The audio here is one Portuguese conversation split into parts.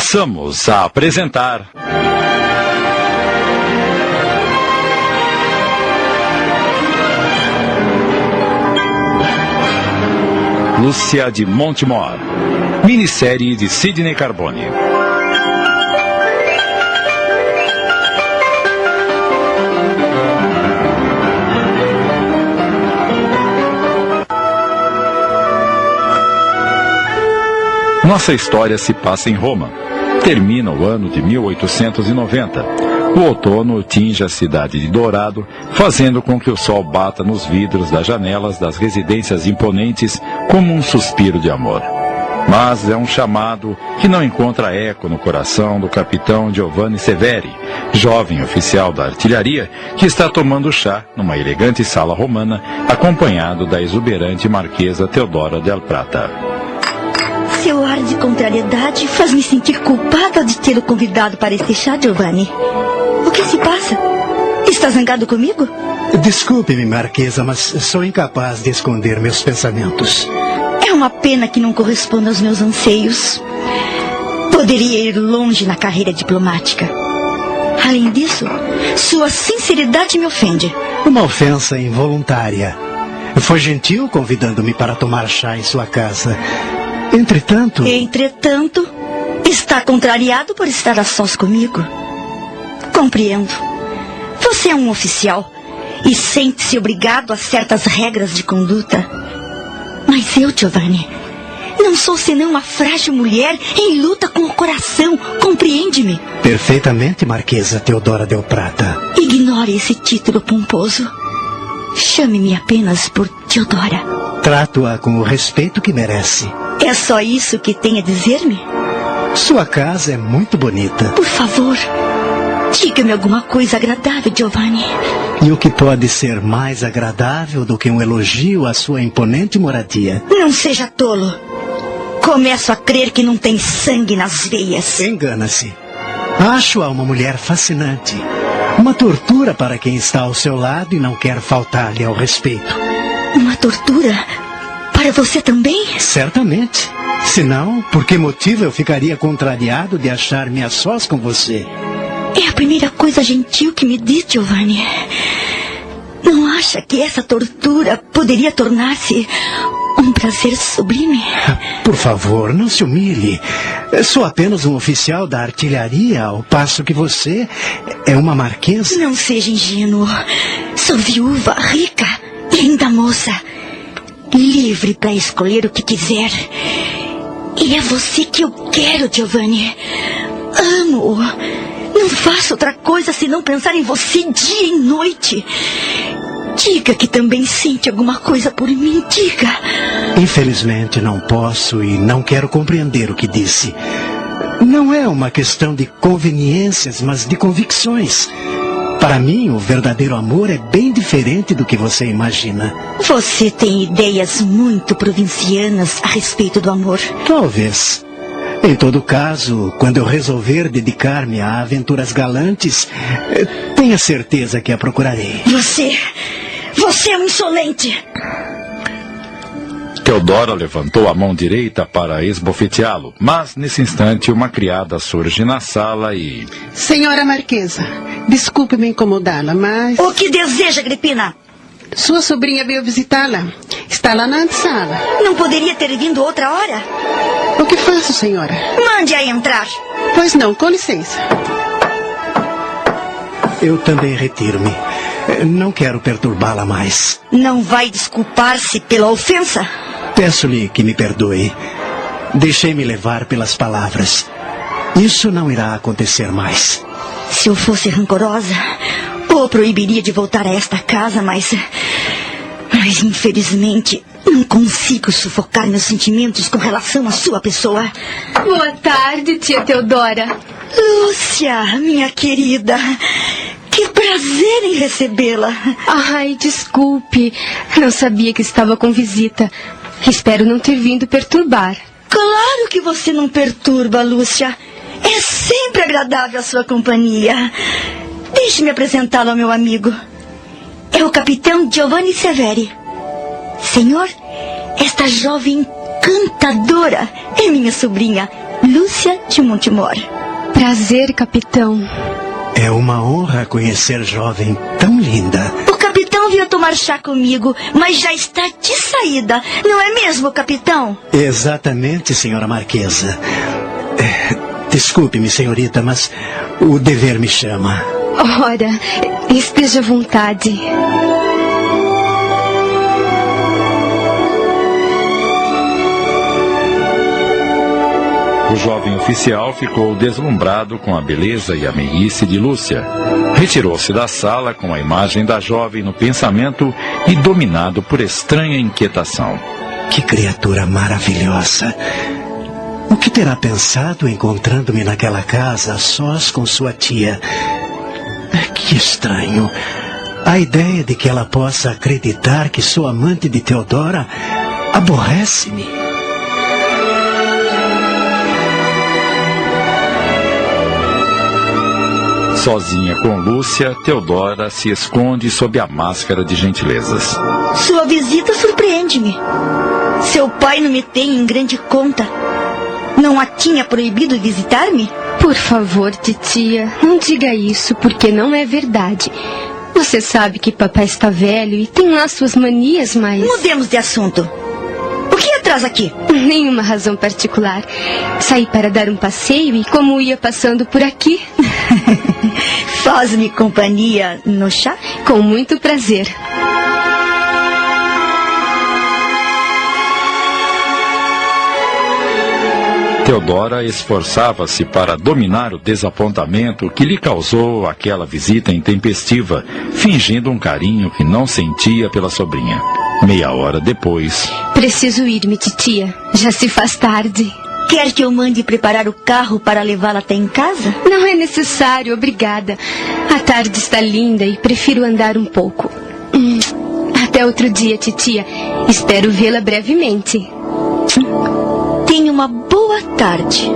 passamos a apresentar. Lúcia de Montemor, minissérie de Sidney Carbone. Nossa história se passa em Roma. Termina o ano de 1890. O outono tinge a cidade de Dourado, fazendo com que o sol bata nos vidros das janelas das residências imponentes como um suspiro de amor. Mas é um chamado que não encontra eco no coração do capitão Giovanni Severi, jovem oficial da artilharia que está tomando chá numa elegante sala romana, acompanhado da exuberante marquesa Teodora del Prata. Seu ar de contrariedade faz-me sentir culpada de tê-lo convidado para este chá, Giovanni. O que se passa? Está zangado comigo? Desculpe-me, Marquesa, mas sou incapaz de esconder meus pensamentos. É uma pena que não corresponda aos meus anseios. Poderia ir longe na carreira diplomática. Além disso, sua sinceridade me ofende. Uma ofensa involuntária. Foi gentil convidando-me para tomar chá em sua casa. Entretanto. Entretanto, está contrariado por estar a sós comigo. Compreendo. Você é um oficial e sente-se obrigado a certas regras de conduta. Mas eu, Giovanni, não sou senão uma frágil mulher em luta com o coração. Compreende-me? Perfeitamente, Marquesa Teodora Del Prata. Ignore esse título pomposo. Chame-me apenas por Teodora. Trato-a com o respeito que merece. É só isso que tem a dizer-me? Sua casa é muito bonita. Por favor, diga-me alguma coisa agradável, Giovanni. E o que pode ser mais agradável do que um elogio à sua imponente moradia? Não seja tolo. Começo a crer que não tem sangue nas veias. Engana-se. Acho-a uma mulher fascinante. Uma tortura para quem está ao seu lado e não quer faltar-lhe ao respeito. Uma tortura? Para você também? Certamente. Senão, por que motivo eu ficaria contrariado de achar-me a sós com você? É a primeira coisa gentil que me diz, Giovanni. Não acha que essa tortura poderia tornar-se um prazer sublime? Por favor, não se humilhe. Sou apenas um oficial da artilharia, ao passo que você é uma marquesa. Não seja ingênuo. Sou viúva, rica e ainda moça livre para escolher o que quiser. E é você que eu quero, Giovanni. Amo. Não faço outra coisa senão pensar em você dia e noite. Diga que também sente alguma coisa por mim, diga. Infelizmente não posso e não quero compreender o que disse. Não é uma questão de conveniências, mas de convicções. Para mim, o verdadeiro amor é bem diferente do que você imagina. Você tem ideias muito provincianas a respeito do amor. Talvez. Em todo caso, quando eu resolver dedicar-me a aventuras galantes, eh, tenha certeza que a procurarei. Você. Você é um insolente! Teodora levantou a mão direita para esbofeteá-lo, mas nesse instante uma criada surge na sala e. Senhora Marquesa, desculpe me incomodá-la, mas. O que deseja, Gripina? Sua sobrinha veio visitá-la. Está lá na antessala. Não poderia ter vindo outra hora? O que faço, senhora? Mande-a entrar. Pois não, com licença. Eu também retiro-me. Não quero perturbá-la mais. Não vai desculpar-se pela ofensa? Peço-lhe que me perdoe. Deixei-me levar pelas palavras. Isso não irá acontecer mais. Se eu fosse rancorosa, ou proibiria de voltar a esta casa, mas. Mas infelizmente não consigo sufocar meus sentimentos com relação à sua pessoa. Boa tarde, tia Teodora. Lúcia, minha querida. Que prazer em recebê-la. Ai, desculpe. Não sabia que estava com visita. Espero não ter vindo perturbar. Claro que você não perturba, Lúcia. É sempre agradável a sua companhia. Deixe-me apresentá-lo ao meu amigo. É o capitão Giovanni Severi. Senhor, esta jovem encantadora é minha sobrinha, Lúcia de Montemor. Prazer, capitão. É uma honra conhecer jovem tão linda. O capitão veio tomar chá comigo, mas já está de saída, não é mesmo, capitão? Exatamente, senhora Marquesa. É, Desculpe-me, senhorita, mas o dever me chama. Ora, esteja à vontade. O jovem oficial ficou deslumbrado com a beleza e a meiguice de Lúcia. Retirou-se da sala com a imagem da jovem no pensamento e dominado por estranha inquietação. Que criatura maravilhosa! O que terá pensado encontrando-me naquela casa, a sós com sua tia? Que estranho. A ideia de que ela possa acreditar que sou amante de Teodora aborrece-me. Sozinha com Lúcia, Teodora se esconde sob a máscara de gentilezas. Sua visita surpreende-me. Seu pai não me tem em grande conta. Não a tinha proibido visitar-me? Por favor, titia, não diga isso, porque não é verdade. Você sabe que papai está velho e tem lá suas manias, mas. Mudemos de assunto. O que atrás aqui? Nenhuma razão particular. Saí para dar um passeio e, como ia passando por aqui. Faz-me companhia no chá? Com muito prazer. Teodora esforçava-se para dominar o desapontamento que lhe causou aquela visita intempestiva, fingindo um carinho que não sentia pela sobrinha. Meia hora depois. Preciso ir-me, titia. Já se faz tarde. Quer que eu mande preparar o carro para levá-la até em casa? Não é necessário, obrigada. A tarde está linda e prefiro andar um pouco. Hum, Até outro dia, titia. Espero vê-la brevemente. Tenha uma boa tarde.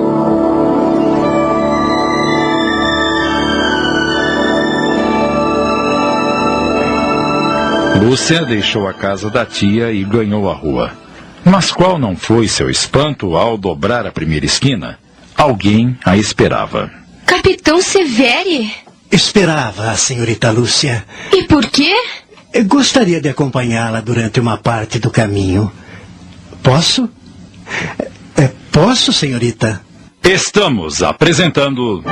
Lúcia deixou a casa da tia e ganhou a rua. Mas qual não foi seu espanto ao dobrar a primeira esquina? Alguém a esperava. Capitão Severi? Esperava a senhorita Lúcia. E por quê? Gostaria de acompanhá-la durante uma parte do caminho. Posso? Posso, senhorita? Estamos apresentando.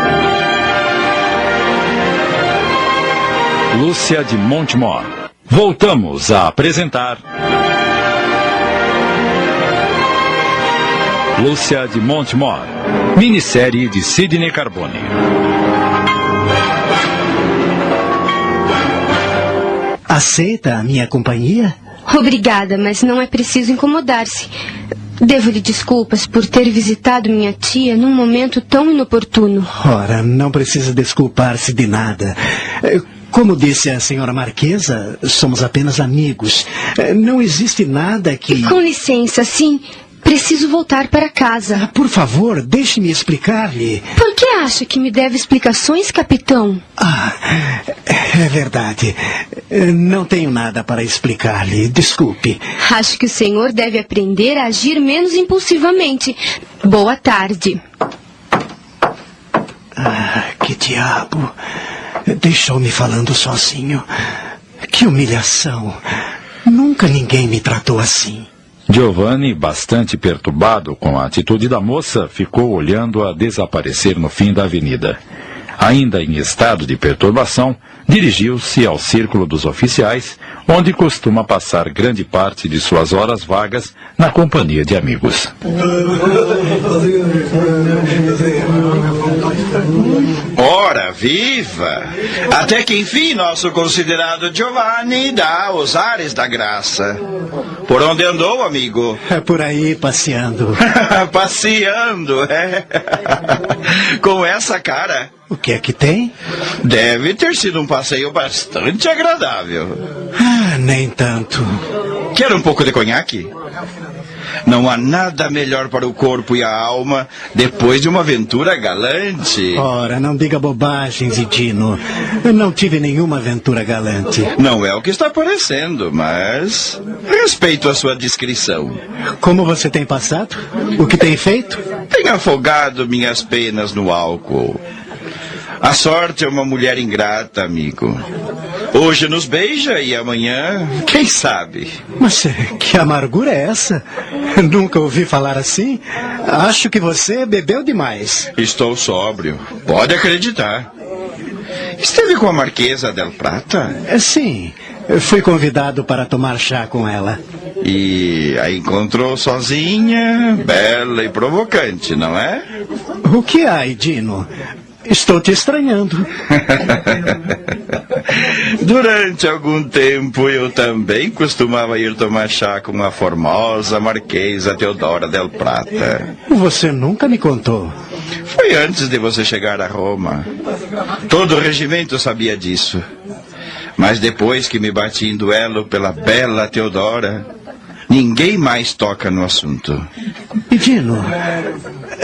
Lúcia de Montemor. Voltamos a apresentar. Lúcia de Montemor. Minissérie de Sidney Carbone. Aceita a minha companhia? Obrigada, mas não é preciso incomodar-se. Devo-lhe desculpas por ter visitado minha tia num momento tão inoportuno. Ora, não precisa desculpar-se de nada. Eh, Como disse a senhora Marquesa, somos apenas amigos. Eh, Não existe nada que. Com licença, sim. Preciso voltar para casa. Por favor, deixe-me explicar-lhe. Por que acha que me deve explicações, capitão? Ah, é verdade. Não tenho nada para explicar-lhe. Desculpe. Acho que o senhor deve aprender a agir menos impulsivamente. Boa tarde. Ah, que diabo. Deixou-me falando sozinho. Que humilhação. Nunca ninguém me tratou assim. Giovanni, bastante perturbado com a atitude da moça, ficou olhando-a desaparecer no fim da avenida. Ainda em estado de perturbação, dirigiu-se ao círculo dos oficiais, onde costuma passar grande parte de suas horas vagas na companhia de amigos. Ora, viva! Até que enfim nosso considerado Giovanni dá os ares da graça. Por onde andou, amigo? É por aí passeando. Passeando, é? Com essa cara. O que é que tem? Deve ter sido um passeio bastante agradável. Ah, nem tanto. Quer um pouco de conhaque? Não há nada melhor para o corpo e a alma depois de uma aventura galante. Ora, não diga bobagens, Idino. Eu não tive nenhuma aventura galante. Não é o que está parecendo, mas respeito a sua descrição. Como você tem passado? O que tem feito? Tenho afogado minhas penas no álcool. A sorte é uma mulher ingrata, amigo. Hoje nos beija e amanhã, quem sabe? Mas eh, que amargura é essa? Nunca ouvi falar assim. Acho que você bebeu demais. Estou sóbrio. Pode acreditar. Esteve com a Marquesa del Prata? Eh, Sim, fui convidado para tomar chá com ela. E a encontrou sozinha, bela e provocante, não é? O que há, Idino? Estou te estranhando. Durante algum tempo eu também costumava ir tomar chá com a formosa Marquesa Teodora del Prata. Você nunca me contou. Foi antes de você chegar a Roma. Todo o regimento sabia disso. Mas depois que me bati em duelo pela bela Teodora, ninguém mais toca no assunto. Idino,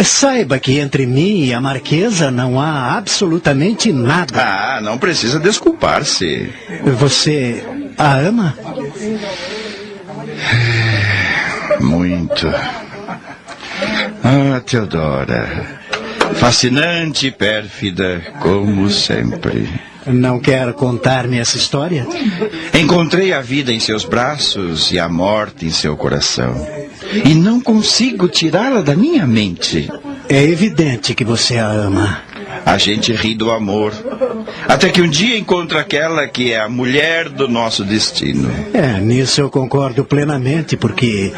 saiba que entre mim e a Marquesa não há absolutamente nada. Ah, não precisa desculpar-se. Você a ama? Muito. Ah, Teodora. Fascinante e pérfida, como sempre. Não quer contar-me essa história? Encontrei a vida em seus braços e a morte em seu coração. E não consigo tirá-la da minha mente. É evidente que você a ama. A gente ri do amor. Até que um dia encontra aquela que é a mulher do nosso destino. É, nisso eu concordo plenamente, porque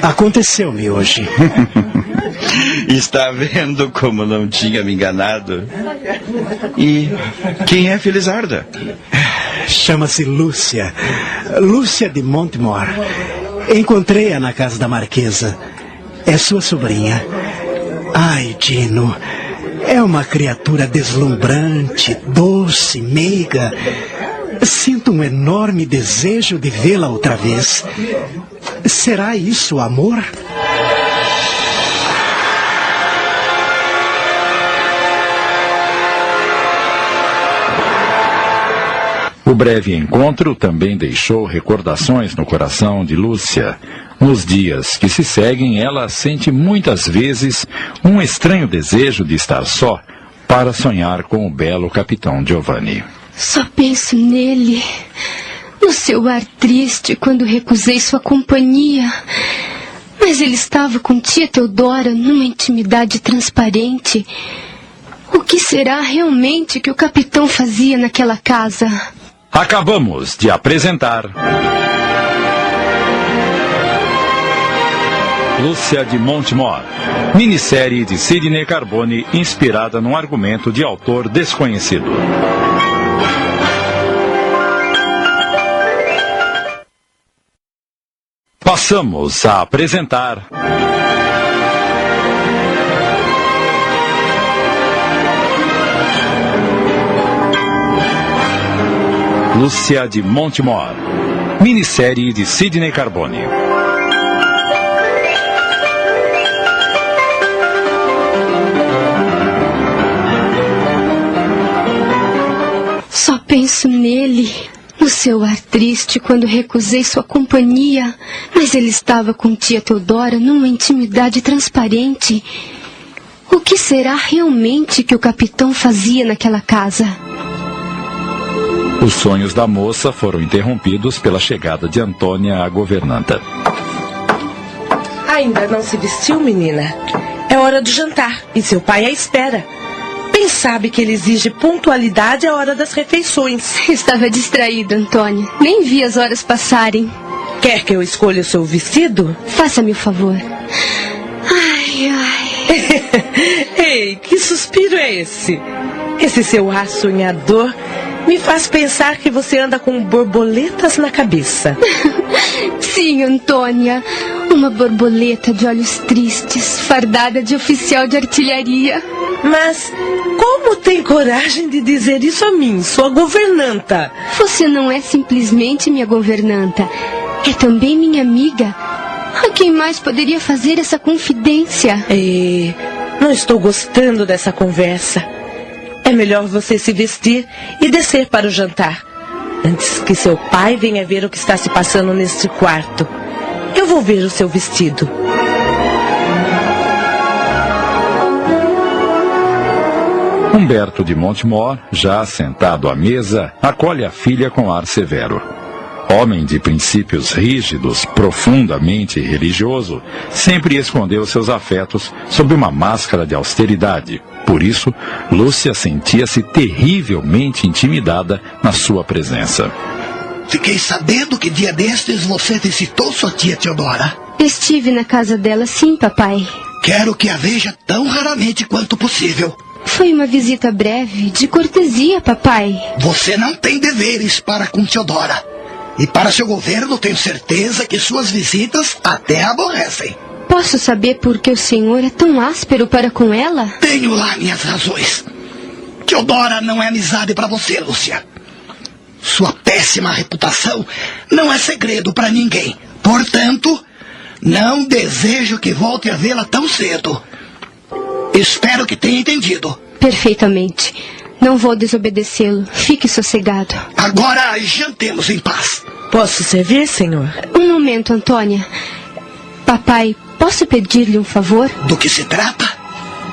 aconteceu-me hoje. Está vendo como não tinha me enganado? E quem é Felizarda? Chama-se Lúcia. Lúcia de Montemor. Encontrei-a na casa da Marquesa. É sua sobrinha. Ai, Dino. É uma criatura deslumbrante, doce, meiga. Sinto um enorme desejo de vê-la outra vez. Será isso amor? O breve encontro também deixou recordações no coração de Lúcia. Nos dias que se seguem, ela sente muitas vezes um estranho desejo de estar só para sonhar com o belo capitão Giovanni. Só penso nele, no seu ar triste quando recusei sua companhia. Mas ele estava com tia Teodora numa intimidade transparente. O que será realmente que o capitão fazia naquela casa? Acabamos de apresentar. Lúcia de Montemor, minissérie de Sidney Carbone inspirada num argumento de autor desconhecido. Passamos a apresentar. Lúcia de Montemor, minissérie de Sidney Carbone. Só penso nele, no seu ar triste quando recusei sua companhia. Mas ele estava com tia Teodora numa intimidade transparente. O que será realmente que o capitão fazia naquela casa? Os sonhos da moça foram interrompidos pela chegada de Antônia, a governanta. Ainda não se vestiu, menina? É hora do jantar e seu pai a espera. Bem sabe que ele exige pontualidade à hora das refeições. Estava distraído, Antônia. Nem vi as horas passarem. Quer que eu escolha o seu vestido? Faça-me o favor. Ai, ai. Ei, que suspiro é esse? Esse seu ar sonhador me faz pensar que você anda com borboletas na cabeça. Sim, Antônia. Uma borboleta de olhos tristes, fardada de oficial de artilharia. Mas como tem coragem de dizer isso a mim, sua governanta? Você não é simplesmente minha governanta. É também minha amiga. A quem mais poderia fazer essa confidência? E não estou gostando dessa conversa. É melhor você se vestir e descer para o jantar. Antes que seu pai venha ver o que está se passando neste quarto. Eu vou ver o seu vestido. Humberto de Montemor, já sentado à mesa, acolhe a filha com ar severo. Homem de princípios rígidos, profundamente religioso, sempre escondeu seus afetos sob uma máscara de austeridade. Por isso, Lúcia sentia-se terrivelmente intimidada na sua presença. Fiquei sabendo que dia destes você visitou sua tia Teodora. Estive na casa dela, sim, papai. Quero que a veja tão raramente quanto possível. Foi uma visita breve, de cortesia, papai. Você não tem deveres para com Teodora. E para seu governo, tenho certeza que suas visitas até aborrecem. Posso saber por que o senhor é tão áspero para com ela? Tenho lá minhas razões. Teodora não é amizade para você, Lúcia. Sua péssima reputação não é segredo para ninguém. Portanto, não desejo que volte a vê-la tão cedo. Espero que tenha entendido. Perfeitamente. Não vou desobedecê-lo. Fique sossegado. Agora jantemos em paz. Posso servir, senhor? Um momento, Antônia. Papai, posso pedir-lhe um favor? Do que se trata?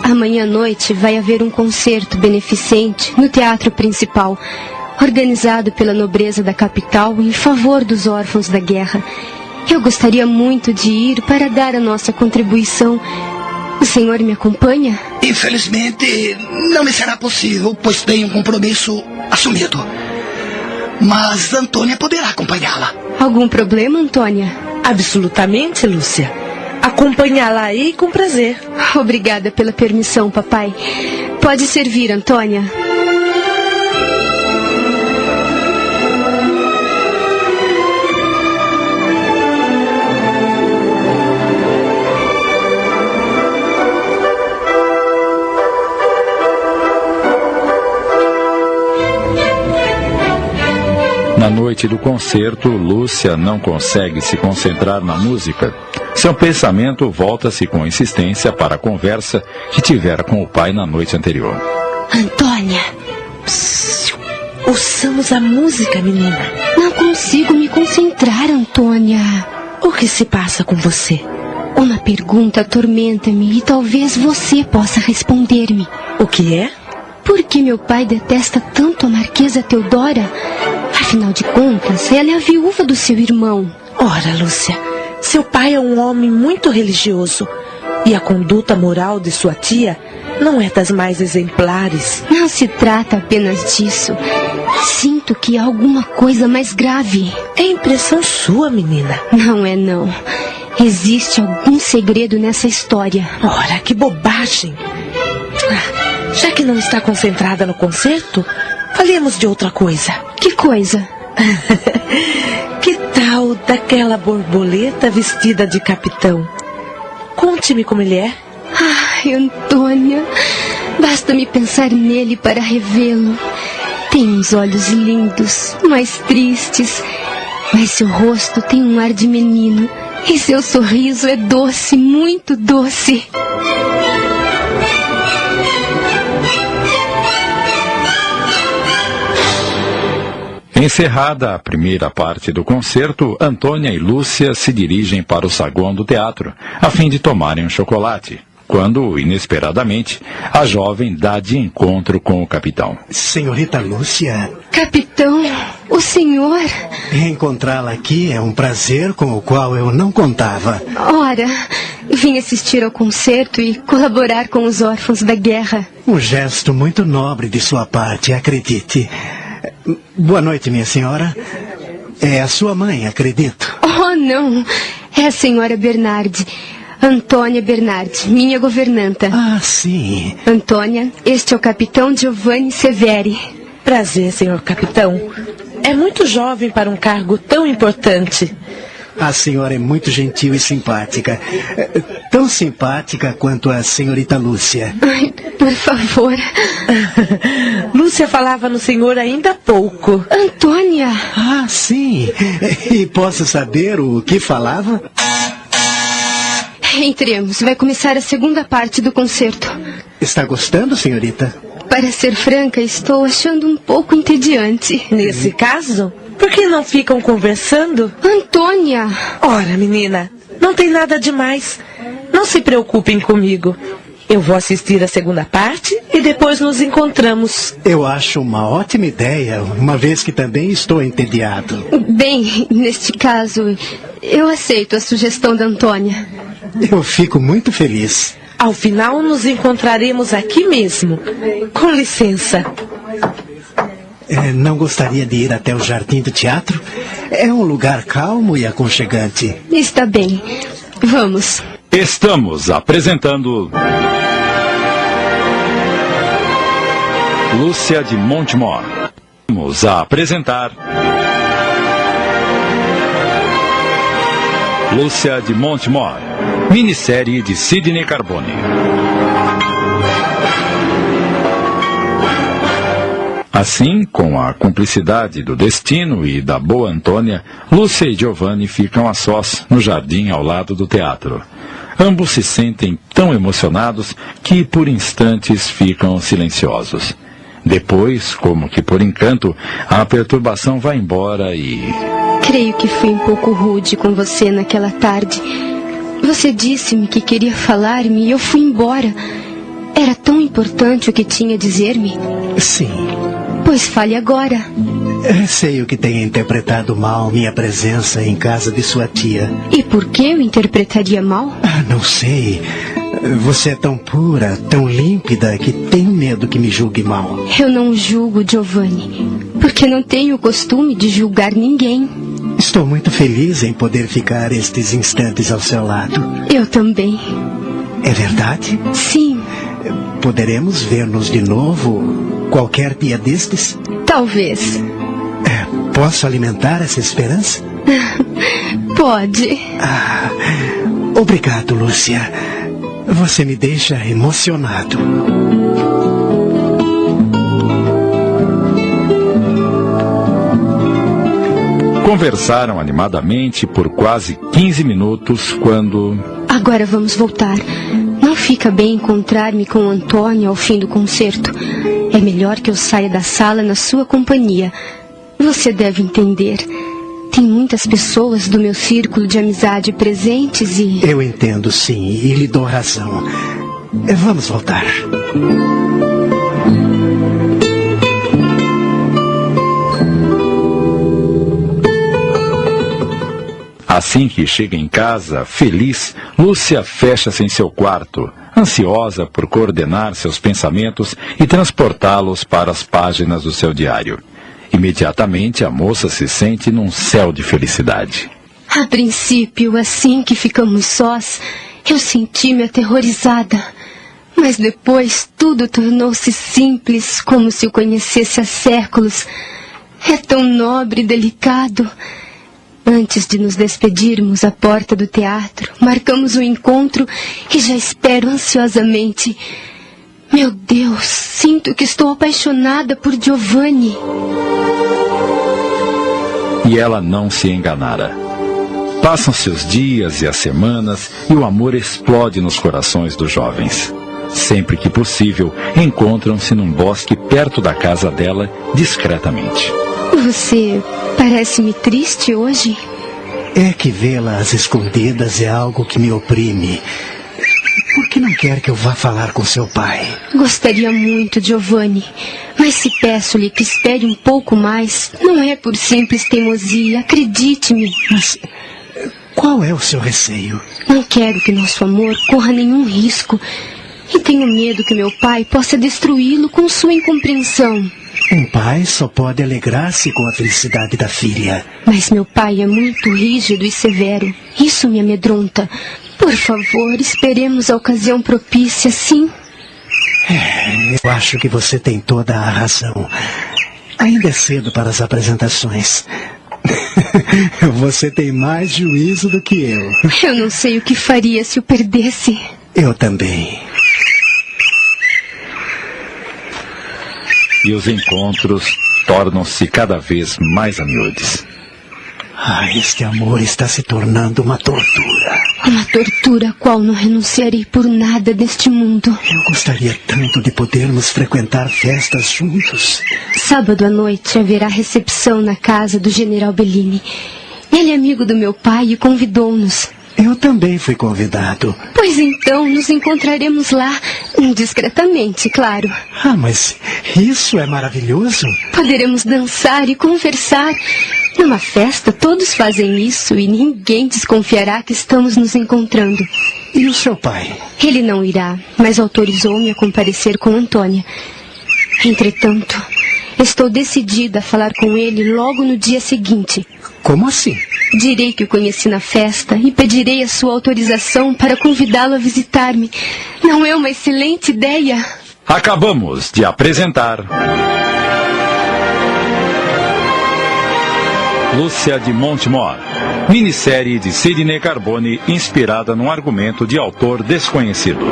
Amanhã à noite vai haver um concerto beneficente no Teatro Principal, organizado pela nobreza da capital em favor dos órfãos da guerra. Eu gostaria muito de ir para dar a nossa contribuição o senhor me acompanha? Infelizmente, não me será possível, pois tenho um compromisso assumido. Mas Antônia poderá acompanhá-la. Algum problema, Antônia? Absolutamente, Lúcia. Acompanhá-la aí com prazer. Obrigada pela permissão, papai. Pode servir, Antônia. Na noite do concerto, Lúcia não consegue se concentrar na música. Seu pensamento volta-se com insistência para a conversa que tivera com o pai na noite anterior. Antônia, ouçamos a música, menina. Não consigo me concentrar, Antônia. O que se passa com você? Uma pergunta atormenta-me e talvez você possa responder-me. O que é? Por que meu pai detesta tanto a Marquesa Teodora? Afinal de contas, ela é a viúva do seu irmão. Ora, Lúcia, seu pai é um homem muito religioso. E a conduta moral de sua tia não é das mais exemplares. Não se trata apenas disso. Sinto que há alguma coisa mais grave. É impressão sua, menina. Não é, não. Existe algum segredo nessa história. Ora, que bobagem. Ah, já que não está concentrada no concerto, falemos de outra coisa. Que coisa? que daquela borboleta vestida de capitão? Conte-me como ele é. Ai, Antônia, basta me pensar nele para revê-lo. Tem uns olhos lindos, mas tristes. Mas seu rosto tem um ar de menino. E seu sorriso é doce, muito doce. Encerrada a primeira parte do concerto, Antônia e Lúcia se dirigem para o saguão do teatro, a fim de tomarem um chocolate. Quando, inesperadamente, a jovem dá de encontro com o capitão. Senhorita Lúcia. Capitão, o senhor. Encontrá-la aqui é um prazer com o qual eu não contava. Ora, vim assistir ao concerto e colaborar com os órfãos da guerra. Um gesto muito nobre de sua parte, acredite. Boa noite, minha senhora. É a sua mãe, acredito. Oh, não. É a senhora Bernardi. Antônia Bernardi, minha governanta. Ah, sim. Antônia, este é o capitão Giovanni Severi. Prazer, senhor capitão. É muito jovem para um cargo tão importante. A senhora é muito gentil e simpática. Tão simpática quanto a senhorita Lúcia. Ai, por favor. Lúcia falava no senhor ainda há pouco. Antônia! Ah, sim. E posso saber o que falava? Entremos. Vai começar a segunda parte do concerto. Está gostando, senhorita? Para ser franca, estou achando um pouco entediante. Nesse caso, por que não ficam conversando? Antônia! Ora, menina, não tem nada demais. Não se preocupem comigo. Eu vou assistir a segunda parte e depois nos encontramos. Eu acho uma ótima ideia, uma vez que também estou entediado. Bem, neste caso, eu aceito a sugestão da Antônia. Eu fico muito feliz. Ao final, nos encontraremos aqui mesmo. Com licença. É, não gostaria de ir até o jardim do teatro? É um lugar calmo e aconchegante. Está bem. Vamos. Estamos apresentando. Lúcia de Montemor. Vamos a apresentar. Lúcia de Montemor. Minissérie de Sidney Carbone. Assim, com a cumplicidade do destino e da boa Antônia, Lúcia e Giovanni ficam a sós no jardim ao lado do teatro. Ambos se sentem tão emocionados que por instantes ficam silenciosos. Depois, como que por encanto, a perturbação vai embora e. Creio que fui um pouco rude com você naquela tarde. Você disse-me que queria falar-me e eu fui embora. Era tão importante o que tinha a dizer-me? Sim. Pois fale agora. Sei o que tenha interpretado mal minha presença em casa de sua tia. E por que eu interpretaria mal? Ah, não sei. Você é tão pura, tão límpida, que tenho medo que me julgue mal. Eu não julgo, Giovanni, porque não tenho o costume de julgar ninguém. Estou muito feliz em poder ficar estes instantes ao seu lado. Eu também. É verdade? Sim. Poderemos ver-nos de novo qualquer dia destes? Talvez. É, posso alimentar essa esperança? Pode. Ah, obrigado, Lúcia. Você me deixa emocionado. Conversaram animadamente por quase 15 minutos quando. Agora vamos voltar. Não fica bem encontrar-me com o Antônio ao fim do concerto. É melhor que eu saia da sala na sua companhia. Você deve entender. Tem muitas pessoas do meu círculo de amizade presentes e. Eu entendo, sim, e lhe dou razão. Vamos voltar. Assim que chega em casa, feliz, Lúcia fecha-se em seu quarto, ansiosa por coordenar seus pensamentos e transportá-los para as páginas do seu diário. Imediatamente a moça se sente num céu de felicidade. A princípio, assim que ficamos sós, eu senti-me aterrorizada. Mas depois tudo tornou-se simples, como se o conhecesse há séculos. É tão nobre e delicado. Antes de nos despedirmos à porta do teatro, marcamos o um encontro e já espero ansiosamente. Meu Deus, sinto que estou apaixonada por Giovanni. E ela não se enganara. Passam-se os dias e as semanas e o amor explode nos corações dos jovens. Sempre que possível, encontram-se num bosque perto da casa dela, discretamente. Você parece-me triste hoje? É que vê-la às escondidas é algo que me oprime. Por que não quer que eu vá falar com seu pai? Gostaria muito, Giovanni. Mas se peço-lhe que espere um pouco mais, não é por simples teimosia, acredite-me. Mas qual é o seu receio? Não quero que nosso amor corra nenhum risco. E tenho medo que meu pai possa destruí-lo com sua incompreensão. Um pai só pode alegrar-se com a felicidade da filha. Mas meu pai é muito rígido e severo. Isso me amedronta. Por favor, esperemos a ocasião propícia, sim? É, eu acho que você tem toda a razão. Ainda é cedo para as apresentações. Você tem mais juízo do que eu. Eu não sei o que faria se o perdesse. Eu também. E os encontros tornam-se cada vez mais amiúdes. Ah, este amor está se tornando uma tortura. Uma tortura a qual não renunciarei por nada deste mundo. Eu gostaria tanto de podermos frequentar festas juntos. Sábado à noite haverá recepção na casa do general Bellini. Ele é amigo do meu pai e convidou-nos. Eu também fui convidado. Pois então, nos encontraremos lá, discretamente, claro. Ah, mas isso é maravilhoso. Poderemos dançar e conversar. Numa festa, todos fazem isso e ninguém desconfiará que estamos nos encontrando. E o seu pai? Ele não irá, mas autorizou-me a comparecer com Antônia. Entretanto, estou decidida a falar com ele logo no dia seguinte. Como assim? Direi que o conheci na festa e pedirei a sua autorização para convidá-lo a visitar-me. Não é uma excelente ideia? Acabamos de apresentar. Lúcia de Montemor. Minissérie de Sidney Carbone inspirada num argumento de autor desconhecido.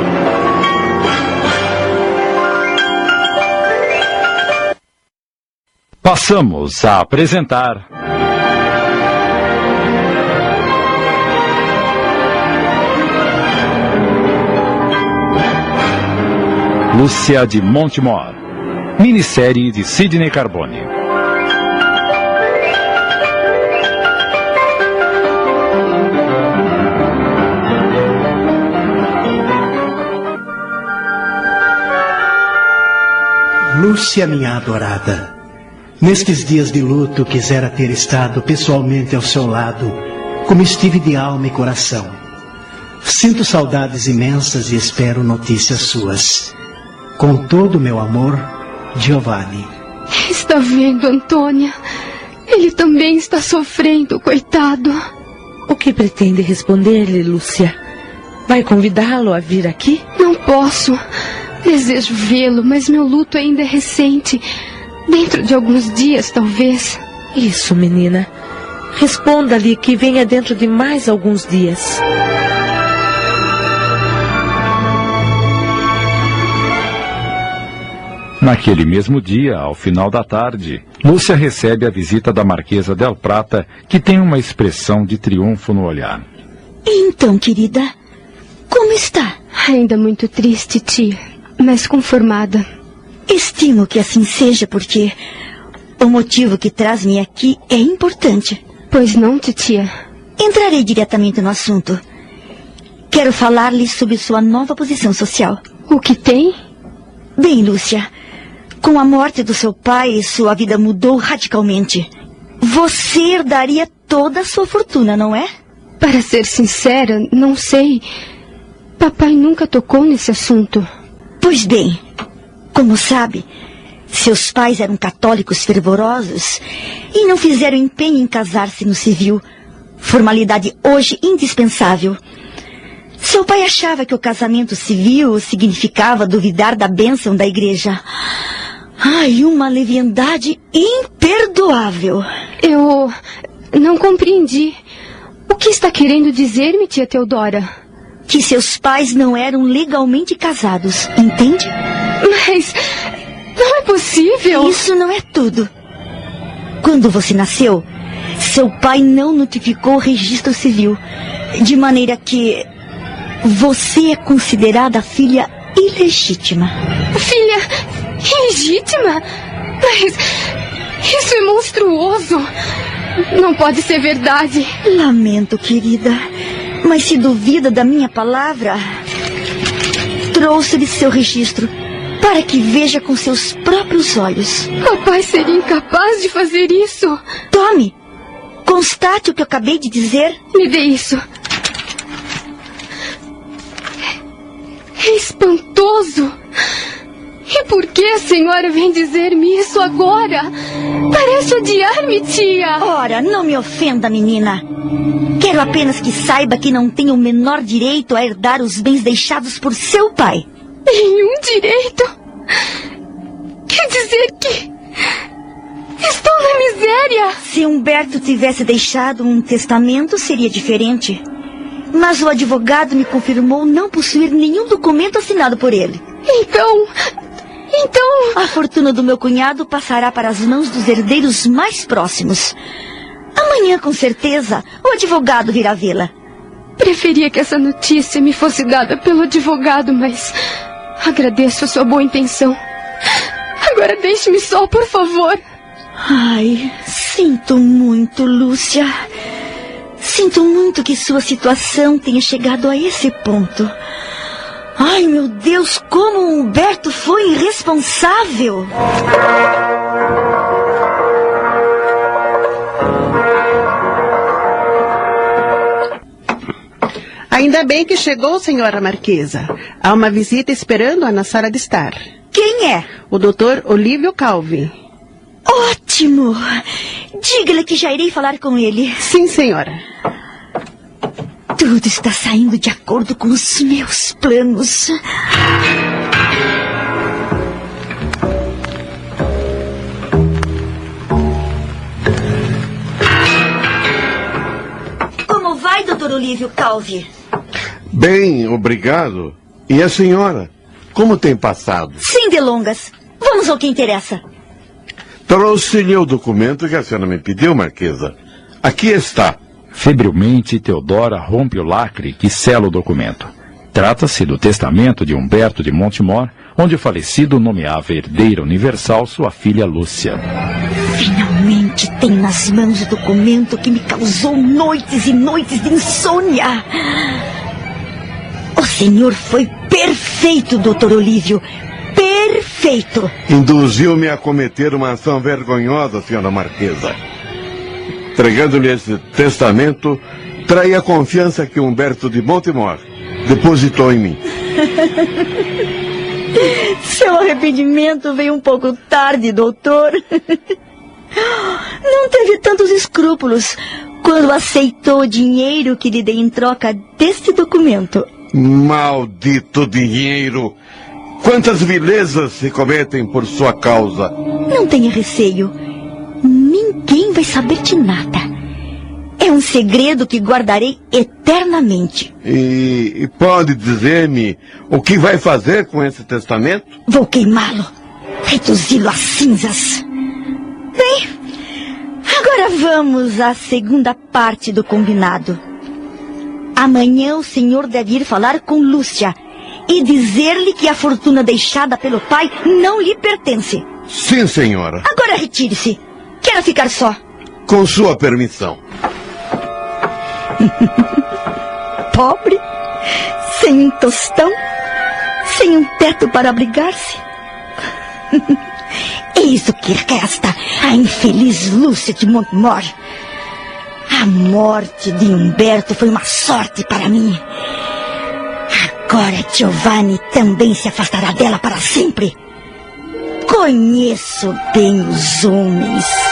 Passamos a apresentar. Lúcia de Montemor. Minissérie de Sidney Carbone. Lúcia, minha adorada. Nestes dias de luto, quisera ter estado pessoalmente ao seu lado, como estive de alma e coração. Sinto saudades imensas e espero notícias suas. Com todo o meu amor, Giovanni. Está vendo, Antônia? Ele também está sofrendo, coitado. O que pretende responder-lhe, Lúcia? Vai convidá-lo a vir aqui? Não posso. Desejo vê-lo, mas meu luto ainda é recente. Dentro de alguns dias, talvez. Isso, menina. Responda-lhe que venha dentro de mais alguns dias. Naquele mesmo dia, ao final da tarde, Lúcia recebe a visita da Marquesa Del Prata, que tem uma expressão de triunfo no olhar. Então, querida, como está? Ainda muito triste, tia, mas conformada. Estimo que assim seja, porque o motivo que traz-me aqui é importante. Pois não, titia? Entrarei diretamente no assunto. Quero falar-lhe sobre sua nova posição social. O que tem? Bem, Lúcia, com a morte do seu pai, sua vida mudou radicalmente. Você herdaria toda a sua fortuna, não é? Para ser sincera, não sei. Papai nunca tocou nesse assunto. Pois bem, como sabe, seus pais eram católicos fervorosos e não fizeram empenho em casar-se no civil, formalidade hoje indispensável. Seu pai achava que o casamento civil significava duvidar da bênção da igreja. Ai, uma leviandade imperdoável. Eu não compreendi. O que está querendo dizer-me, tia Teodora? Que seus pais não eram legalmente casados, entende? Mas não é possível. Isso não é tudo. Quando você nasceu, seu pai não notificou o registro civil, de maneira que você é considerada filha ilegítima. Filha ilegítima? Mas isso é monstruoso. Não pode ser verdade. Lamento, querida. Mas se duvida da minha palavra, trouxe-lhe seu registro para que veja com seus próprios olhos. Papai seria incapaz de fazer isso. Tome. Constate o que eu acabei de dizer. Me dê isso. É espantoso. E por que a senhora vem dizer-me isso agora? Parece odiar-me, tia. Ora, não me ofenda, menina. Quero apenas que saiba que não tenho o menor direito a herdar os bens deixados por seu pai. Nenhum direito? Quer dizer que. Estou na miséria. Se Humberto tivesse deixado um testamento, seria diferente. Mas o advogado me confirmou não possuir nenhum documento assinado por ele. Então. Então. A fortuna do meu cunhado passará para as mãos dos herdeiros mais próximos. Amanhã, com certeza, o advogado virá vê-la. Preferia que essa notícia me fosse dada pelo advogado, mas agradeço a sua boa intenção. Agora deixe-me só, por favor. Ai, sinto muito, Lúcia. Sinto muito que sua situação tenha chegado a esse ponto. Ai, meu Deus, como o Humberto foi irresponsável! Ainda bem que chegou, senhora Marquesa. Há uma visita esperando-a na sala de estar. Quem é? O doutor Olívio Calvi. Ótimo! Diga-lhe que já irei falar com ele. Sim, senhora. Tudo está saindo de acordo com os meus planos. Como vai, doutor Olívio Calvi? Bem, obrigado. E a senhora? Como tem passado? Sem delongas. Vamos ao que interessa. Trouxe-lhe o documento que a senhora me pediu, Marquesa. Aqui está. Febrilmente, Teodora rompe o lacre que sela o documento. Trata-se do testamento de Humberto de Montemor, onde o falecido nomeava herdeira universal sua filha Lúcia. Finalmente tem nas mãos o documento que me causou noites e noites de insônia. O senhor foi perfeito, doutor Olívio. Perfeito. Induziu-me a cometer uma ação vergonhosa, senhora Marquesa. Entregando-lhe esse testamento, trai a confiança que Humberto de Montemor depositou em mim. Seu arrependimento veio um pouco tarde, doutor. Não teve tantos escrúpulos quando aceitou o dinheiro que lhe dei em troca deste documento. Maldito dinheiro! Quantas vilezas se cometem por sua causa? Não tenha receio. Ninguém vai saber de nada. É um segredo que guardarei eternamente. E, e pode dizer-me o que vai fazer com esse testamento? Vou queimá-lo, reduzi-lo a cinzas. Bem, agora vamos à segunda parte do combinado. Amanhã o senhor deve ir falar com Lúcia e dizer-lhe que a fortuna deixada pelo pai não lhe pertence. Sim, senhora. Agora retire-se. Quero ficar só. Com sua permissão. Pobre, sem um tostão, sem um teto para abrigar-se. Eis o que resta a infeliz Lúcia de Montmor. A morte de Humberto foi uma sorte para mim. Agora Giovanni também se afastará dela para sempre. Conheço bem os homens.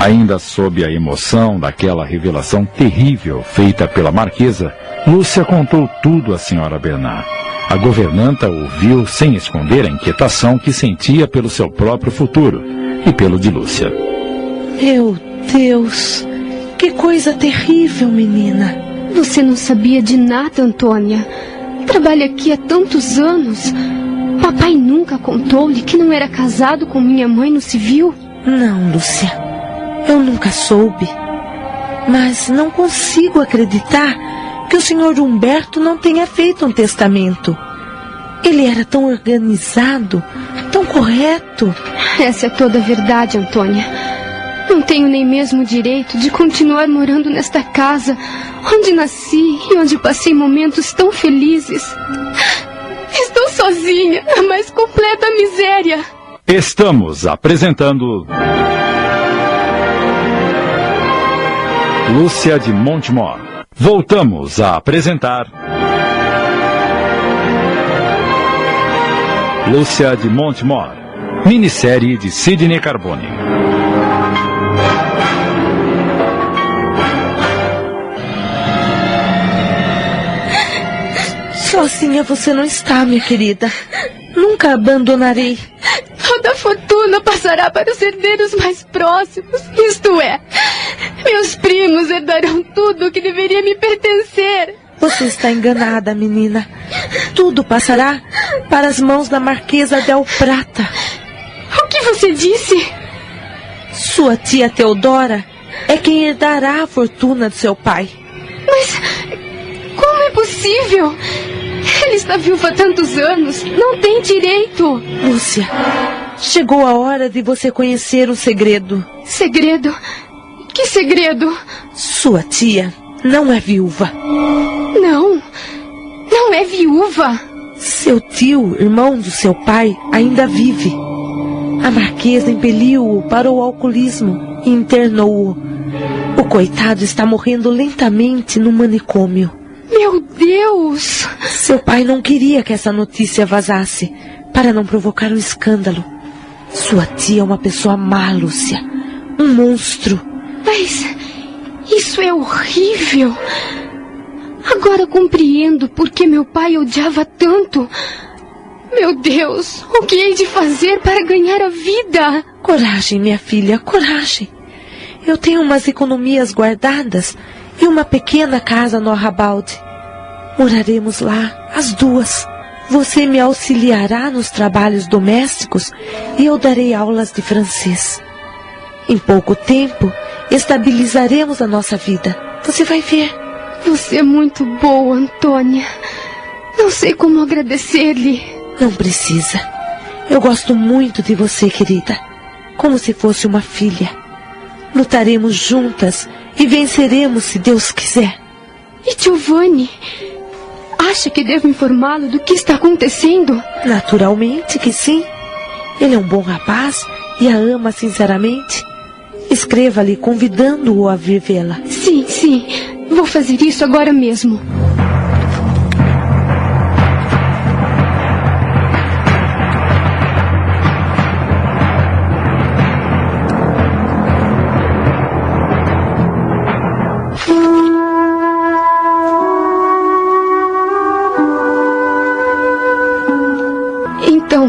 Ainda sob a emoção daquela revelação terrível feita pela marquesa, Lúcia contou tudo à senhora Bernard. A governanta ouviu sem esconder a inquietação que sentia pelo seu próprio futuro e pelo de Lúcia. Meu Deus, que coisa terrível, menina. Você não sabia de nada, Antônia. Trabalha aqui há tantos anos. Papai nunca contou-lhe que não era casado com minha mãe no civil? Não, Lúcia. Eu nunca soube. Mas não consigo acreditar que o senhor Humberto não tenha feito um testamento. Ele era tão organizado, tão correto. Essa é toda a verdade, Antônia. Não tenho nem mesmo o direito de continuar morando nesta casa, onde nasci e onde passei momentos tão felizes. Estou sozinha, na mais completa miséria. Estamos apresentando. Lúcia de Montemor. Voltamos a apresentar. Lúcia de Montemor. Minissérie de Sidney Carbone. Sozinha você não está, minha querida. Nunca abandonarei. Toda a fortuna passará para os herdeiros mais próximos. Isto é, meus primos herdarão tudo o que deveria me pertencer. Você está enganada, menina. Tudo passará para as mãos da Marquesa Del Prata. O que você disse? Sua tia Teodora é quem herdará a fortuna de seu pai. Mas como é possível? Ela está viúva há tantos anos. Não tem direito. Lúcia, chegou a hora de você conhecer o segredo. Segredo? Que segredo? Sua tia não é viúva. Não. Não é viúva. Seu tio, irmão do seu pai, ainda vive. A marquesa impeliu-o para o alcoolismo e internou-o. O coitado está morrendo lentamente no manicômio. Meu Deus! Seu pai não queria que essa notícia vazasse, para não provocar um escândalo. Sua tia é uma pessoa má, Lúcia. Um monstro. Mas isso é horrível. Agora compreendo por que meu pai odiava tanto. Meu Deus, o que hei de fazer para ganhar a vida? Coragem, minha filha, coragem. Eu tenho umas economias guardadas e uma pequena casa no Arrabalde. Moraremos lá, as duas. Você me auxiliará nos trabalhos domésticos e eu darei aulas de francês. Em pouco tempo, estabilizaremos a nossa vida. Você vai ver. Você é muito boa, Antônia. Não sei como agradecer-lhe. Não precisa. Eu gosto muito de você, querida. Como se fosse uma filha. Lutaremos juntas e venceremos se Deus quiser. E Giovanni? Acha que devo informá-lo do que está acontecendo? Naturalmente que sim. Ele é um bom rapaz e a ama sinceramente. Escreva-lhe convidando-o a vir vê-la. Sim, sim. Vou fazer isso agora mesmo. Então,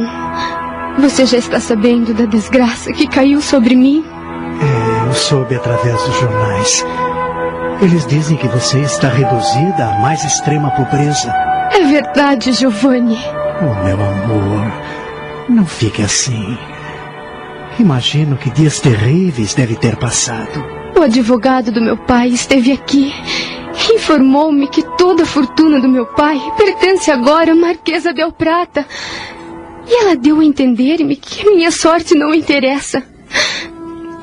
você já está sabendo da desgraça que caiu sobre mim? Eu soube através dos jornais. Eles dizem que você está reduzida à mais extrema pobreza. É verdade, Giovanni. Oh, meu amor, não fique assim. Imagino que dias terríveis deve ter passado. O advogado do meu pai esteve aqui. Informou-me que toda a fortuna do meu pai pertence agora à Marquesa Del Prata. E ela deu a entender-me que minha sorte não interessa.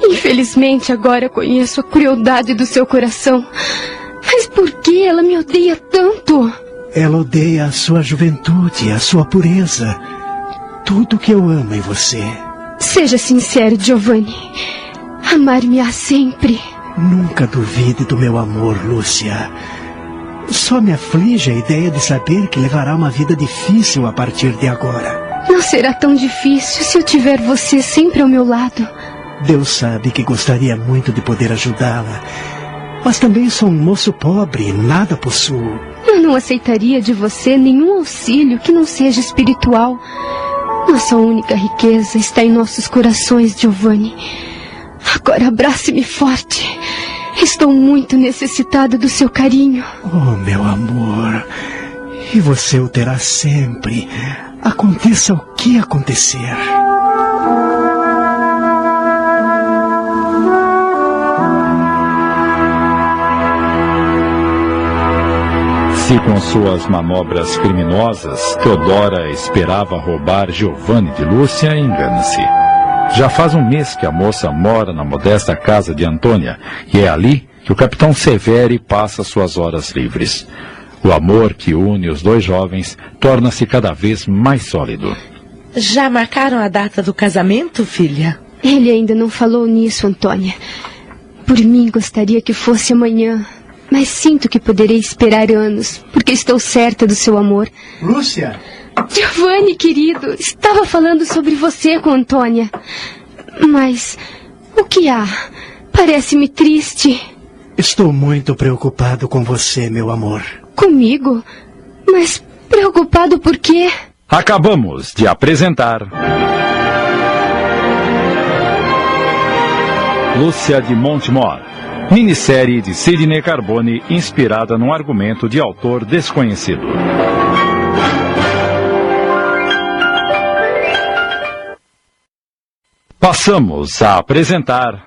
Infelizmente, agora conheço a crueldade do seu coração. Mas por que ela me odeia tanto? Ela odeia a sua juventude, a sua pureza. Tudo que eu amo em você. Seja sincero, Giovanni. Amar-me-á sempre. Nunca duvide do meu amor, Lúcia. Só me aflige a ideia de saber que levará uma vida difícil a partir de agora. Não será tão difícil se eu tiver você sempre ao meu lado. Deus sabe que gostaria muito de poder ajudá-la. Mas também sou um moço pobre, nada possuo. Eu não aceitaria de você nenhum auxílio que não seja espiritual. Nossa única riqueza está em nossos corações, Giovanni. Agora abrace-me forte. Estou muito necessitada do seu carinho. Oh, meu amor. E você o terá sempre. Aconteça o que acontecer. Se com suas manobras criminosas Teodora esperava roubar Giovanni de Lúcia, engana-se. Já faz um mês que a moça mora na modesta casa de Antônia e é ali que o capitão Severi passa suas horas livres. O amor que une os dois jovens torna-se cada vez mais sólido. Já marcaram a data do casamento, filha? Ele ainda não falou nisso, Antônia. Por mim, gostaria que fosse amanhã. Mas sinto que poderei esperar anos, porque estou certa do seu amor. Lúcia! Giovanni, querido, estava falando sobre você com Antônia. Mas o que há? Parece-me triste. Estou muito preocupado com você, meu amor. Comigo? Mas preocupado por quê? Acabamos de apresentar. Lúcia de Montemor. Minissérie de Sidney Carbone inspirada num argumento de autor desconhecido. Passamos a apresentar.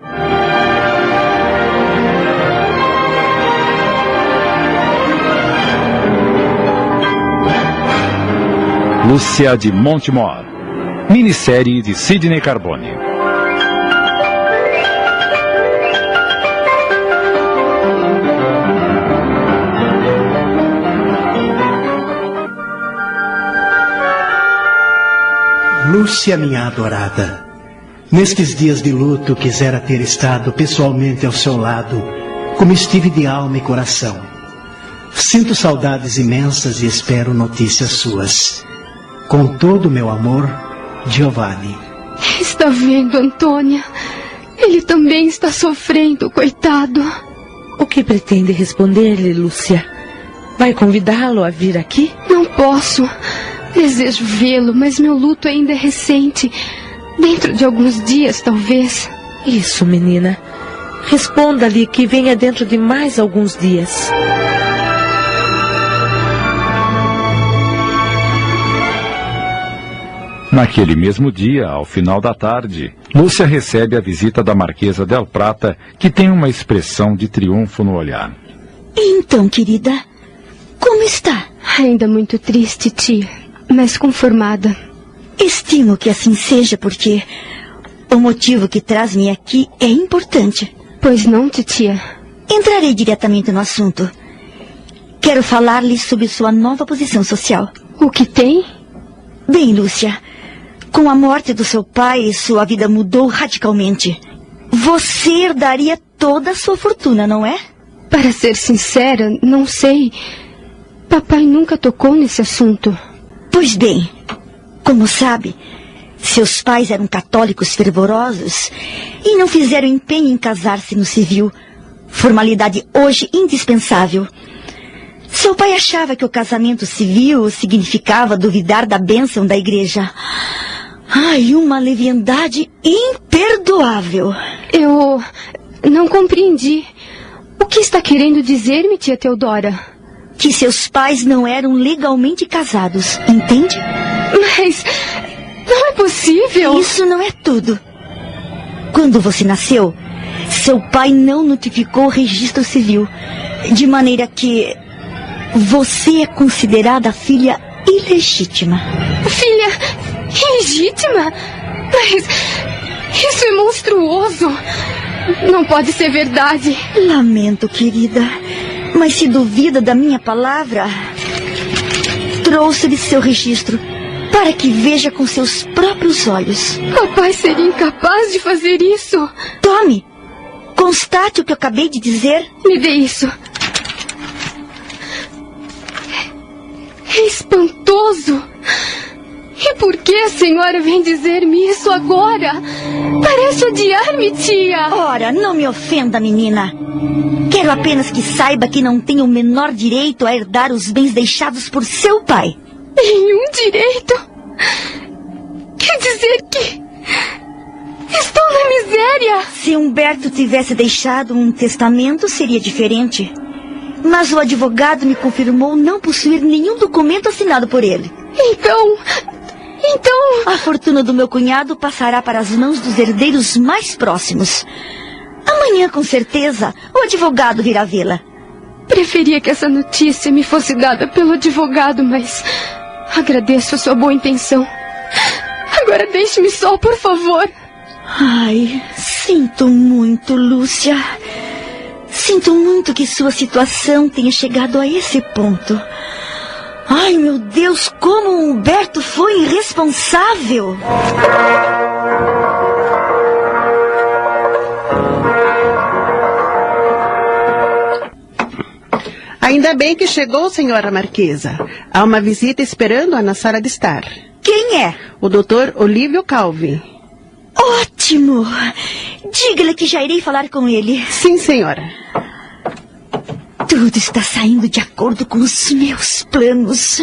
Lúcia de Montemor, minissérie de Sidney Carbone. Lúcia, minha adorada. Nestes dias de luto, quisera ter estado pessoalmente ao seu lado, como estive de alma e coração. Sinto saudades imensas e espero notícias suas. Com todo o meu amor, Giovanni. Está vendo, Antônia? Ele também está sofrendo, coitado. O que pretende responder-lhe, Lúcia? Vai convidá-lo a vir aqui? Não posso. Desejo vê-lo, mas meu luto ainda é recente. Dentro de alguns dias, talvez. Isso, menina. Responda-lhe que venha dentro de mais alguns dias. Naquele mesmo dia, ao final da tarde, Lúcia recebe a visita da Marquesa Del Prata, que tem uma expressão de triunfo no olhar. Então, querida, como está? Ainda muito triste, tia, mas conformada. Estimo que assim seja, porque o motivo que traz-me aqui é importante. Pois não, titia? Entrarei diretamente no assunto. Quero falar-lhe sobre sua nova posição social. O que tem? Bem, Lúcia, com a morte do seu pai, sua vida mudou radicalmente. Você herdaria toda a sua fortuna, não é? Para ser sincera, não sei. Papai nunca tocou nesse assunto. Pois bem, como sabe, seus pais eram católicos fervorosos e não fizeram empenho em casar-se no civil, formalidade hoje indispensável. Seu pai achava que o casamento civil significava duvidar da bênção da igreja. Ai, uma leviandade imperdoável. Eu não compreendi. O que está querendo dizer-me, tia Teodora? Que seus pais não eram legalmente casados, entende? Mas não é possível. Isso não é tudo. Quando você nasceu, seu pai não notificou o registro civil, de maneira que você é considerada filha ilegítima. Filha Ilegítima? Mas isso é monstruoso. Não pode ser verdade. Lamento, querida. Mas se duvida da minha palavra, trouxe-lhe seu registro para que veja com seus próprios olhos. Papai seria incapaz de fazer isso. Tome! Constate o que eu acabei de dizer. Me dê isso. É espantoso. E por que a senhora vem dizer-me isso agora? Parece odiar-me, tia. Ora, não me ofenda, menina. Quero apenas que saiba que não tenho o menor direito a herdar os bens deixados por seu pai. Nenhum direito? Quer dizer que. Estou na miséria. Se Humberto tivesse deixado um testamento, seria diferente. Mas o advogado me confirmou não possuir nenhum documento assinado por ele. Então, então. A fortuna do meu cunhado passará para as mãos dos herdeiros mais próximos. Amanhã, com certeza, o advogado virá vê-la. Preferia que essa notícia me fosse dada pelo advogado, mas. Agradeço a sua boa intenção. Agora deixe-me só, por favor. Ai, sinto muito, Lúcia. Sinto muito que sua situação tenha chegado a esse ponto. Ai, meu Deus, como o Humberto foi irresponsável! Ainda bem que chegou, senhora Marquesa. Há uma visita esperando-a na sala de estar. Quem é? O doutor Olívio Calvi. Ótimo! Diga-lhe que já irei falar com ele. Sim, senhora. Tudo está saindo de acordo com os meus planos.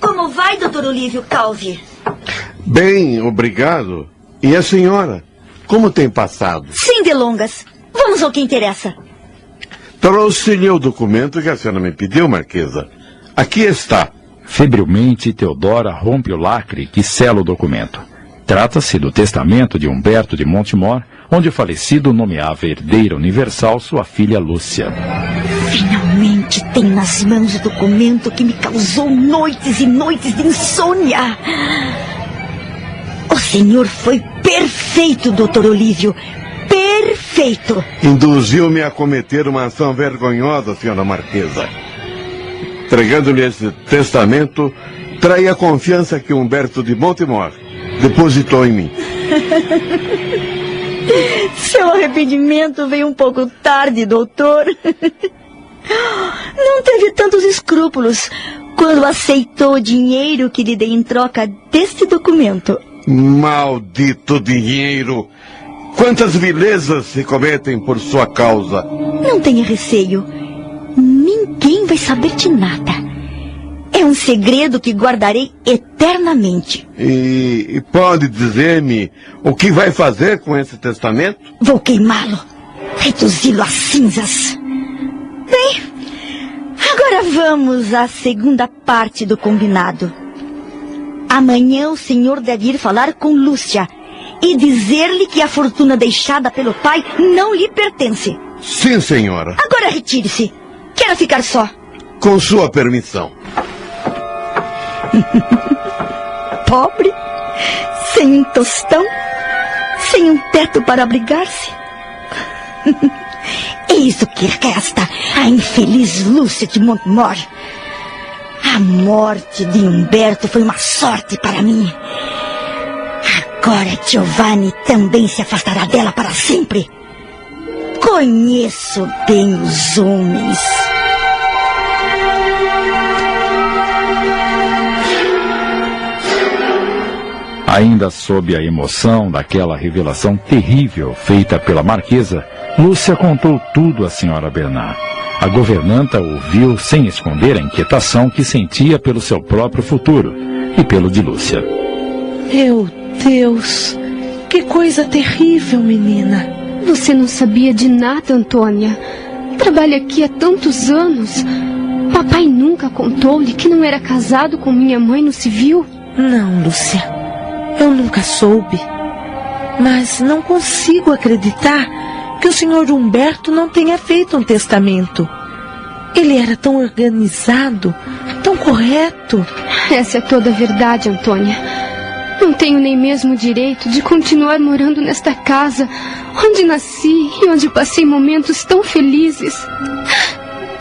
Como vai, doutor Olívio Calvi? Bem, obrigado. E a senhora? Como tem passado? Sem delongas. Vamos ao que interessa. Trouxe-lhe o documento que a senhora me pediu, Marquesa. Aqui está. Febrilmente, Teodora rompe o lacre que sela o documento. Trata-se do testamento de Humberto de Montemor, onde o falecido nomeava herdeira universal sua filha Lúcia. Finalmente tem nas mãos o documento que me causou noites e noites de insônia. O senhor foi perfeito, doutor Olívio. Perfeito. Induziu-me a cometer uma ação vergonhosa, senhora Marquesa. Entregando-lhe esse testamento, traí a confiança que Humberto de Montemor depositou em mim. Seu arrependimento veio um pouco tarde, doutor. Não teve tantos escrúpulos quando aceitou o dinheiro que lhe dei em troca deste documento. Maldito dinheiro! Quantas vilezas se cometem por sua causa? Não tenha receio. Ninguém vai saber de nada. É um segredo que guardarei eternamente. E, e pode dizer-me o que vai fazer com esse testamento? Vou queimá-lo, reduzi-lo a cinzas. Bem, agora vamos à segunda parte do combinado. Amanhã o senhor deve ir falar com Lúcia e dizer-lhe que a fortuna deixada pelo pai não lhe pertence. Sim, senhora. Agora retire-se. Quero ficar só. Com sua permissão. Pobre, sem um tostão, sem um teto para abrigar-se. Eis o que resta a infeliz Lúcia de Montmor. A morte de Humberto foi uma sorte para mim. Agora Giovanni também se afastará dela para sempre. Conheço bem os homens. Ainda sob a emoção daquela revelação terrível feita pela marquesa, Lúcia contou tudo à senhora Bernard. A governanta ouviu sem esconder a inquietação que sentia pelo seu próprio futuro e pelo de Lúcia. Meu Deus, que coisa terrível, menina. Você não sabia de nada, Antônia. Trabalha aqui há tantos anos. Papai nunca contou-lhe que não era casado com minha mãe no civil? Não, Lúcia. Eu nunca soube. Mas não consigo acreditar que o senhor Humberto não tenha feito um testamento. Ele era tão organizado, tão correto. Essa é toda a verdade, Antônia. Não tenho nem mesmo o direito de continuar morando nesta casa, onde nasci e onde passei momentos tão felizes.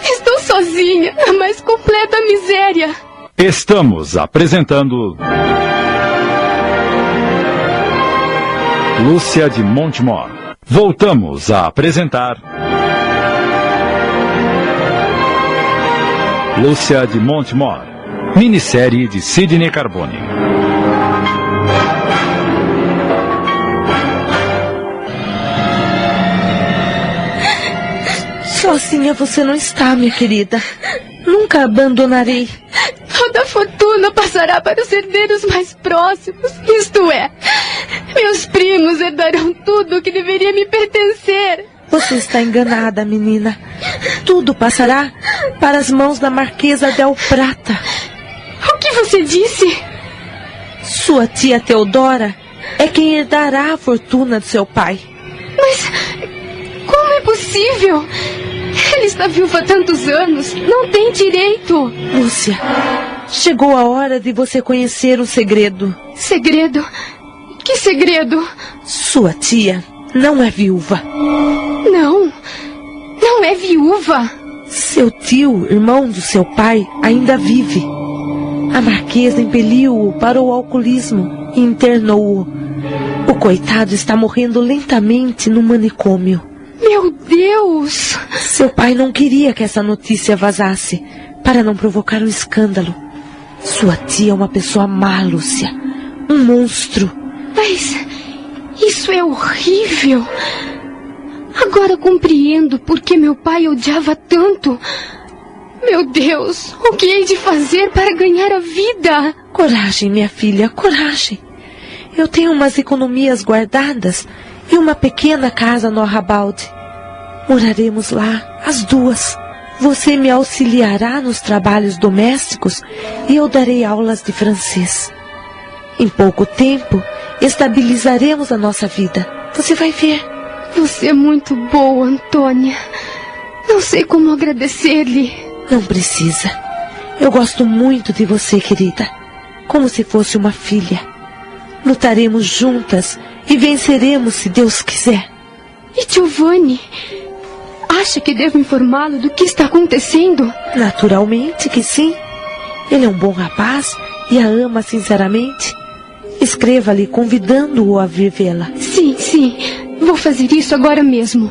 Estou sozinha, na mais completa miséria. Estamos apresentando. Lúcia de Montemor. Voltamos a apresentar. Lúcia de Montemor. Minissérie de Sidney Carbone. Sozinha você não está, minha querida. Nunca abandonarei. Toda a fortuna passará para os herdeiros mais próximos. Isto é, meus primos herdarão tudo que deveria me pertencer. Você está enganada, menina. Tudo passará para as mãos da Marquesa Del Prata. O que você disse? Sua tia Teodora é quem herdará a fortuna de seu pai. Mas como é possível? Ele está vivo há tantos anos. Não tem direito. Lúcia, chegou a hora de você conhecer o segredo. Segredo? Que segredo? Sua tia não é viúva. Não. Não é viúva. Seu tio, irmão do seu pai, ainda vive. A marquesa impeliu-o para o alcoolismo e internou-o. O coitado está morrendo lentamente no manicômio. Meu Deus! Seu pai não queria que essa notícia vazasse, para não provocar um escândalo. Sua tia é uma pessoa má, Lúcia. Um monstro. Mas isso é horrível. Agora compreendo por que meu pai odiava tanto. Meu Deus, o que hei de fazer para ganhar a vida? Coragem, minha filha, coragem. Eu tenho umas economias guardadas e uma pequena casa no Arrabalde. Moraremos lá, as duas. Você me auxiliará nos trabalhos domésticos e eu darei aulas de francês. Em pouco tempo, estabilizaremos a nossa vida. Você vai ver. Você é muito boa, Antônia. Não sei como agradecer-lhe. Não precisa. Eu gosto muito de você, querida. Como se fosse uma filha. Lutaremos juntas e venceremos se Deus quiser. E Giovanni? Acha que devo informá-lo do que está acontecendo? Naturalmente que sim. Ele é um bom rapaz e a ama sinceramente. Escreva-lhe convidando-o a vir vê-la. Sim, sim. Vou fazer isso agora mesmo.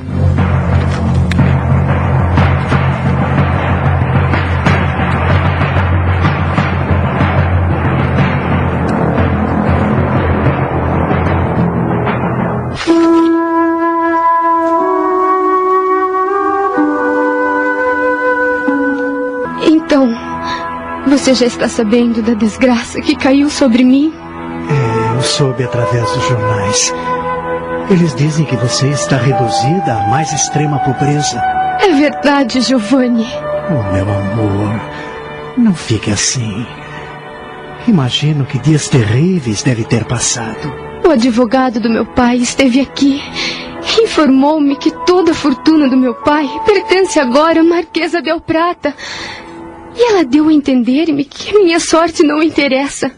Você já está sabendo da desgraça que caiu sobre mim? É, eu soube através dos jornais. Eles dizem que você está reduzida à mais extrema pobreza. É verdade, Giovanni. Oh, meu amor, não fique assim. Imagino que dias terríveis deve ter passado. O advogado do meu pai esteve aqui. Informou-me que toda a fortuna do meu pai pertence agora à Marquesa Del Prata. E ela deu a entender-me que minha sorte não interessa.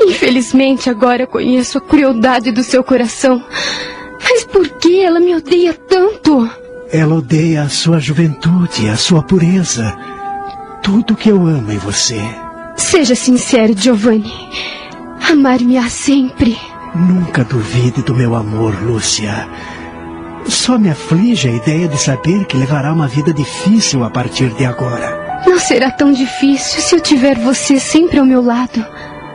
Infelizmente, agora conheço a crueldade do seu coração. Mas por que ela me odeia tanto? Ela odeia a sua juventude, a sua pureza. Tudo que eu amo em você. Seja sincero, Giovanni. Amar-me-á sempre. Nunca duvide do meu amor, Lúcia. Só me aflige a ideia de saber que levará uma vida difícil a partir de agora. Não será tão difícil se eu tiver você sempre ao meu lado.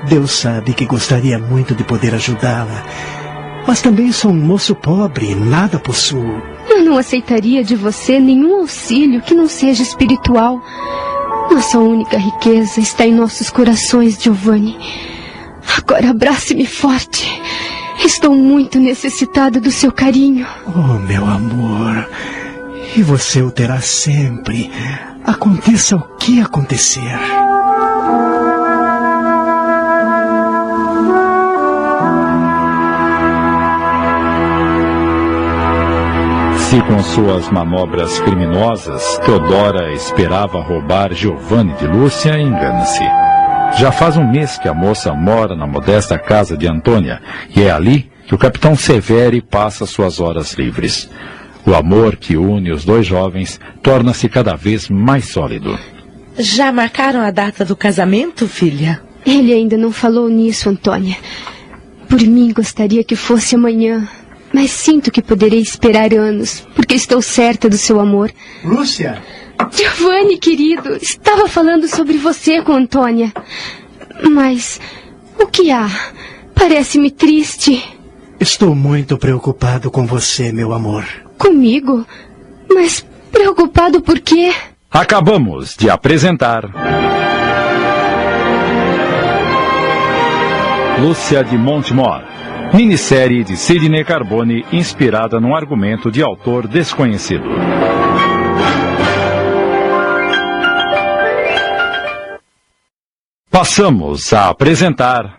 Deus sabe que gostaria muito de poder ajudá-la. Mas também sou um moço pobre e nada possuo. Eu não aceitaria de você nenhum auxílio que não seja espiritual. Nossa única riqueza está em nossos corações, Giovanni. Agora abrace-me forte. Estou muito necessitada do seu carinho. Oh, meu amor. E você o terá sempre. Aconteça o que acontecer. Se com suas manobras criminosas Teodora esperava roubar Giovanni de Lúcia, engana-se. Já faz um mês que a moça mora na modesta casa de Antônia e é ali que o capitão Severi passa suas horas livres. O amor que une os dois jovens torna-se cada vez mais sólido. Já marcaram a data do casamento, filha? Ele ainda não falou nisso, Antônia. Por mim, gostaria que fosse amanhã. Mas sinto que poderei esperar anos, porque estou certa do seu amor. Lúcia! Giovanni, querido, estava falando sobre você com Antônia. Mas o que há? Parece-me triste. Estou muito preocupado com você, meu amor. Comigo? Mas preocupado por quê? Acabamos de apresentar. Lúcia de Montemor. Minissérie de Sidney Carbone inspirada num argumento de autor desconhecido. Passamos a apresentar.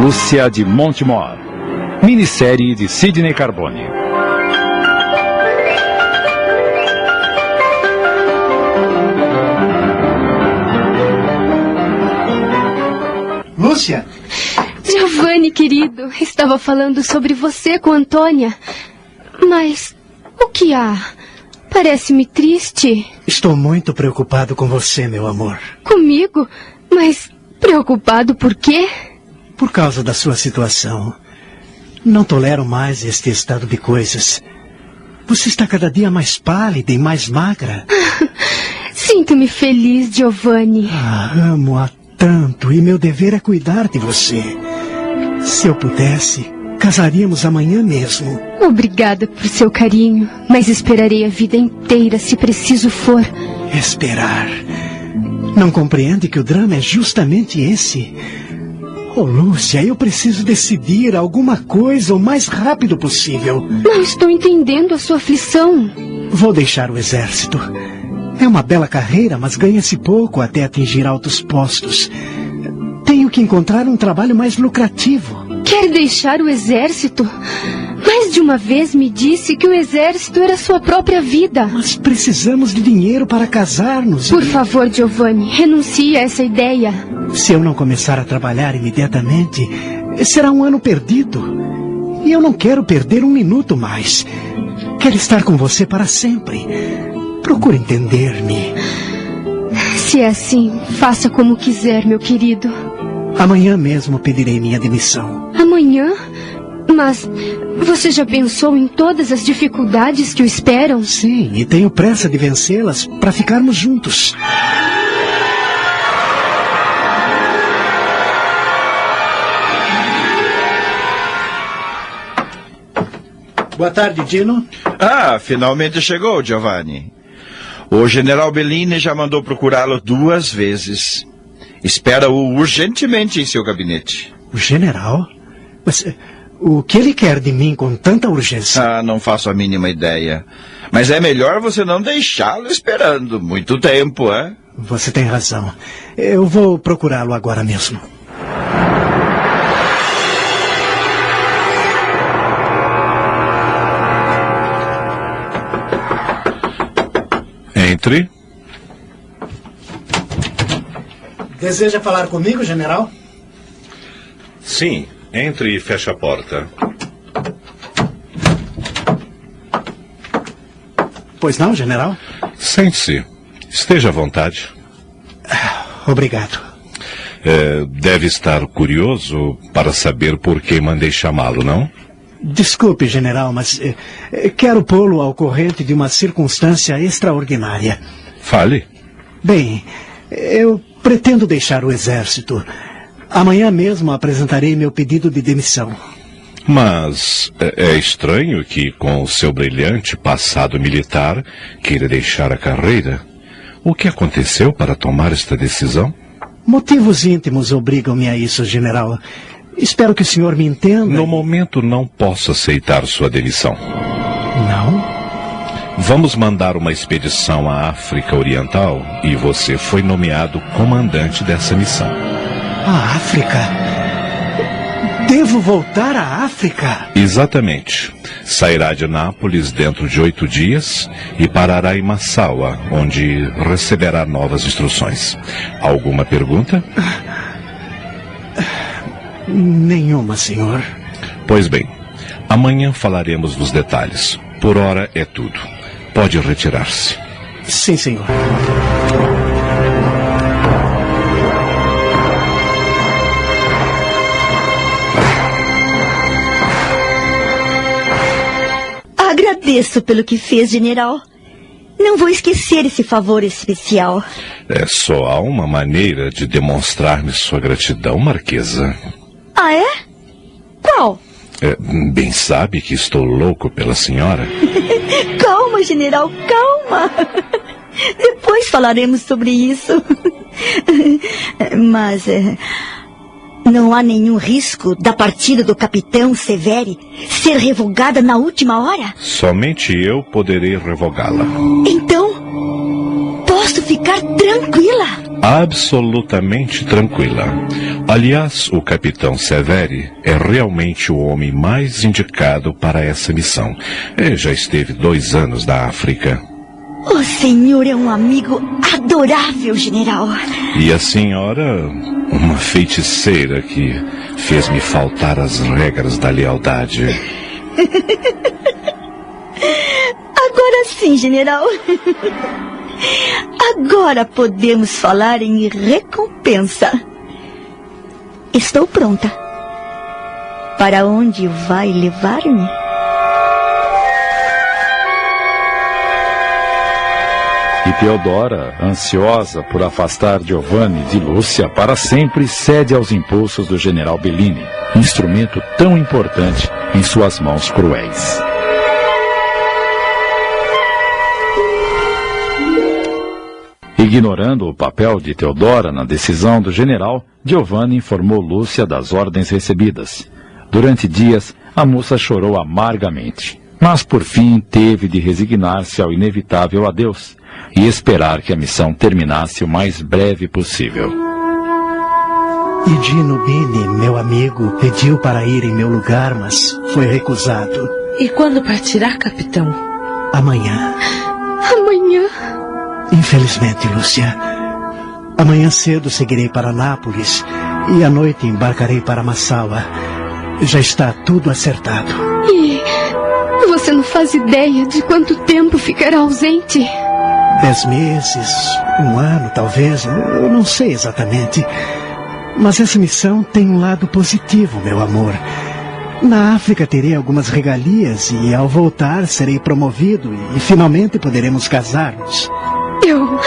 Lúcia de Montemor. Minissérie de Sidney Carbone. Lúcia! Giovanni, querido, estava falando sobre você com Antônia. Mas o que há? Parece-me triste. Estou muito preocupado com você, meu amor. Comigo? Mas preocupado por quê? Por causa da sua situação. Não tolero mais este estado de coisas. Você está cada dia mais pálida e mais magra. Sinto-me feliz, Giovanni. Ah, amo-a tanto e meu dever é cuidar de você. Se eu pudesse, casaríamos amanhã mesmo. Obrigada por seu carinho, mas esperarei a vida inteira se preciso for. Esperar. Não compreende que o drama é justamente esse? Oh, Lúcia, eu preciso decidir alguma coisa o mais rápido possível. Não estou entendendo a sua aflição. Vou deixar o exército. É uma bela carreira, mas ganha-se pouco até atingir altos postos. Tenho que encontrar um trabalho mais lucrativo. Quer deixar o exército? Mais de uma vez me disse que o exército era sua própria vida. Mas precisamos de dinheiro para casar-nos. Por favor, Giovanni, renuncie a essa ideia. Se eu não começar a trabalhar imediatamente, será um ano perdido. E eu não quero perder um minuto mais. Quero estar com você para sempre. Procure entender-me. Se é assim, faça como quiser, meu querido. Amanhã mesmo pedirei minha demissão. Amanhã? Mas você já pensou em todas as dificuldades que o esperam? Sim, e tenho pressa de vencê-las para ficarmos juntos. Boa tarde, Dino. Ah, finalmente chegou, Giovanni. O general Bellini já mandou procurá-lo duas vezes. Espera-o urgentemente em seu gabinete. O general? Mas eh, o que ele quer de mim com tanta urgência? Ah, não faço a mínima ideia. Mas é melhor você não deixá-lo esperando muito tempo, é? Você tem razão. Eu vou procurá-lo agora mesmo. Entre. Deseja falar comigo, general? Sim, entre e feche a porta. Pois não, general? Sente-se. Esteja à vontade. Obrigado. É, deve estar curioso para saber por que mandei chamá-lo, não? Desculpe, general, mas eh, quero pô-lo ao corrente de uma circunstância extraordinária. Fale. Bem, eu pretendo deixar o exército. Amanhã mesmo apresentarei meu pedido de demissão. Mas é, é estranho que, com o seu brilhante passado militar, queira deixar a carreira. O que aconteceu para tomar esta decisão? Motivos íntimos obrigam-me a isso, general. Espero que o senhor me entenda. No momento não posso aceitar sua demissão. Não? Vamos mandar uma expedição à África Oriental e você foi nomeado comandante dessa missão. A África? Devo voltar à África? Exatamente. Sairá de Nápoles dentro de oito dias e parará em Massaua, onde receberá novas instruções. Alguma pergunta? Nenhuma, senhor. Pois bem, amanhã falaremos dos detalhes. Por hora é tudo. Pode retirar-se. Sim, senhor. Agradeço pelo que fez, general. Não vou esquecer esse favor especial. É só há uma maneira de demonstrar-me sua gratidão, Marquesa. Ah, é? Qual? É, bem sabe que estou louco pela senhora. calma, general, calma. Depois falaremos sobre isso. Mas é, não há nenhum risco da partida do capitão Severi ser revogada na última hora? Somente eu poderei revogá-la. Então, posso ficar tranquila? Absolutamente tranquila. Aliás, o capitão Severi é realmente o homem mais indicado para essa missão. Ele já esteve dois anos na África. O senhor é um amigo adorável, general. E a senhora, uma feiticeira que fez-me faltar as regras da lealdade. Agora sim, general. Agora podemos falar em recompensa. Estou pronta. Para onde vai levar-me? E Teodora, ansiosa por afastar Giovanni de Lúcia para sempre, cede aos impulsos do general Bellini, instrumento tão importante em suas mãos cruéis. Ignorando o papel de Teodora na decisão do general, Giovanni informou Lúcia das ordens recebidas. Durante dias, a moça chorou amargamente. Mas por fim teve de resignar-se ao inevitável adeus e esperar que a missão terminasse o mais breve possível. E Dino Bini, meu amigo, pediu para ir em meu lugar, mas foi recusado. E quando partirá, capitão? Amanhã. Amanhã? Infelizmente, Lúcia. Amanhã cedo seguirei para Nápoles e à noite embarcarei para Massaua. Já está tudo acertado. E você não faz ideia de quanto tempo ficará ausente? Dez meses, um ano, talvez. Eu não sei exatamente. Mas essa missão tem um lado positivo, meu amor. Na África terei algumas regalias e ao voltar serei promovido e finalmente poderemos casar-nos. Eu.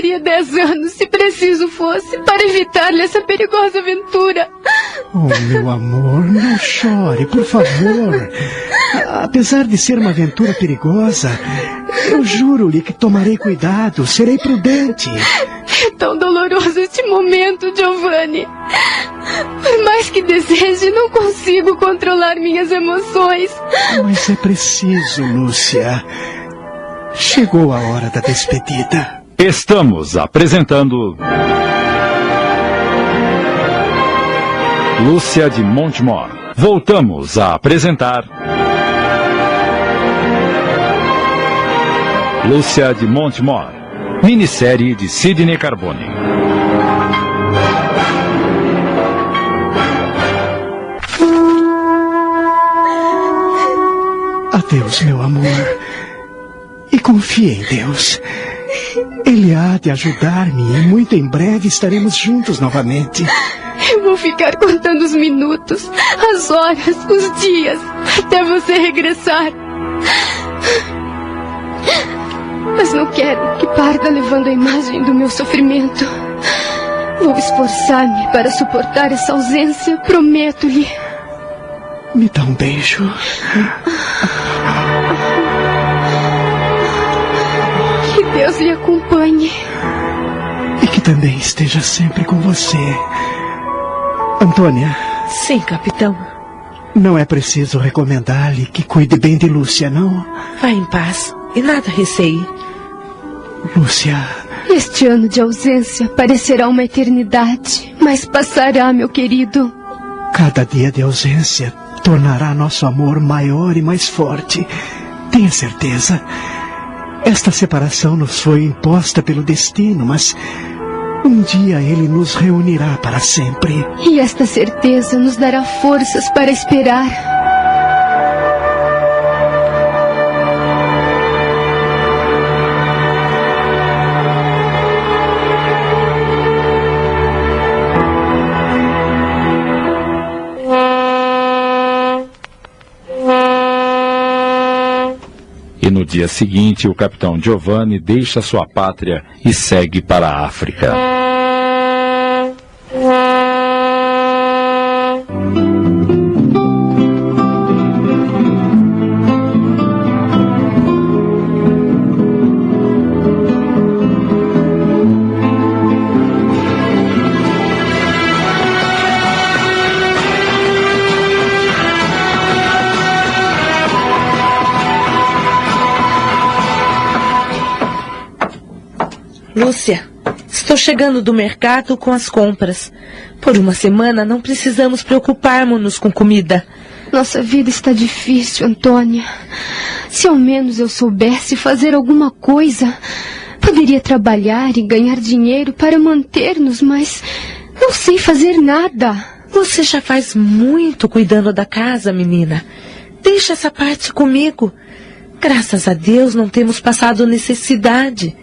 Eu esperaria dez anos, se preciso fosse, para evitar-lhe essa perigosa aventura. Oh, meu amor, não chore, por favor. Apesar de ser uma aventura perigosa, eu juro-lhe que tomarei cuidado, serei prudente. É tão doloroso este momento, Giovanni. Por mais que deseje, não consigo controlar minhas emoções. Mas é preciso, Lúcia. Chegou a hora da despedida. Estamos apresentando. Lúcia de Montemor. Voltamos a apresentar. Lúcia de Montemor. Minissérie de Sidney Carbone. Adeus, meu amor. E confie em Deus. Ele há de ajudar-me e muito em breve estaremos juntos novamente. Eu vou ficar contando os minutos, as horas, os dias, até você regressar. Mas não quero que parta levando a imagem do meu sofrimento. Vou esforçar-me para suportar essa ausência, prometo-lhe. Me dá um beijo. Deus lhe acompanhe. E que também esteja sempre com você. Antônia. Sim, capitão. Não é preciso recomendar-lhe que cuide bem de Lúcia, não? Vá em paz e nada receie. Lúcia. Este ano de ausência parecerá uma eternidade, mas passará, meu querido. Cada dia de ausência tornará nosso amor maior e mais forte. Tenha certeza. Esta separação nos foi imposta pelo destino, mas um dia ele nos reunirá para sempre. E esta certeza nos dará forças para esperar. No dia seguinte, o capitão Giovanni deixa sua pátria e segue para a África. Chegando do mercado com as compras. Por uma semana não precisamos preocuparmos-nos com comida. Nossa vida está difícil, Antônia. Se ao menos eu soubesse fazer alguma coisa, poderia trabalhar e ganhar dinheiro para manter-nos, mas não sei fazer nada. Você já faz muito cuidando da casa, menina. Deixa essa parte comigo. Graças a Deus não temos passado necessidade.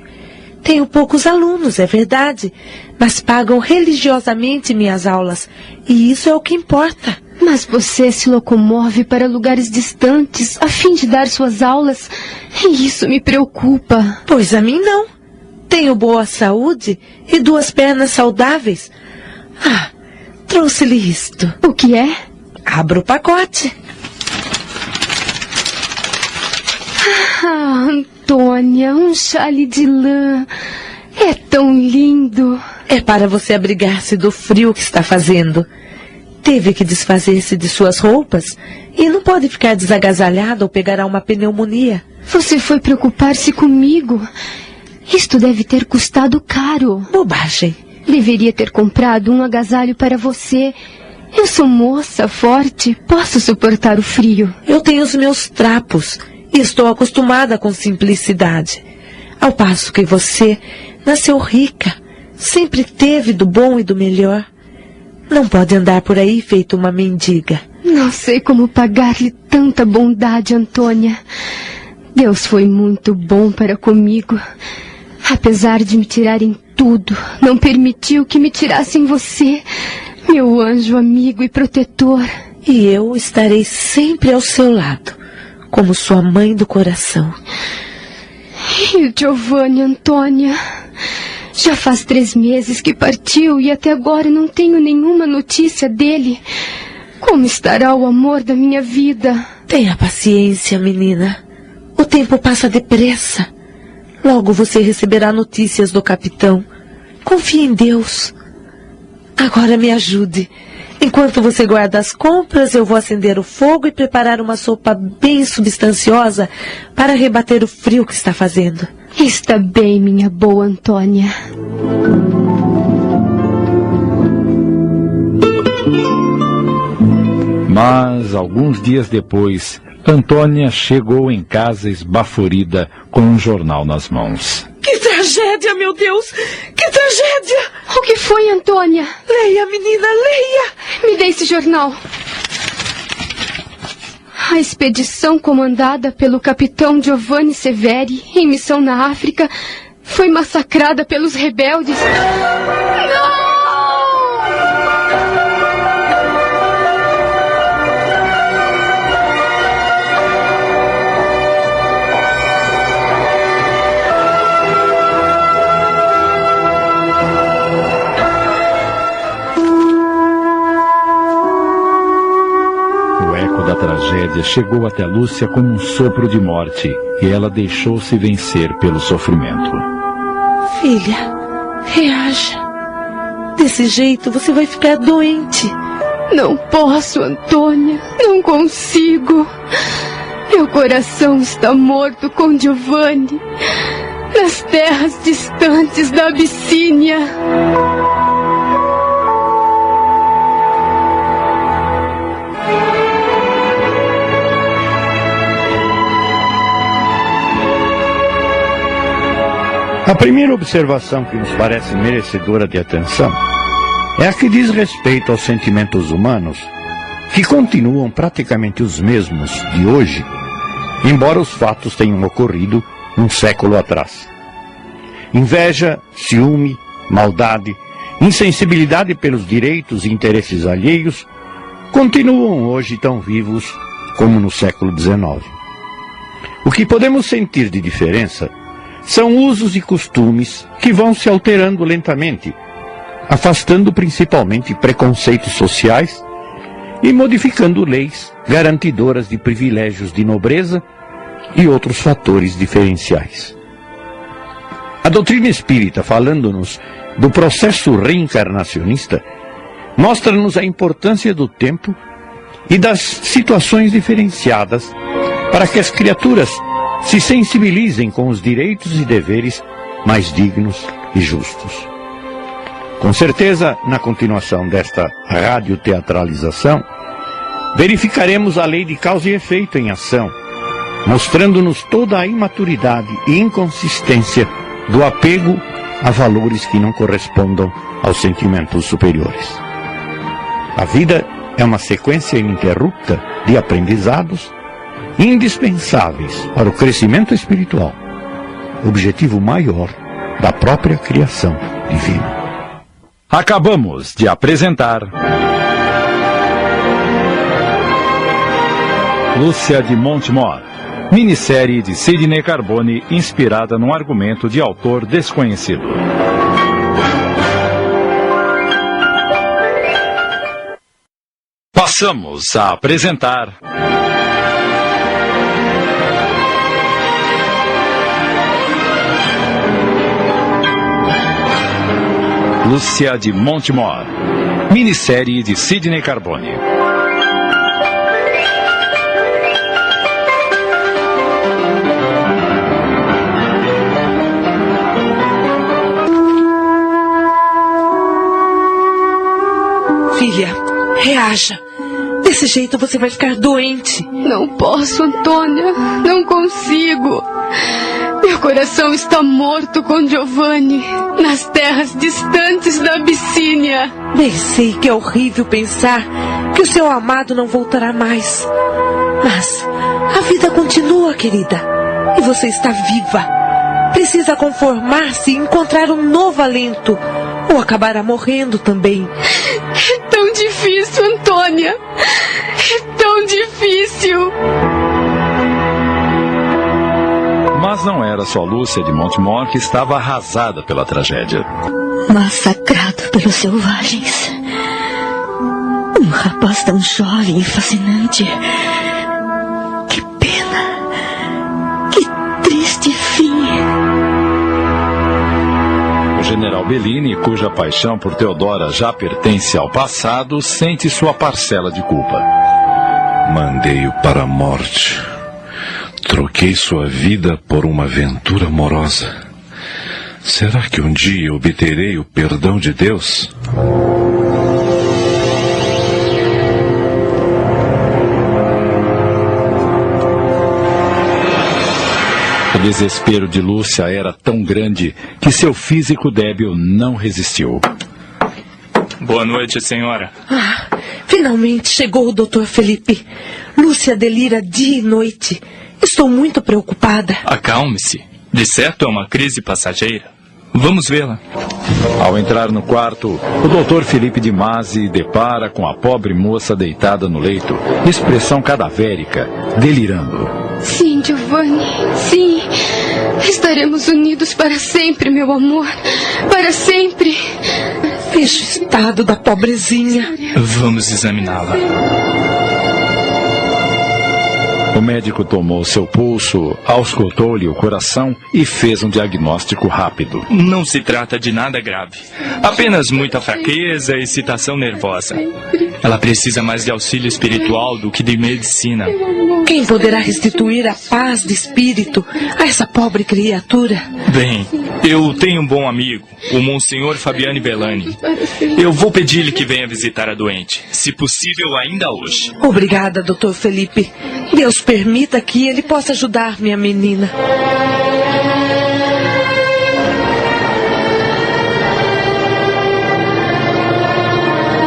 Tenho poucos alunos, é verdade, mas pagam religiosamente minhas aulas. E isso é o que importa. Mas você se locomove para lugares distantes a fim de dar suas aulas. E isso me preocupa. Pois a mim não. Tenho boa saúde e duas pernas saudáveis. Ah, trouxe-lhe isto. O que é? Abra o pacote. Ah, Antônia, um chale de lã. É tão lindo. É para você abrigar-se do frio que está fazendo. Teve que desfazer-se de suas roupas e não pode ficar desagasalhado ou pegará uma pneumonia. Você foi preocupar-se comigo. Isto deve ter custado caro. Bobagem. Deveria ter comprado um agasalho para você. Eu sou moça, forte, posso suportar o frio. Eu tenho os meus trapos estou acostumada com simplicidade. Ao passo que você nasceu rica, sempre teve do bom e do melhor. Não pode andar por aí feito uma mendiga. Não sei como pagar-lhe tanta bondade, Antônia. Deus foi muito bom para comigo. Apesar de me tirarem tudo, não permitiu que me tirassem você, meu anjo amigo e protetor. E eu estarei sempre ao seu lado, como sua mãe do coração. E Giovanni, Antônia? Já faz três meses que partiu e até agora não tenho nenhuma notícia dele. Como estará o amor da minha vida? Tenha paciência, menina. O tempo passa depressa. Logo você receberá notícias do capitão. Confie em Deus. Agora me ajude. Enquanto você guarda as compras, eu vou acender o fogo e preparar uma sopa bem substanciosa para rebater o frio que está fazendo. Está bem, minha boa Antônia. Mas, alguns dias depois, Antônia chegou em casa esbaforida com um jornal nas mãos. Que tragédia, meu Deus! Que tragédia! O que foi, Antônia? Leia, menina, leia! Me dê esse jornal. A expedição comandada pelo capitão Giovanni Severi, em missão na África, foi massacrada pelos rebeldes. Não! Tragédia chegou até Lúcia como um sopro de morte e ela deixou-se vencer pelo sofrimento. Filha, reaja. Desse jeito você vai ficar doente. Não posso, Antônia. Não consigo. Meu coração está morto com Giovanni. Nas terras distantes da Abissínia. A primeira observação que nos parece merecedora de atenção é a que diz respeito aos sentimentos humanos, que continuam praticamente os mesmos de hoje, embora os fatos tenham ocorrido um século atrás. Inveja, ciúme, maldade, insensibilidade pelos direitos e interesses alheios continuam hoje tão vivos como no século XIX. O que podemos sentir de diferença são usos e costumes que vão se alterando lentamente, afastando principalmente preconceitos sociais e modificando leis garantidoras de privilégios de nobreza e outros fatores diferenciais. A doutrina espírita, falando-nos do processo reencarnacionista, mostra-nos a importância do tempo e das situações diferenciadas para que as criaturas se sensibilizem com os direitos e deveres mais dignos e justos. Com certeza, na continuação desta radioteatralização, verificaremos a lei de causa e efeito em ação, mostrando-nos toda a imaturidade e inconsistência do apego a valores que não correspondam aos sentimentos superiores. A vida é uma sequência ininterrupta de aprendizados indispensáveis para o crescimento espiritual, objetivo maior da própria criação divina. Acabamos de apresentar. Lúcia de Montemor, minissérie de Sidney Carbone inspirada num argumento de autor desconhecido. Passamos a apresentar. Lúcia de Montemor. Minissérie de Sidney Carbone. Filha, reaja. Desse jeito você vai ficar doente. Não posso, Antônia. Não consigo. Meu coração está morto com Giovanni, nas terras distantes da Abissínia. Bem sei que é horrível pensar que o seu amado não voltará mais. Mas a vida continua, querida. E você está viva. Precisa conformar-se e encontrar um novo alento. Ou acabará morrendo também. É tão difícil, Antônia. É tão difícil. Mas não era só Lúcia de Montemor que estava arrasada pela tragédia. Massacrado pelos selvagens. Um rapaz tão jovem e fascinante. Que pena. Que triste fim. O general Bellini, cuja paixão por Teodora já pertence ao passado, sente sua parcela de culpa. Mandei-o para a morte. Troquei sua vida por uma aventura amorosa. Será que um dia obterei o perdão de Deus? O desespero de Lúcia era tão grande que seu físico débil não resistiu. Boa noite, senhora. Ah, finalmente chegou o Dr. Felipe. Lúcia delira dia e noite. Estou muito preocupada. Acalme-se. De certo é uma crise passageira. Vamos vê-la. Ao entrar no quarto, o doutor Felipe de Masi depara com a pobre moça deitada no leito, expressão cadavérica, delirando. Sim, Giovanni, sim. Estaremos unidos para sempre, meu amor. Para sempre. Veja o estado da pobrezinha. Vamos examiná-la. O médico tomou seu pulso, auscultou-lhe o coração e fez um diagnóstico rápido. Não se trata de nada grave. Apenas muita fraqueza e excitação nervosa. Ela precisa mais de auxílio espiritual do que de medicina. Quem poderá restituir a paz de espírito a essa pobre criatura? Bem, eu tenho um bom amigo, o Monsenhor Fabiane Bellani. Eu vou pedir-lhe que venha visitar a doente, se possível ainda hoje. Obrigada, doutor Felipe. Deus permita que ele possa ajudar minha menina.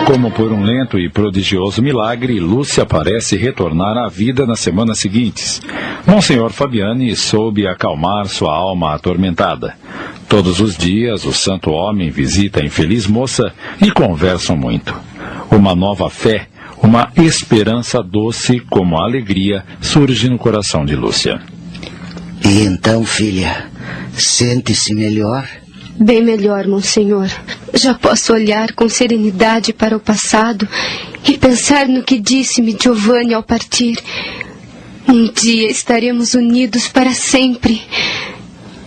Como por um lento e prodigioso milagre, Lúcia parece retornar à vida nas semanas seguintes. Monsenhor Fabiani soube acalmar sua alma atormentada. Todos os dias, o santo homem visita a infeliz moça e conversam muito. Uma nova fé, uma esperança doce como a alegria surge no coração de Lúcia. E então, filha, sente-se melhor? Bem melhor, Monsenhor. Já posso olhar com serenidade para o passado e pensar no que disse-me Giovanni ao partir. Um dia estaremos unidos para sempre.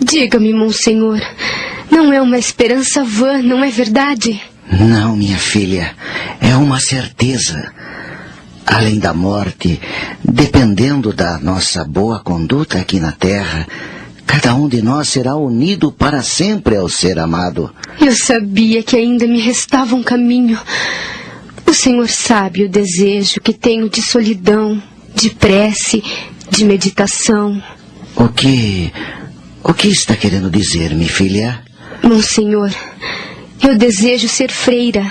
Diga-me, Monsenhor, não é uma esperança vã, não é verdade? Não, minha filha, é uma certeza. Além da morte, dependendo da nossa boa conduta aqui na terra, cada um de nós será unido para sempre ao ser amado. Eu sabia que ainda me restava um caminho. O Senhor sabe o desejo que tenho de solidão, de prece, de meditação. O que. O que está querendo dizer, minha filha? Monsenhor, eu desejo ser freira.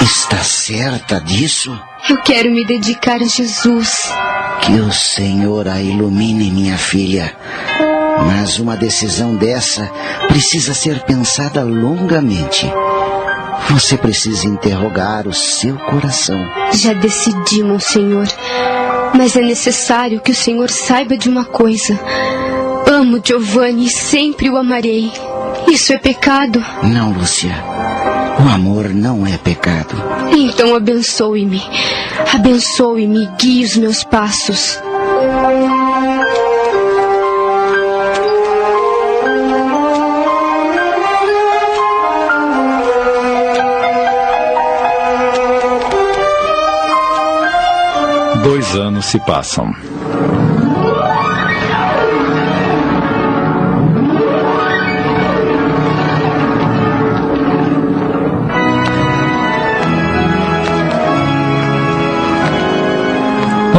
Está certa disso? Eu quero me dedicar a Jesus. Que o Senhor a ilumine, minha filha. Mas uma decisão dessa precisa ser pensada longamente. Você precisa interrogar o seu coração. Já decidi, Monsenhor. Mas é necessário que o Senhor saiba de uma coisa. Amo Giovanni e sempre o amarei. Isso é pecado? Não, Lúcia. O amor não é pecado. Então abençoe-me. Abençoe-me e guie os meus passos. Dois anos se passam.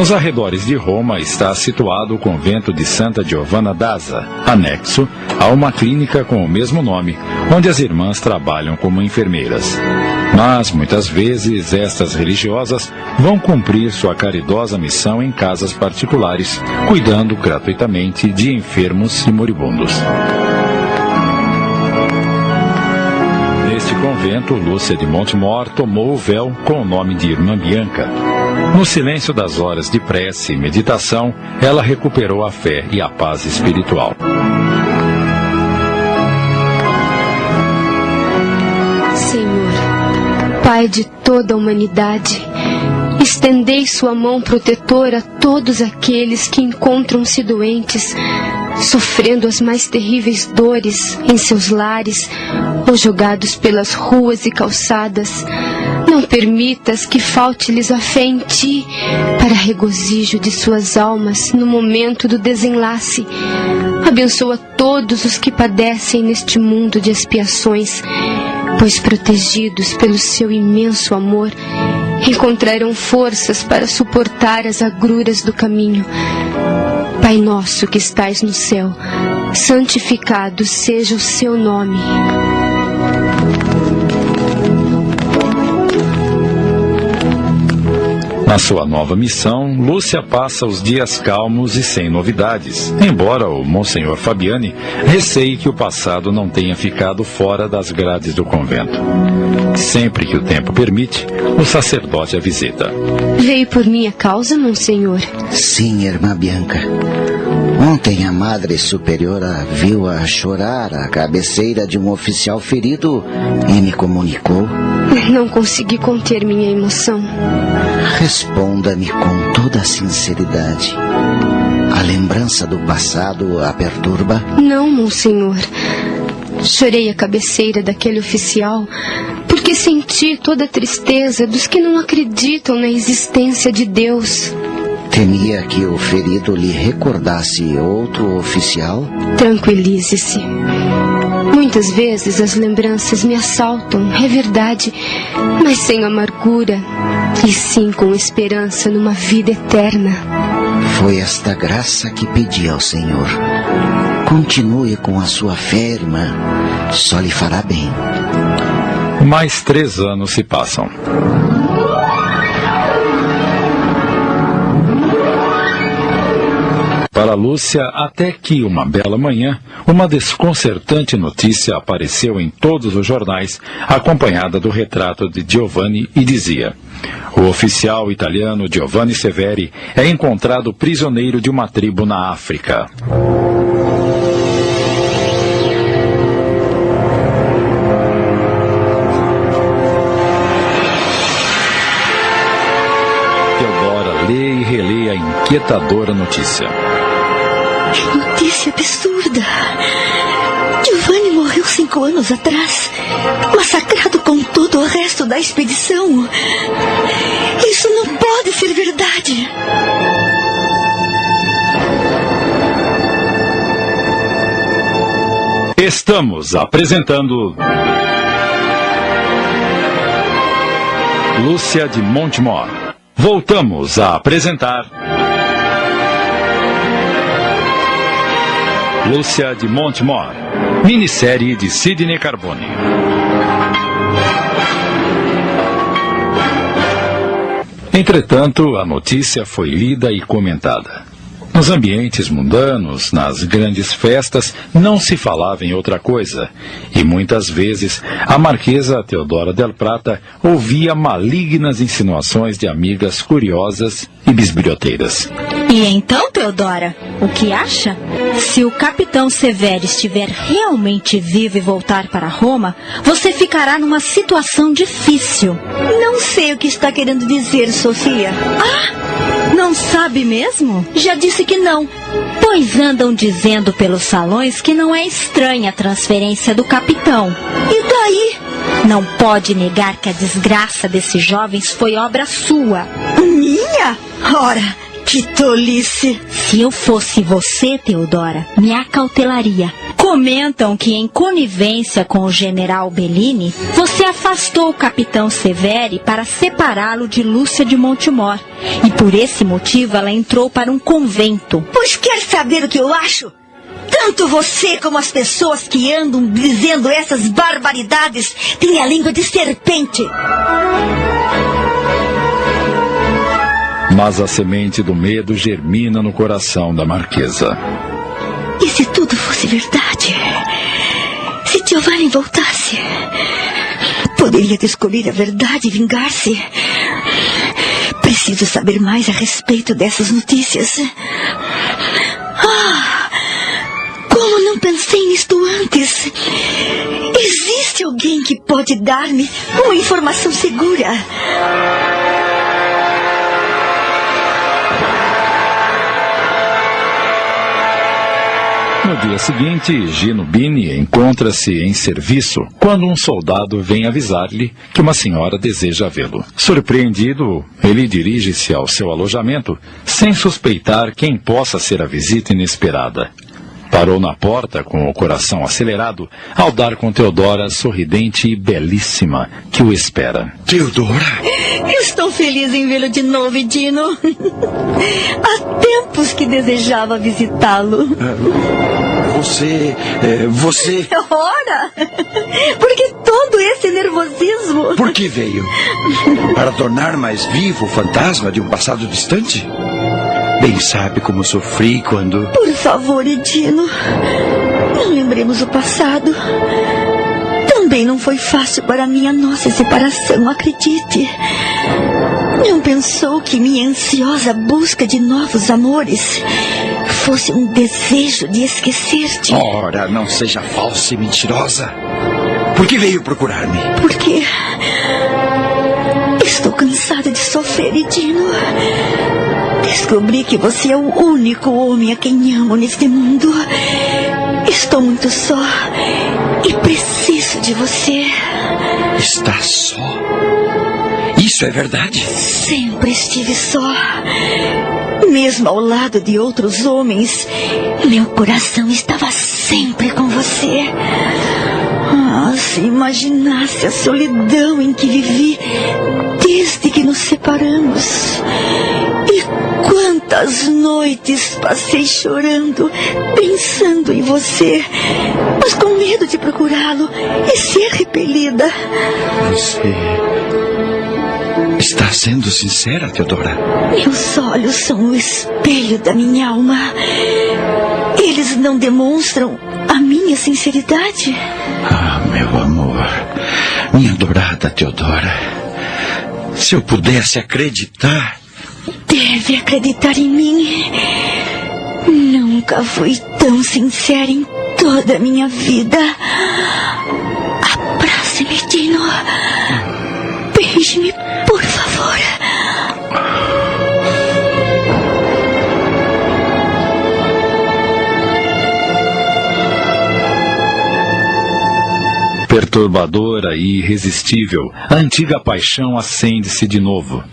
Nos arredores de Roma está situado o convento de Santa Giovanna d'Asa, anexo a uma clínica com o mesmo nome, onde as irmãs trabalham como enfermeiras. Mas muitas vezes estas religiosas vão cumprir sua caridosa missão em casas particulares, cuidando gratuitamente de enfermos e moribundos. Neste convento, Lúcia de Montemor tomou o véu com o nome de Irmã Bianca. No silêncio das horas de prece e meditação, ela recuperou a fé e a paz espiritual. Senhor, Pai de toda a humanidade, estendei sua mão protetora a todos aqueles que encontram-se doentes, sofrendo as mais terríveis dores em seus lares ou jogados pelas ruas e calçadas. Não permitas que falte-lhes a fé em ti, para regozijo de suas almas no momento do desenlace. Abençoa todos os que padecem neste mundo de expiações, pois protegidos pelo seu imenso amor, encontrarão forças para suportar as agruras do caminho. Pai nosso que estais no céu, santificado seja o seu nome. Na sua nova missão, Lúcia passa os dias calmos e sem novidades, embora o Monsenhor Fabiani receie que o passado não tenha ficado fora das grades do convento. Sempre que o tempo permite, o sacerdote a visita. Veio por minha causa, Monsenhor? Sim, irmã Bianca. Ontem a Madre Superiora viu-a chorar à cabeceira de um oficial ferido e me comunicou. Não consegui conter minha emoção. Responda-me com toda a sinceridade. A lembrança do passado a perturba? Não, Monsenhor. Chorei à cabeceira daquele oficial porque senti toda a tristeza dos que não acreditam na existência de Deus. Temia que o ferido lhe recordasse outro oficial? Tranquilize-se. Muitas vezes as lembranças me assaltam, é verdade, mas sem amargura, e sim com esperança numa vida eterna. Foi esta graça que pedi ao Senhor. Continue com a sua fé, irmã. Só lhe fará bem. Mais três anos se passam. Para Lúcia, até que uma bela manhã, uma desconcertante notícia apareceu em todos os jornais, acompanhada do retrato de Giovanni, e dizia: O oficial italiano Giovanni Severi é encontrado prisioneiro de uma tribo na África. E inquietadora notícia. Que notícia absurda! Giovanni morreu cinco anos atrás, massacrado com todo o resto da expedição. Isso não pode ser verdade. Estamos apresentando. Lúcia de Montemor. Voltamos a apresentar. Lúcia de Montemor. Minissérie de Sidney Carbone. Entretanto, a notícia foi lida e comentada. Nos ambientes mundanos, nas grandes festas, não se falava em outra coisa, e muitas vezes a marquesa Teodora del Prata ouvia malignas insinuações de amigas curiosas e bisbilhoteiras. E então, Teodora, o que acha? Se o capitão Severo estiver realmente vivo e voltar para Roma, você ficará numa situação difícil. Não sei o que está querendo dizer, Sofia. Ah! Não sabe mesmo? Já disse que não. Pois andam dizendo pelos salões que não é estranha a transferência do capitão. E daí? Não pode negar que a desgraça desses jovens foi obra sua. Minha? Ora, que tolice! Se eu fosse você, Teodora, me acautelaria. Comentam que, em conivência com o general Bellini, você afastou o capitão Severi para separá-lo de Lúcia de Montemor. E por esse motivo ela entrou para um convento. Pois quer saber o que eu acho? Tanto você como as pessoas que andam dizendo essas barbaridades têm a língua de serpente. Mas a semente do medo germina no coração da marquesa. E se tudo fosse verdade? Se Giovanni voltasse? Poderia descobrir a verdade e vingar-se? Preciso saber mais a respeito dessas notícias. Ah! Como não pensei nisto antes? Existe alguém que pode dar-me uma informação segura? No dia seguinte, Gino Bini encontra-se em serviço quando um soldado vem avisar-lhe que uma senhora deseja vê-lo. Surpreendido, ele dirige-se ao seu alojamento sem suspeitar quem possa ser a visita inesperada. Parou na porta com o coração acelerado ao dar com Teodora sorridente e belíssima que o espera. Teodora? Estou feliz em vê-lo de novo, Dino. Há tempos que desejava visitá-lo. Você. é, você. Ora! Por que todo esse nervosismo? Por que veio? Para tornar mais vivo o fantasma de um passado distante? Bem sabe como sofri quando. Por favor, Edino. Não lembremos o passado. Também não foi fácil para mim a nossa separação, acredite. Não pensou que minha ansiosa busca de novos amores fosse um desejo de esquecer-te? Ora, não seja falsa e mentirosa. Por que veio procurar-me? Porque estou cansada de sofrer, Edino. Descobri que você é o único homem a quem amo neste mundo. Estou muito só e preciso de você. Está só? Isso é verdade? Sempre estive só. Mesmo ao lado de outros homens, meu coração estava sempre com você. Se imaginasse a solidão em que vivi desde que nos separamos. E quantas noites passei chorando, pensando em você, mas com medo de procurá-lo e ser repelida. Você. Está sendo sincera, Teodora? Meus olhos são o espelho da minha alma. Eles não demonstram a minha sinceridade. Ah, meu amor. Minha adorada Teodora. Se eu pudesse acreditar. Deve acreditar em mim. Nunca fui tão sincera em toda a minha vida. Abrace-me, Dino. Beije-me, por favor. Perturbadora e irresistível, a antiga paixão acende-se de novo.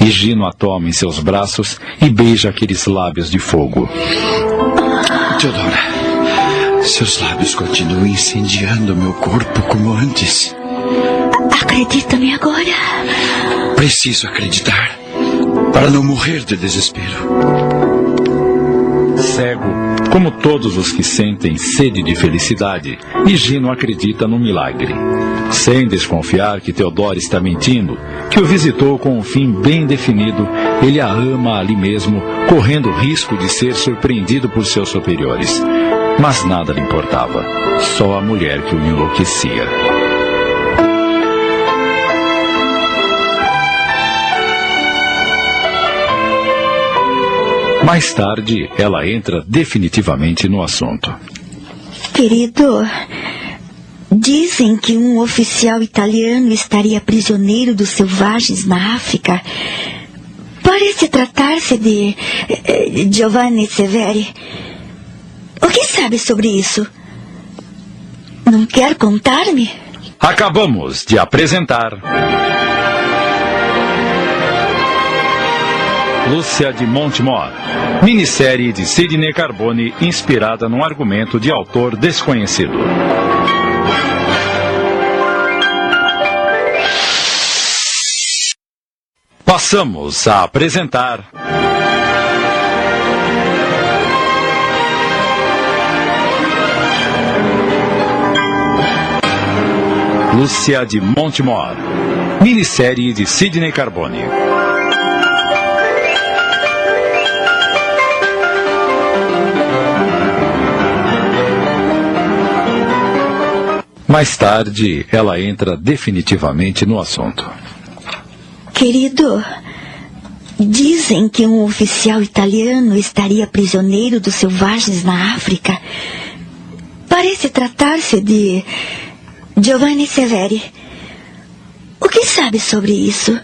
E Gino a toma em seus braços e beija aqueles lábios de fogo. Teodora, seus lábios continuam incendiando meu corpo como antes. Acredita-me agora. Preciso acreditar para não morrer de desespero. Cego, como todos os que sentem sede de felicidade, Higino acredita no milagre. Sem desconfiar que Teodoro está mentindo, que o visitou com um fim bem definido, ele a ama ali mesmo, correndo risco de ser surpreendido por seus superiores. Mas nada lhe importava, só a mulher que o enlouquecia. Mais tarde, ela entra definitivamente no assunto. Querido, dizem que um oficial italiano estaria prisioneiro dos selvagens na África. Parece tratar-se de eh, Giovanni Severi. O que sabe sobre isso? Não quer contar-me? Acabamos de apresentar. Lúcia de Montemor, minissérie de Sidney Carbone inspirada num argumento de autor desconhecido. Passamos a apresentar. Lúcia de Montemor, minissérie de Sidney Carbone. Mais tarde, ela entra definitivamente no assunto. Querido, dizem que um oficial italiano estaria prisioneiro dos selvagens na África. Parece tratar-se de Giovanni Severi. O que sabe sobre isso?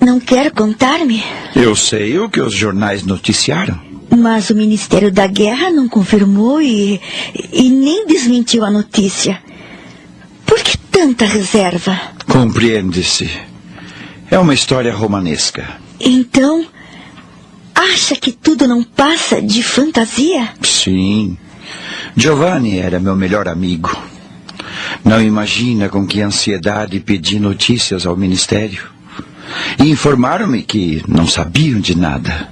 Não quer contar-me? Eu sei o que os jornais noticiaram. Mas o Ministério da Guerra não confirmou e, e nem desmentiu a notícia. Por que tanta reserva? Compreende-se. É uma história romanesca. Então, acha que tudo não passa de fantasia? Sim. Giovanni era meu melhor amigo. Não imagina com que ansiedade pedi notícias ao ministério. E informaram-me que não sabiam de nada.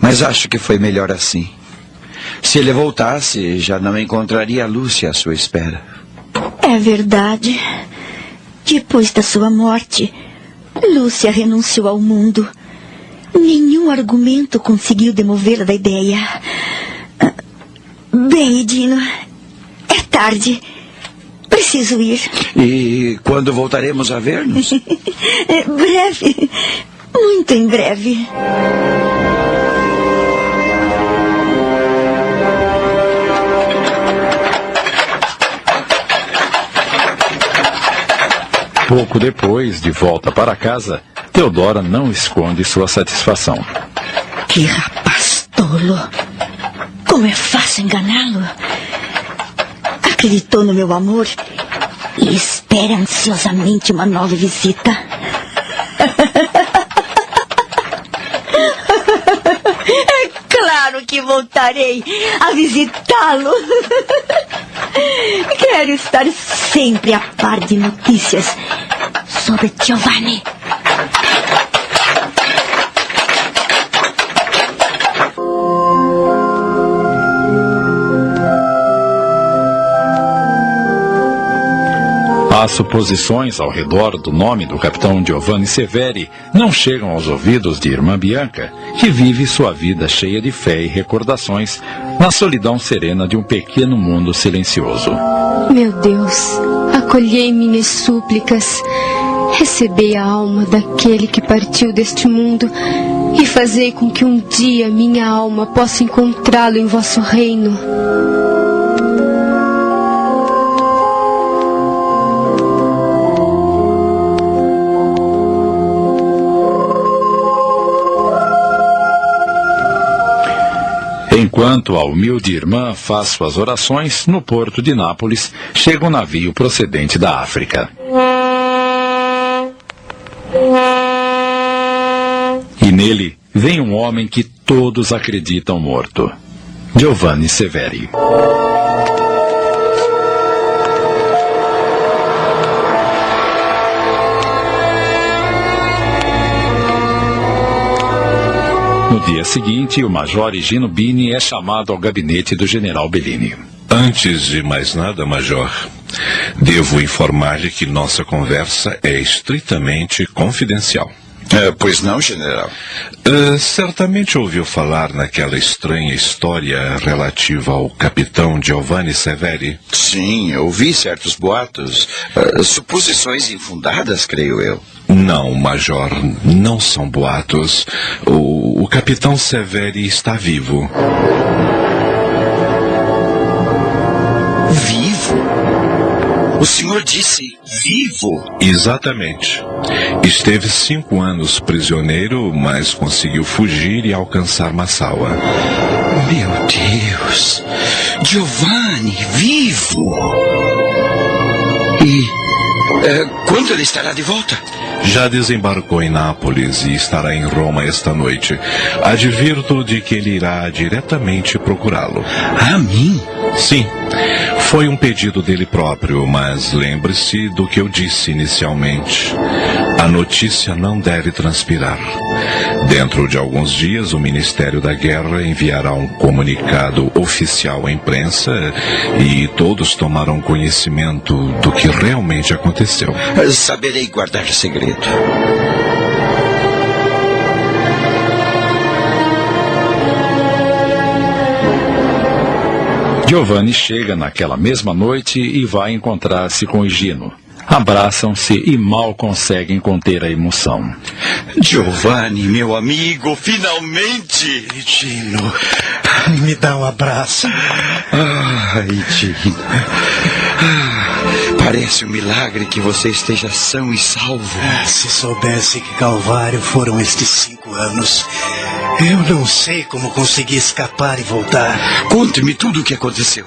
Mas acho que foi melhor assim. Se ele voltasse, já não encontraria a Lúcia à sua espera. É verdade. Depois da sua morte, Lúcia renunciou ao mundo. Nenhum argumento conseguiu demovê-la da ideia. Bem, Dino, é tarde. Preciso ir. E quando voltaremos a ver-nos? breve. Muito em breve. Pouco depois, de volta para casa, Teodora não esconde sua satisfação. Que rapaz tolo! Como é fácil enganá-lo! Acreditou no meu amor e espera ansiosamente uma nova visita. É claro que voltarei a visitá-lo. Quero estar sempre a par de notícias sobre Giovanni. As suposições ao redor do nome do capitão Giovanni Severi não chegam aos ouvidos de irmã Bianca, que vive sua vida cheia de fé e recordações na solidão serena de um pequeno mundo silencioso. Meu Deus, acolhei minhas súplicas, recebei a alma daquele que partiu deste mundo e fazei com que um dia minha alma possa encontrá-lo em vosso reino. Enquanto a humilde irmã faz suas orações, no porto de Nápoles chega um navio procedente da África. E nele vem um homem que todos acreditam morto: Giovanni Severi. No dia seguinte, o Major Gino Bini é chamado ao gabinete do General Bellini. Antes de mais nada, Major, devo informar-lhe que nossa conversa é estritamente confidencial. É, pois não, general? Uh, certamente ouviu falar naquela estranha história relativa ao capitão Giovanni Severi? Sim, ouvi certos boatos. Uh, suposições infundadas, creio eu. Não, Major, não são boatos. O, o capitão Severi está vivo. Vivo? O senhor disse vivo? Exatamente. Esteve cinco anos prisioneiro, mas conseguiu fugir e alcançar Massaua. Meu Deus! Giovanni, vivo! É, quando ele estará de volta? Já desembarcou em Nápoles e estará em Roma esta noite. Advirto de que ele irá diretamente procurá-lo. A mim? Sim. Foi um pedido dele próprio, mas lembre-se do que eu disse inicialmente. A notícia não deve transpirar. Dentro de alguns dias, o Ministério da Guerra enviará um comunicado oficial à imprensa e todos tomarão conhecimento do que realmente aconteceu. Saberei guardar segredo. Giovanni chega naquela mesma noite e vai encontrar-se com Higino. Abraçam-se e mal conseguem conter a emoção. Giovanni, meu amigo, finalmente! Higino, me dá um abraço. Ai, Gino. Parece um milagre que você esteja são e salvo. Ah, se soubesse que Calvário foram estes cinco anos, eu não sei como consegui escapar e voltar. Conte-me tudo o que aconteceu.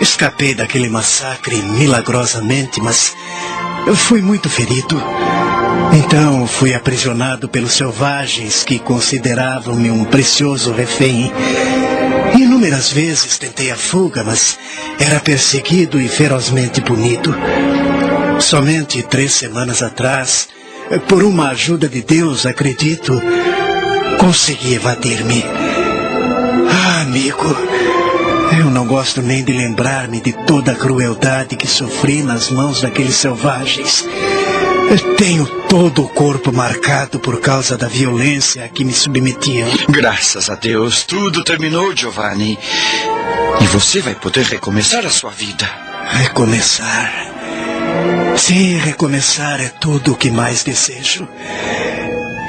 Escapei daquele massacre milagrosamente, mas eu fui muito ferido. Então fui aprisionado pelos selvagens que consideravam-me um precioso refém. Inúmeras vezes tentei a fuga, mas era perseguido e ferozmente punido. Somente três semanas atrás, por uma ajuda de Deus, acredito, consegui evadir-me. Ah, amigo, eu não gosto nem de lembrar-me de toda a crueldade que sofri nas mãos daqueles selvagens. Eu tenho todo o corpo marcado por causa da violência a que me submetiam. Graças a Deus, tudo terminou, Giovanni. E você vai poder recomeçar a sua vida. Recomeçar. Sim, recomeçar é tudo o que mais desejo.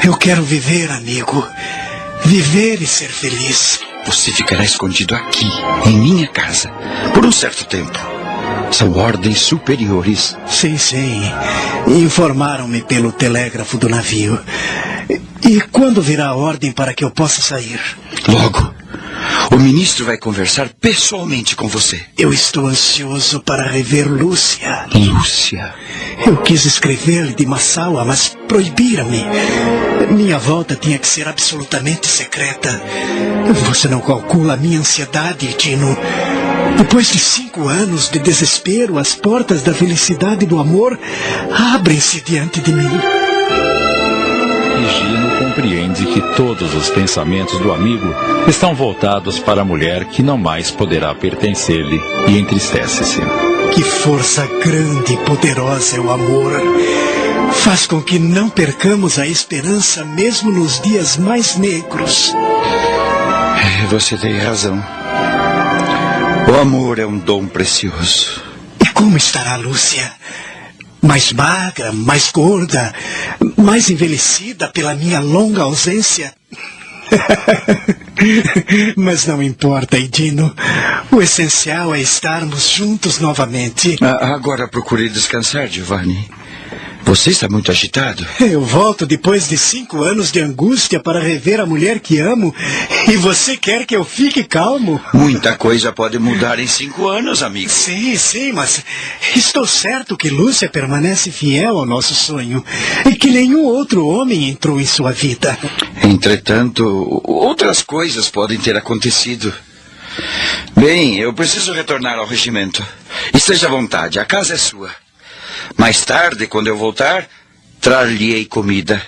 Eu quero viver, amigo. Viver e ser feliz. Você ficará escondido aqui, em minha casa, por um certo tempo. São ordens superiores. Sim, sim. Informaram-me pelo telégrafo do navio. E quando virá a ordem para que eu possa sair? Logo. O ministro vai conversar pessoalmente com você. Eu estou ansioso para rever Lúcia. Lúcia? Eu quis escrever-lhe de Massaua, mas proibiram-me. Minha volta tinha que ser absolutamente secreta. Você não calcula a minha ansiedade, Tino. Depois de cinco anos de desespero, as portas da felicidade e do amor abrem-se diante de mim. Higino compreende que todos os pensamentos do amigo estão voltados para a mulher que não mais poderá pertencer-lhe e entristece-se. Que força grande e poderosa é o amor. Faz com que não percamos a esperança mesmo nos dias mais negros. Você tem razão. O amor é um dom precioso. E como estará Lúcia? Mais magra, mais gorda, mais envelhecida pela minha longa ausência? Mas não importa, Edino. O essencial é estarmos juntos novamente. Ah, agora procurei descansar, Giovanni. Você está muito agitado. Eu volto depois de cinco anos de angústia para rever a mulher que amo. E você quer que eu fique calmo? Muita coisa pode mudar em cinco anos, amigo. Sim, sim, mas estou certo que Lúcia permanece fiel ao nosso sonho. E que nenhum outro homem entrou em sua vida. Entretanto, outras coisas podem ter acontecido. Bem, eu preciso retornar ao regimento. Esteja à vontade, a casa é sua. Mais tarde, quando eu voltar, trar-lhe-ei comida.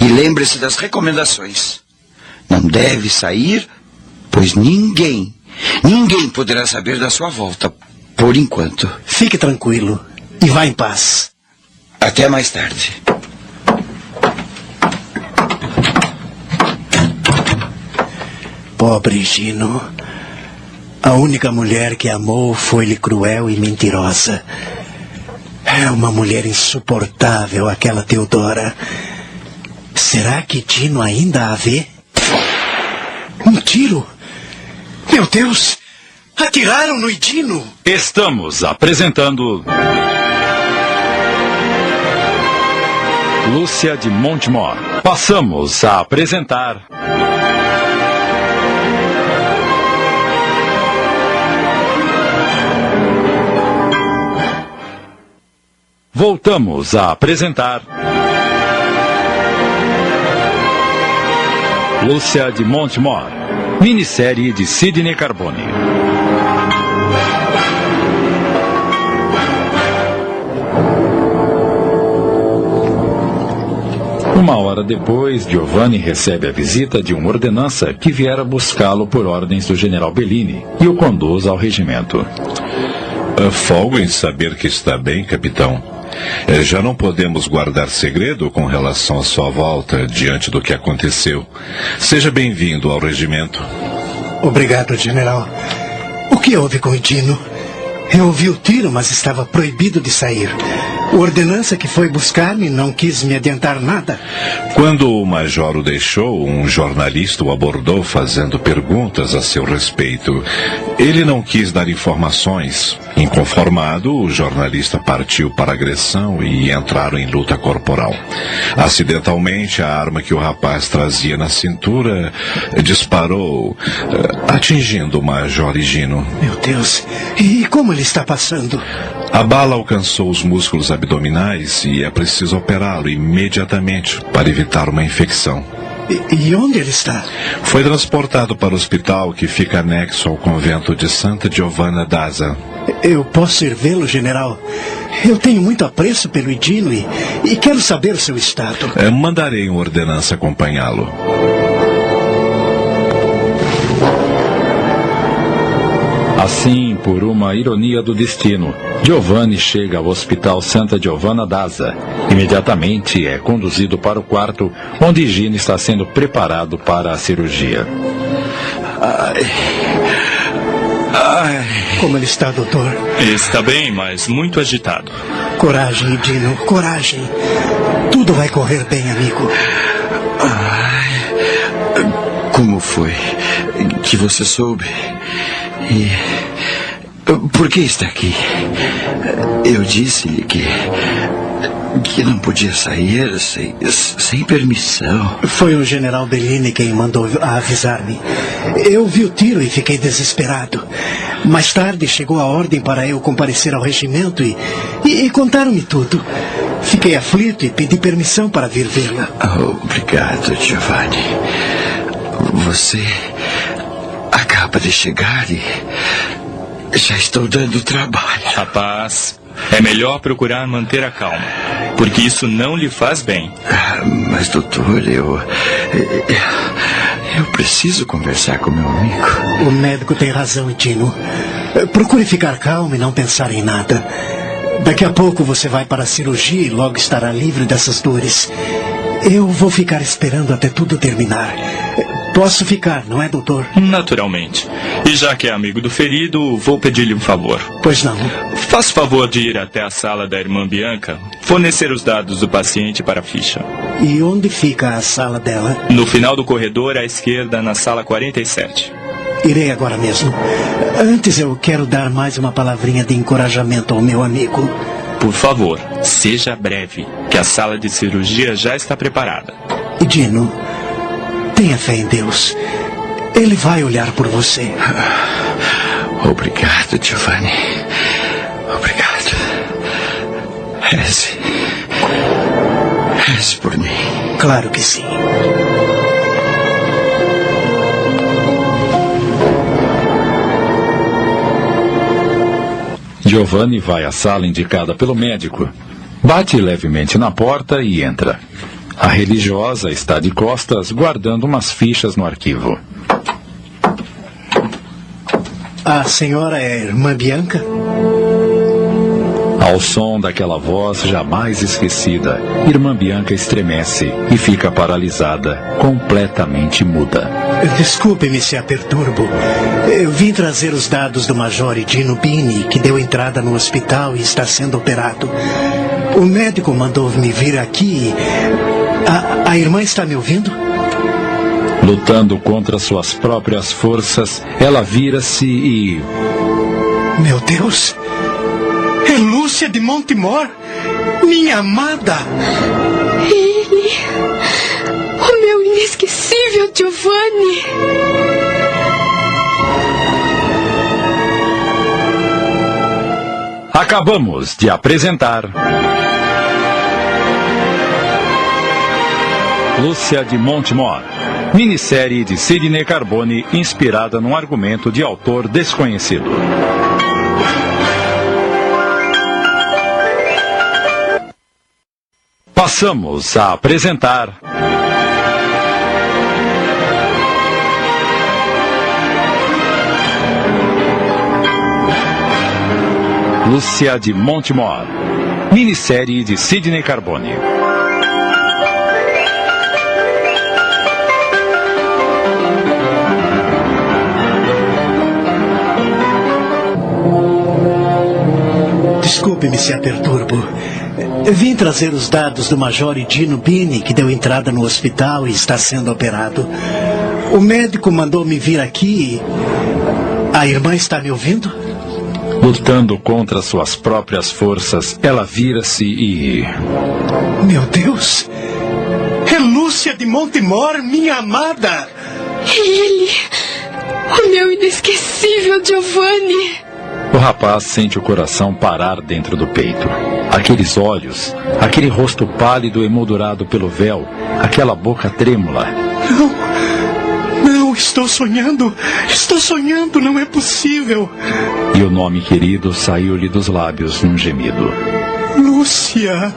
E lembre-se das recomendações. Não deve sair, pois ninguém, ninguém poderá saber da sua volta, por enquanto. Fique tranquilo e vá em paz. Até mais tarde. Pobre Gino. A única mulher que amou foi-lhe cruel e mentirosa. É uma mulher insuportável, aquela Teodora. Será que Dino ainda a vê? Um tiro? Meu Deus! Atiraram no Dino! Estamos apresentando. Lúcia de Montemor. Passamos a apresentar. Voltamos a apresentar. Lúcia de Montemor, minissérie de Sidney Carbone. Uma hora depois, Giovanni recebe a visita de uma ordenança que viera buscá-lo por ordens do general Bellini e o conduz ao regimento. Folgo em saber que está bem, capitão. Eh, Já não podemos guardar segredo com relação à sua volta diante do que aconteceu. Seja bem-vindo ao regimento. Obrigado, general. O que houve com o Dino? Eu ouvi o tiro, mas estava proibido de sair. Ordenança que foi buscar-me não quis me adiantar nada. Quando o major o deixou, um jornalista o abordou fazendo perguntas a seu respeito. Ele não quis dar informações. Inconformado, o jornalista partiu para a agressão e entraram em luta corporal. Acidentalmente, a arma que o rapaz trazia na cintura disparou, eh, atingindo o major Higino. Meu Deus, e como ele está passando? A bala alcançou os músculos abdominais e é preciso operá-lo imediatamente para evitar uma infecção. E, e onde ele está? Foi transportado para o hospital que fica anexo ao convento de Santa Giovanna d'Asa. Eu posso ir vê-lo, general? Eu tenho muito apreço pelo Idino e, e quero saber o seu estado. Eh, Mandarei uma ordenança acompanhá-lo. Assim, por uma ironia do destino, Giovanni chega ao Hospital Santa Giovanna d'Asa. Imediatamente é conduzido para o quarto onde Gino está sendo preparado para a cirurgia. Como ele está, doutor? Está bem, mas muito agitado. Coragem, Dino, coragem. Tudo vai correr bem, amigo. Como foi que você soube? E por que está aqui? Eu disse-lhe que que não podia sair sem, sem permissão. Foi o general Bellini quem mandou avisar-me. Eu vi o tiro e fiquei desesperado. Mais tarde chegou a ordem para eu comparecer ao regimento e, e, e contaram-me tudo. Fiquei aflito e pedi permissão para vir vê-la. Obrigado, Giovanni. Você acaba de chegar e já estou dando trabalho. Rapaz, é melhor procurar manter a calma, porque isso não lhe faz bem. Ah, Mas, doutor, eu. Eu preciso conversar com meu amigo. O médico tem razão, Dino. Procure ficar calmo e não pensar em nada. Daqui a pouco você vai para a cirurgia e logo estará livre dessas dores. Eu vou ficar esperando até tudo terminar. Posso ficar, não é, doutor? Naturalmente. E já que é amigo do ferido, vou pedir-lhe um favor. Pois não. Faça o favor de ir até a sala da irmã Bianca, fornecer os dados do paciente para a ficha. E onde fica a sala dela? No final do corredor, à esquerda, na sala 47. Irei agora mesmo. Antes eu quero dar mais uma palavrinha de encorajamento ao meu amigo. Por favor, seja breve, que a sala de cirurgia já está preparada. Dino, tenha fé em Deus. Ele vai olhar por você. Obrigado, Giovanni. Obrigado. Reze. Reze por mim. Claro que sim. Giovanni vai à sala indicada pelo médico, bate levemente na porta e entra. A religiosa está de costas guardando umas fichas no arquivo. A senhora é a irmã Bianca? Ao som daquela voz jamais esquecida, Irmã Bianca estremece e fica paralisada, completamente muda. Desculpe-me se a perturbo. Eu vim trazer os dados do Major Dino Bini, que deu entrada no hospital e está sendo operado. O médico mandou me vir aqui. A, a irmã está me ouvindo? Lutando contra suas próprias forças, ela vira-se e. Meu Deus! É Lúcia de Montemor! Minha amada! Ele. O meu inesquecível Giovanni. Acabamos de apresentar. Lúcia de Montemor. Minissérie de Sidney Carbone inspirada num argumento de autor desconhecido. Passamos a apresentar. Lúcia de Montemor. Minissérie de Sidney Carbone. Desculpe-me se a perturbo. Vim trazer os dados do Major Dino Bini, que deu entrada no hospital e está sendo operado. O médico mandou me vir aqui. A irmã está me ouvindo? Lutando contra suas próprias forças, ela vira-se e. Meu Deus! É Lúcia de Montemor, minha amada! Ele! O meu inesquecível Giovanni! O rapaz sente o coração parar dentro do peito. Aqueles olhos, aquele rosto pálido emoldurado pelo véu, aquela boca trêmula. Não, não, estou sonhando. Estou sonhando, não é possível. E o nome querido saiu-lhe dos lábios num gemido. Lúcia!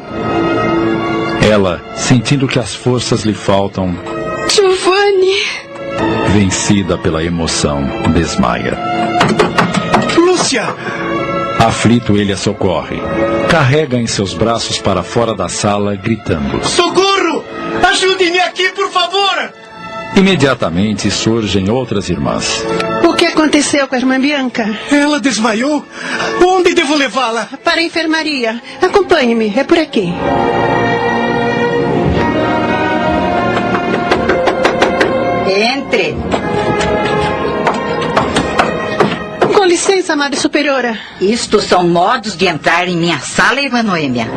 Ela, sentindo que as forças lhe faltam, Giovanni! vencida pela emoção, desmaia. Lúcia! Aflito, ele a socorre. Carrega em seus braços para fora da sala, gritando. Socorro! Ajude-me aqui, por favor! Imediatamente surgem outras irmãs. O que aconteceu com a irmã Bianca? Ela desmaiou? Onde devo levá-la? Para a enfermaria. Acompanhe-me, é por aqui. Entre. Licença, Madre Superiora. Isto são modos de entrar em minha sala, irmã Noêmia.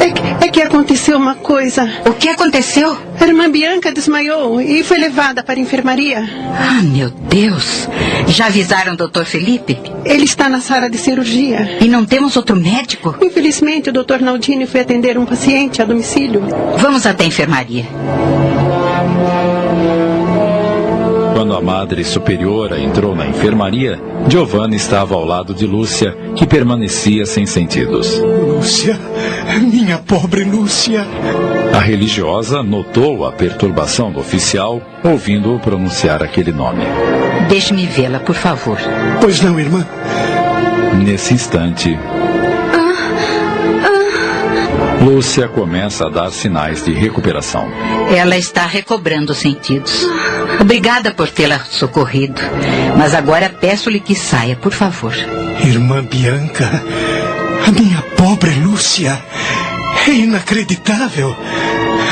É que, é que aconteceu uma coisa. O que aconteceu? A irmã Bianca desmaiou e foi levada para a enfermaria. Ah, meu Deus. Já avisaram o doutor Felipe? Ele está na sala de cirurgia. E não temos outro médico? Infelizmente, o doutor Naldini foi atender um paciente a domicílio. Vamos até a enfermaria. Madre superiora entrou na enfermaria, Giovanni estava ao lado de Lúcia, que permanecia sem sentidos. Lúcia, minha pobre Lúcia. A religiosa notou a perturbação do oficial, ouvindo-o pronunciar aquele nome. Deixe-me vê-la, por favor. Pois não, irmã. Nesse instante, Lúcia começa a dar sinais de recuperação. Ela está recobrando os sentidos. Obrigada por tê-la socorrido. Mas agora peço-lhe que saia, por favor. Irmã Bianca, a minha pobre Lúcia. É inacreditável.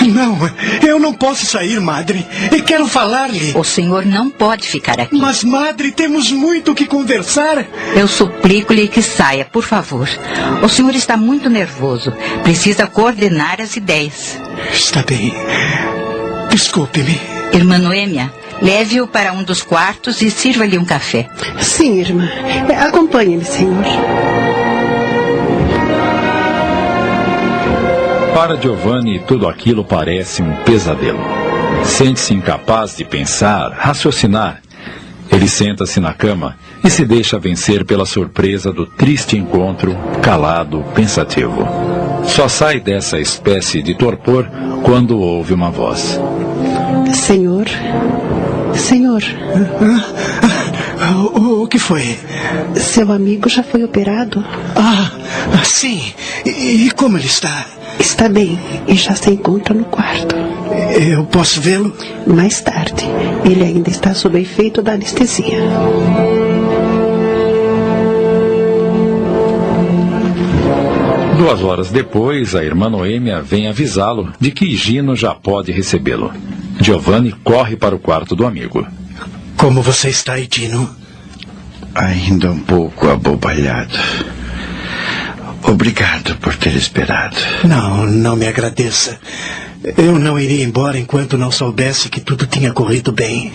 Não, eu não posso sair, madre. Eu quero falar-lhe. O senhor não pode ficar aqui. Mas, madre, temos muito que conversar. Eu suplico-lhe que saia, por favor. O senhor está muito nervoso. Precisa coordenar as ideias. Está bem. Desculpe-me. Irmã Noêmia, leve-o para um dos quartos e sirva-lhe um café. Sim, irmã. Acompanhe-me, senhor. Para Giovanni, tudo aquilo parece um pesadelo. Sente-se incapaz de pensar, raciocinar. Ele senta-se na cama e se deixa vencer pela surpresa do triste encontro, calado, pensativo. Só sai dessa espécie de torpor quando ouve uma voz. Senhor. Senhor. O, que foi? Seu amigo já foi operado? Ah, sim. E, e como ele está? Está bem e já se encontra no quarto. Eu posso vê-lo? Mais tarde. Ele ainda está sob o efeito da anestesia. Duas horas depois, a irmã Noêmia vem avisá-lo de que Gino já pode recebê-lo. Giovanni corre para o quarto do amigo. Como você está, Dino? Ainda um pouco abobalhado. Obrigado por ter esperado. Não, não me agradeça. Eu não iria embora enquanto não soubesse que tudo tinha corrido bem.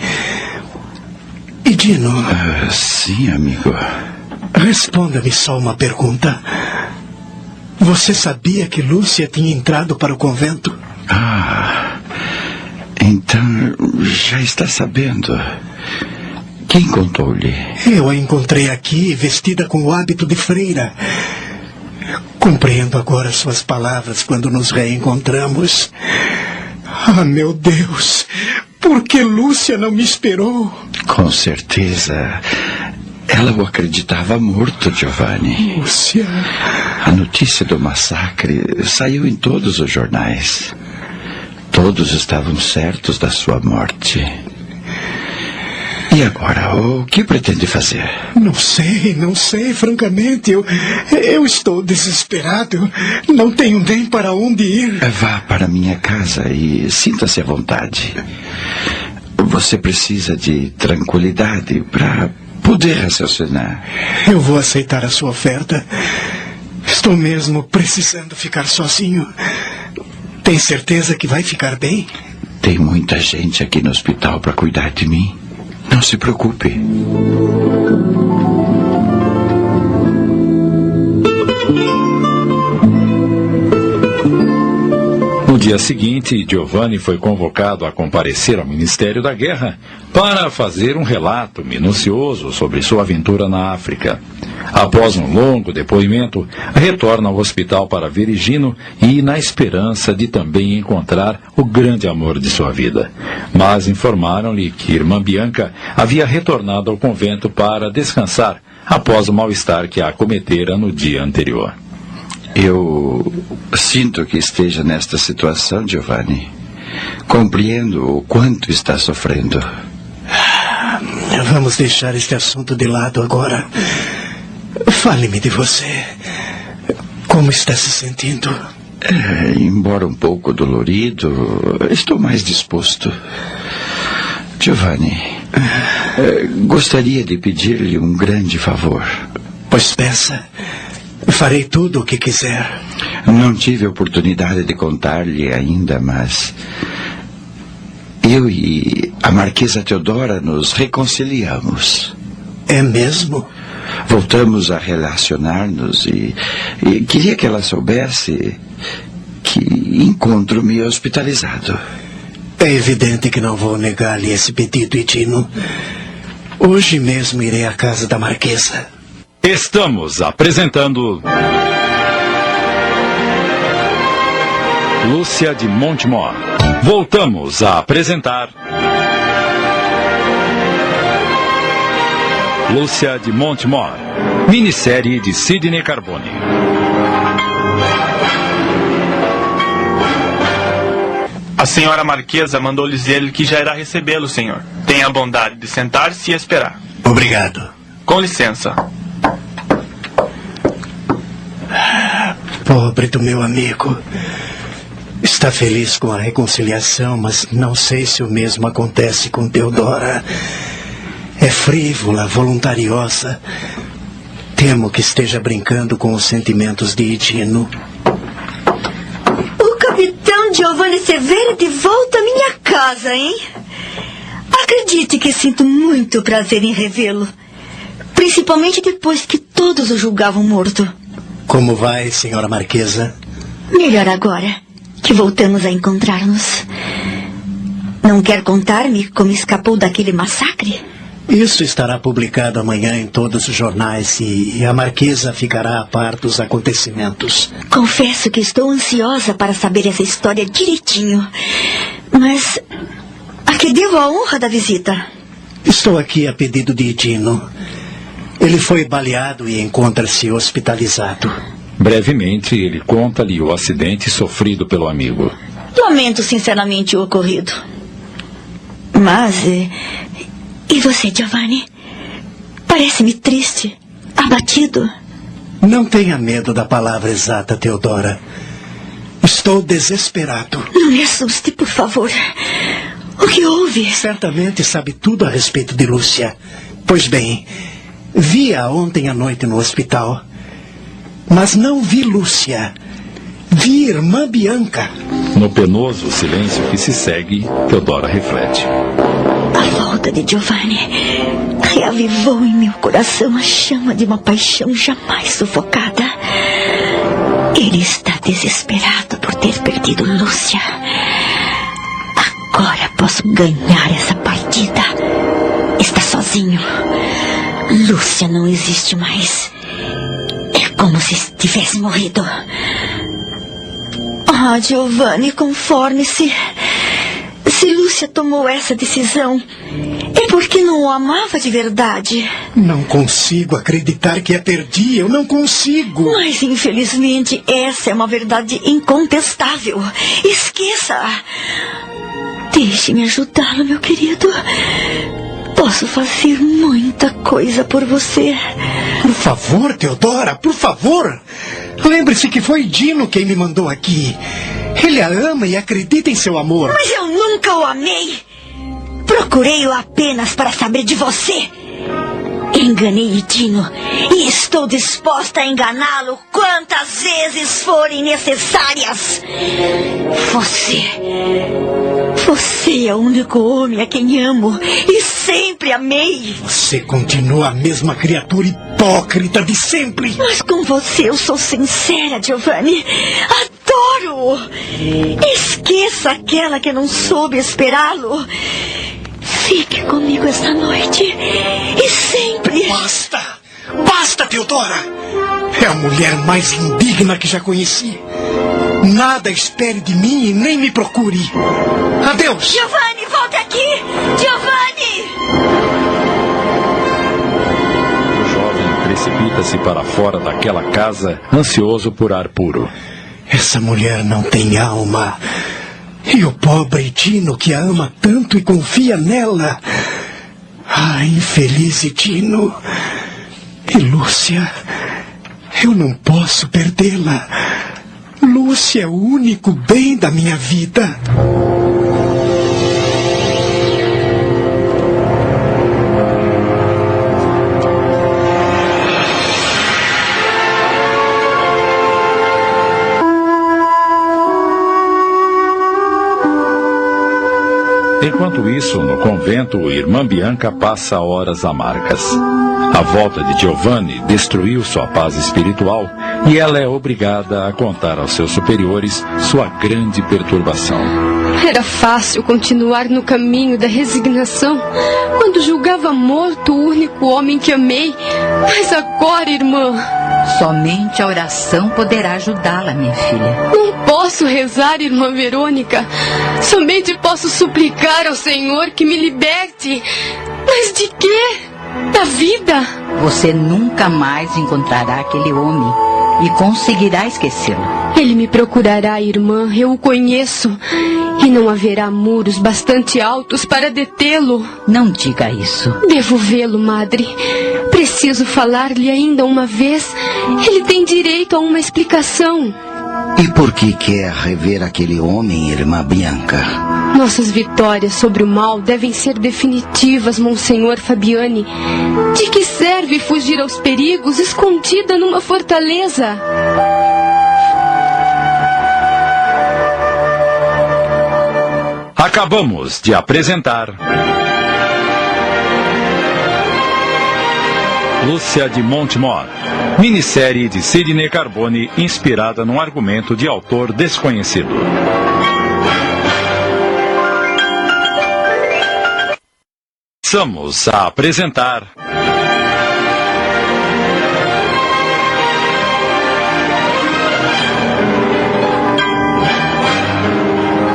E Dino. Uh, sim, amigo. Responda-me só uma pergunta. Você sabia que Lúcia tinha entrado para o convento? Ah, Então, já está sabendo. Quem contou-lhe? Eu a encontrei aqui, vestida com o hábito de freira. Compreendo agora suas palavras quando nos reencontramos. Ah, meu Deus! Por que Lúcia não me esperou? Com certeza. Ela o acreditava morto, Giovanni. Lúcia. A notícia do massacre saiu em todos os jornais. Todos estavam certos da sua morte. E agora, o que pretende fazer? Não sei, não sei, francamente. Eu, eu estou desesperado. Não tenho nem para onde ir. Vá para minha casa e sinta-se à vontade. Você precisa de tranquilidade para poder raciocinar. Eu vou aceitar a sua oferta. Estou mesmo precisando ficar sozinho. Tem certeza que vai ficar bem? Tem muita gente aqui no hospital para cuidar de mim. Não se preocupe. Dia seguinte, Giovanni foi convocado a comparecer ao Ministério da Guerra para fazer um relato minucioso sobre sua aventura na África. Após um longo depoimento, retorna ao hospital para Virgino e na esperança de também encontrar o grande amor de sua vida. Mas informaram-lhe que irmã Bianca havia retornado ao convento para descansar após o mal-estar que a acometera no dia anterior. Eu sinto que esteja nesta situação, Giovanni. Compreendo o quanto está sofrendo. Vamos deixar este assunto de lado agora. Fale-me de você. Como está se sentindo? É, embora um pouco dolorido, estou mais disposto. Giovanni, é, gostaria de pedir-lhe um grande favor. Pois peça. Farei tudo o que quiser. Não tive oportunidade de contar-lhe ainda, mas. Eu e a Marquesa Teodora nos reconciliamos. É mesmo? Voltamos a relacionar-nos e, e queria que ela soubesse que encontro-me hospitalizado. É evidente que não vou negar-lhe esse pedido, Edino. Hoje mesmo irei à casa da Marquesa. Estamos apresentando. Lúcia de Montemor. Voltamos a apresentar. Lúcia de Montemor. Minissérie de Sidney Carbone. A senhora Marquesa mandou dizer que já irá recebê-lo, senhor. Tenha a bondade de sentar-se e esperar. Obrigado. Com licença. Pobre do meu amigo. Está feliz com a reconciliação, mas não sei se o mesmo acontece com Teodora. É frívola, voluntariosa. Temo que esteja brincando com os sentimentos de Edino. O capitão Giovanni Severo de volta à minha casa, hein? Acredite que sinto muito prazer em revê-lo. Principalmente depois que todos o julgavam morto. Como vai, senhora Marquesa? Melhor agora que voltamos a encontrar-nos. Não quer contar-me como escapou daquele massacre? Isso estará publicado amanhã em todos os jornais e a Marquesa ficará a par dos acontecimentos. Confesso que estou ansiosa para saber essa história direitinho. Mas a que devo a honra da visita? Estou aqui a pedido de Edino. Ele foi baleado e encontra-se hospitalizado. Brevemente, ele conta-lhe o acidente sofrido pelo amigo. Lamento sinceramente o ocorrido. Mas. eh, E você, Giovanni? Parece-me triste, abatido. Não tenha medo da palavra exata, Teodora. Estou desesperado. Não me assuste, por favor. O que houve? Certamente sabe tudo a respeito de Lúcia. Pois bem, vi-a ontem à noite no hospital. Mas não vi Lúcia. Vi irmã Bianca. No penoso silêncio que se segue, Teodora reflete. A volta de Giovanni reavivou em meu coração a chama de uma paixão jamais sufocada. Ele está desesperado por ter perdido Lúcia. Agora posso ganhar essa partida. Está sozinho. Lúcia não existe mais. É como se tivesse morrido. Ah, Giovanni, conforme-se. Se Lúcia tomou essa decisão, é porque não o amava de verdade. Não consigo acreditar que a perdi. Eu não consigo. Mas, infelizmente, essa é uma verdade incontestável. Esqueça. Deixe-me ajudá-lo, meu querido. Posso fazer muita coisa por você. Por favor, Teodora, por favor. Lembre-se que foi Dino quem me mandou aqui. Ele a ama e acredita em seu amor. Mas eu nunca o amei. Procurei-o apenas para saber de você. Enganei Dino e estou disposta a enganá-lo quantas vezes forem necessárias. Você. Você é o único homem a quem amo e sempre amei. Você continua a mesma criatura hipócrita de sempre. Mas com você eu sou sincera, Giovanni. Adoro! Esqueça aquela que não soube esperá-lo. Fique comigo esta noite. E sempre. Basta! Basta, Teodora! É a mulher mais indigna que já conheci. Nada espere de mim e nem me procure. Adeus! Giovanni, volte aqui! Giovanni! O jovem precipita-se para fora daquela casa, ansioso por ar puro. Essa mulher não tem alma. E o pobre Dino que a ama tanto e confia nela. Ah, infeliz Dino. E Lúcia. Eu não posso perdê-la. Lúcia é o único bem da minha vida. Enquanto isso, no convento, irmã Bianca passa horas amargas. A volta de Giovanni destruiu sua paz espiritual e ela é obrigada a contar aos seus superiores sua grande perturbação. Era fácil continuar no caminho da resignação quando julgava morto o único homem que amei. Mas agora, irmã. Somente a oração poderá ajudá-la, minha filha. Não posso rezar, irmã Verônica. Somente posso suplicar ao Senhor que me liberte. Mas de quê? Da vida? Você nunca mais encontrará aquele homem e conseguirá esquecê-lo. Ele me procurará, irmã, eu o conheço. E não haverá muros bastante altos para detê-lo. Não diga isso. Devo vê-lo, madre. Preciso falar-lhe ainda uma vez. Ele tem direito a uma explicação. E por que quer rever aquele homem, irmã Bianca? Nossas vitórias sobre o mal devem ser definitivas, Monsenhor Fabiani. De que serve fugir aos perigos escondida numa fortaleza? Acabamos de apresentar. Lúcia de Montemor, minissérie de Sidney Carbone inspirada num argumento de autor desconhecido. Passamos a apresentar.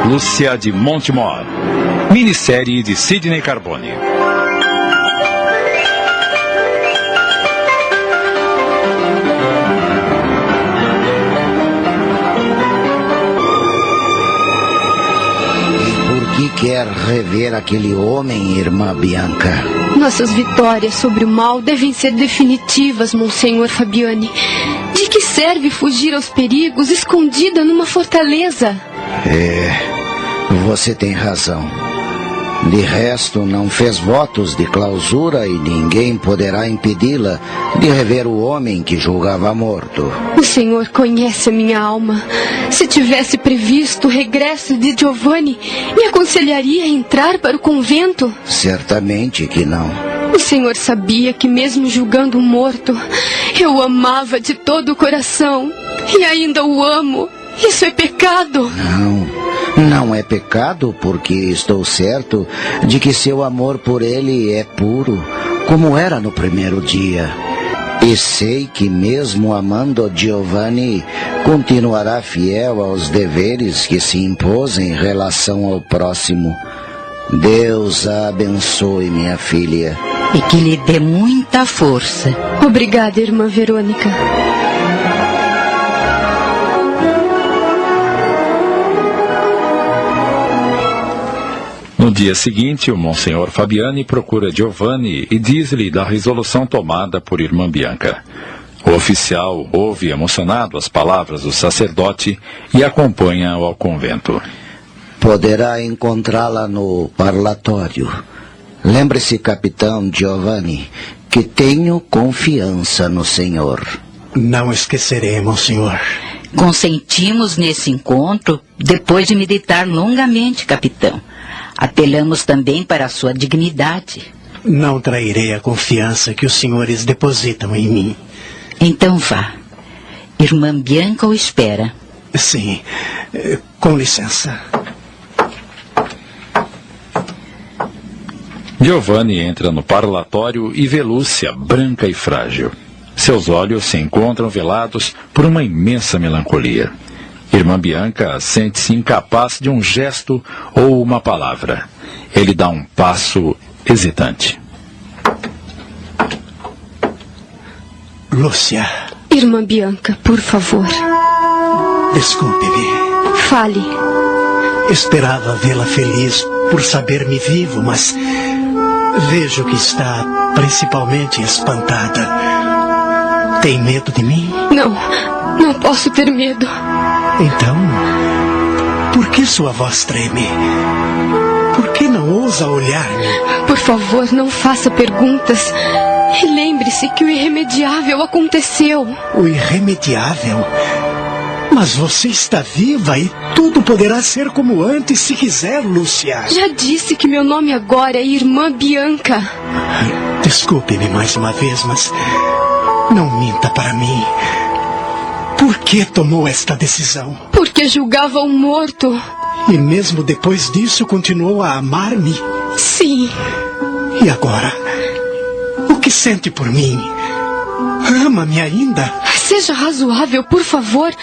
Lúcia de Montemor, minissérie de Sidney Carbone. Que quer rever aquele homem, irmã Bianca? Nossas vitórias sobre o mal devem ser definitivas, Monsenhor Fabiani. De que serve fugir aos perigos escondida numa fortaleza? É, você tem razão. De resto, não fez votos de clausura e ninguém poderá impedi-la de rever o homem que julgava morto. O senhor conhece a minha alma. Se tivesse previsto o regresso de Giovanni, me aconselharia a entrar para o convento? Certamente que não. O senhor sabia que, mesmo julgando morto, eu o amava de todo o coração. E ainda o amo. Isso é pecado. Não. Não é pecado, porque estou certo de que seu amor por ele é puro, como era no primeiro dia. E sei que, mesmo amando Giovanni, continuará fiel aos deveres que se impôs em relação ao próximo. Deus a abençoe, minha filha. E que lhe dê muita força. Obrigada, irmã Verônica. No dia seguinte, o Monsenhor Fabiani procura Giovanni e diz-lhe da resolução tomada por irmã Bianca. O oficial ouve emocionado as palavras do sacerdote e acompanha-o ao convento. Poderá encontrá-la no parlatório. Lembre-se, capitão Giovanni, que tenho confiança no senhor. Não esqueceremos, senhor. Consentimos nesse encontro depois de meditar longamente, capitão. Apelamos também para a sua dignidade. Não trairei a confiança que os senhores depositam em mim. Então vá. Irmã Bianca o espera. Sim. Eh, com licença. Giovanni entra no parlatório e vê Lúcia, branca e frágil. Seus olhos se encontram velados por uma imensa melancolia. Irmã Bianca sente-se incapaz de um gesto ou uma palavra. Ele dá um passo hesitante. Lúcia. Irmã Bianca, por favor. Desculpe-me. Fale. Esperava vê-la feliz por saber-me vivo, mas vejo que está principalmente espantada. Tem medo de mim? Não, não posso ter medo. Então, por que sua voz treme? Por que não ousa olhar-me? Por favor, não faça perguntas. E lembre-se que o irremediável aconteceu. O irremediável? Mas você está viva e tudo poderá ser como antes se quiser, Lúcia. Já disse que meu nome agora é Irmã Bianca. Desculpe-me mais uma vez, mas não minta para mim. Por que tomou esta decisão? Porque julgava o morto. E mesmo depois disso continuou a amar-me? Sim. E agora? O que sente por mim? Ama-me ainda? Seja razoável, por favor.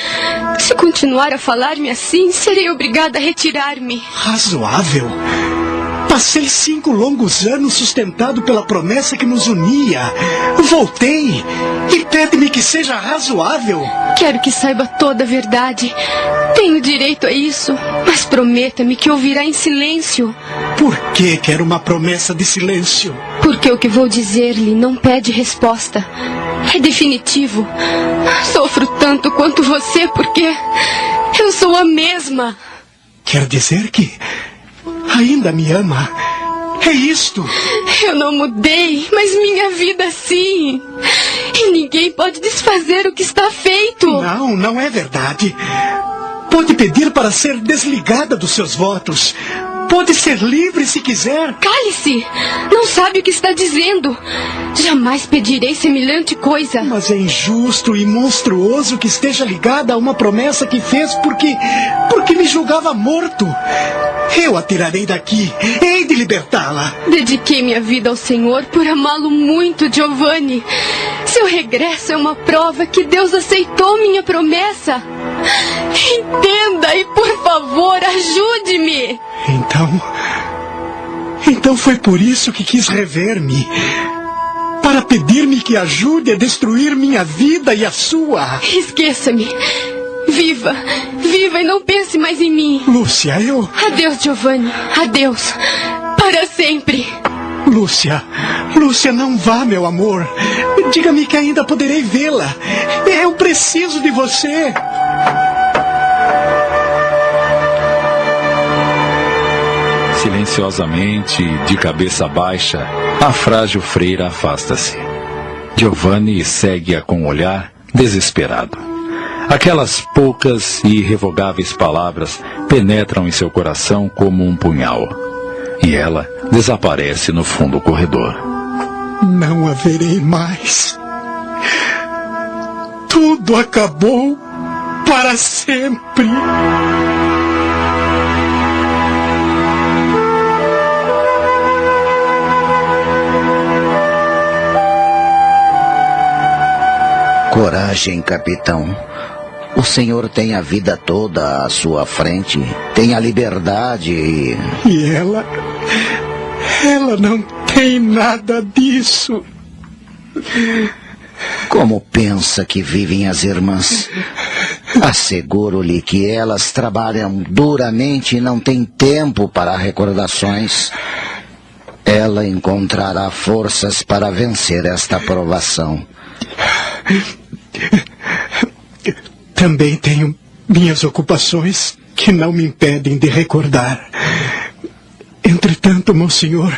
Se continuar a falar-me assim, serei obrigada a retirar-me. Razoável? Passei cinco longos anos sustentado pela promessa que nos unia. Voltei e pede-me que seja razoável. Quero que saiba toda a verdade. Tenho direito a isso, mas prometa-me que ouvirá em silêncio. Por que quer uma promessa de silêncio? Porque o que vou dizer-lhe não pede resposta. É definitivo. Sofro tanto quanto você porque eu sou a mesma. Quer dizer que ainda me ama? É isto. Eu não mudei, mas minha vida sim. E ninguém pode desfazer o que está feito. Não, não é verdade. Pode pedir para ser desligada dos seus votos. Pode ser livre se quiser. Cale-se! Não sabe o que está dizendo. Jamais pedirei semelhante coisa. Mas é injusto e monstruoso que esteja ligada a uma promessa que fez porque. porque me julgava morto. Eu a tirarei daqui. Hei de libertá-la. Dediquei minha vida ao Senhor por amá-lo muito, Giovanni. Seu regresso é uma prova que Deus aceitou minha promessa. Entenda e, por favor, ajude-me. Então. Então foi por isso que quis rever-me. Para pedir-me que ajude a destruir minha vida e a sua. Esqueça-me. Viva, viva e não pense mais em mim. Lúcia, eu. Adeus, Giovanni. Adeus. Para sempre. Lúcia, Lúcia, não vá, meu amor. Diga-me que ainda poderei vê-la. Eu preciso de você. Silenciosamente, de cabeça baixa, a frágil freira afasta-se. Giovanni segue-a com um olhar desesperado. Aquelas poucas e irrevogáveis palavras penetram em seu coração como um punhal e ela desaparece no fundo do corredor. Não haverei mais. Tudo acabou para sempre. Coragem, capitão. O senhor tem a vida toda à sua frente, tem a liberdade e. E ela. Ela não tem nada disso. Como pensa que vivem as irmãs? Asseguro-lhe que elas trabalham duramente e não têm tempo para recordações. Ela encontrará forças para vencer esta provação. Também tenho minhas ocupações que não me impedem de recordar. Entretanto, meu senhor,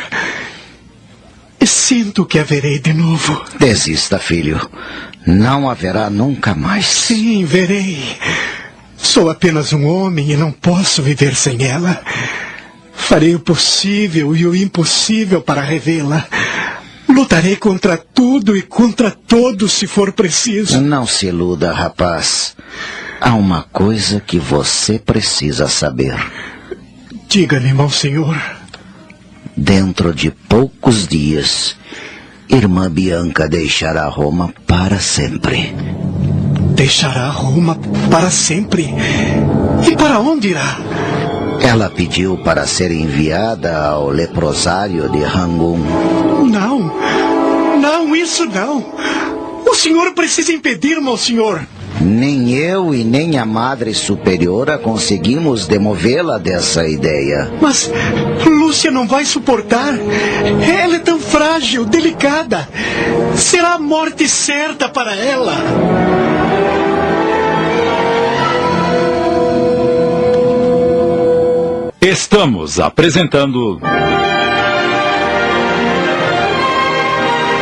sinto que haverei de novo. Desista, filho. Não haverá nunca mais. Sim, verei. Sou apenas um homem e não posso viver sem ela. Farei o possível e o impossível para revê-la. Lutarei contra tudo e contra todos se for preciso. Não se iluda, rapaz. Há uma coisa que você precisa saber. Diga-me, monsenhor. Dentro de poucos dias, Irmã Bianca deixará Roma para sempre. Deixará Roma para sempre? E para onde irá? Ela pediu para ser enviada ao leprosário de Rangoon. Não, não, isso não. O senhor precisa impedir, meu senhor. Nem eu e nem a Madre Superiora conseguimos demovê-la dessa ideia. Mas Lúcia não vai suportar. Ela é tão frágil, delicada. Será a morte certa para ela. Estamos apresentando.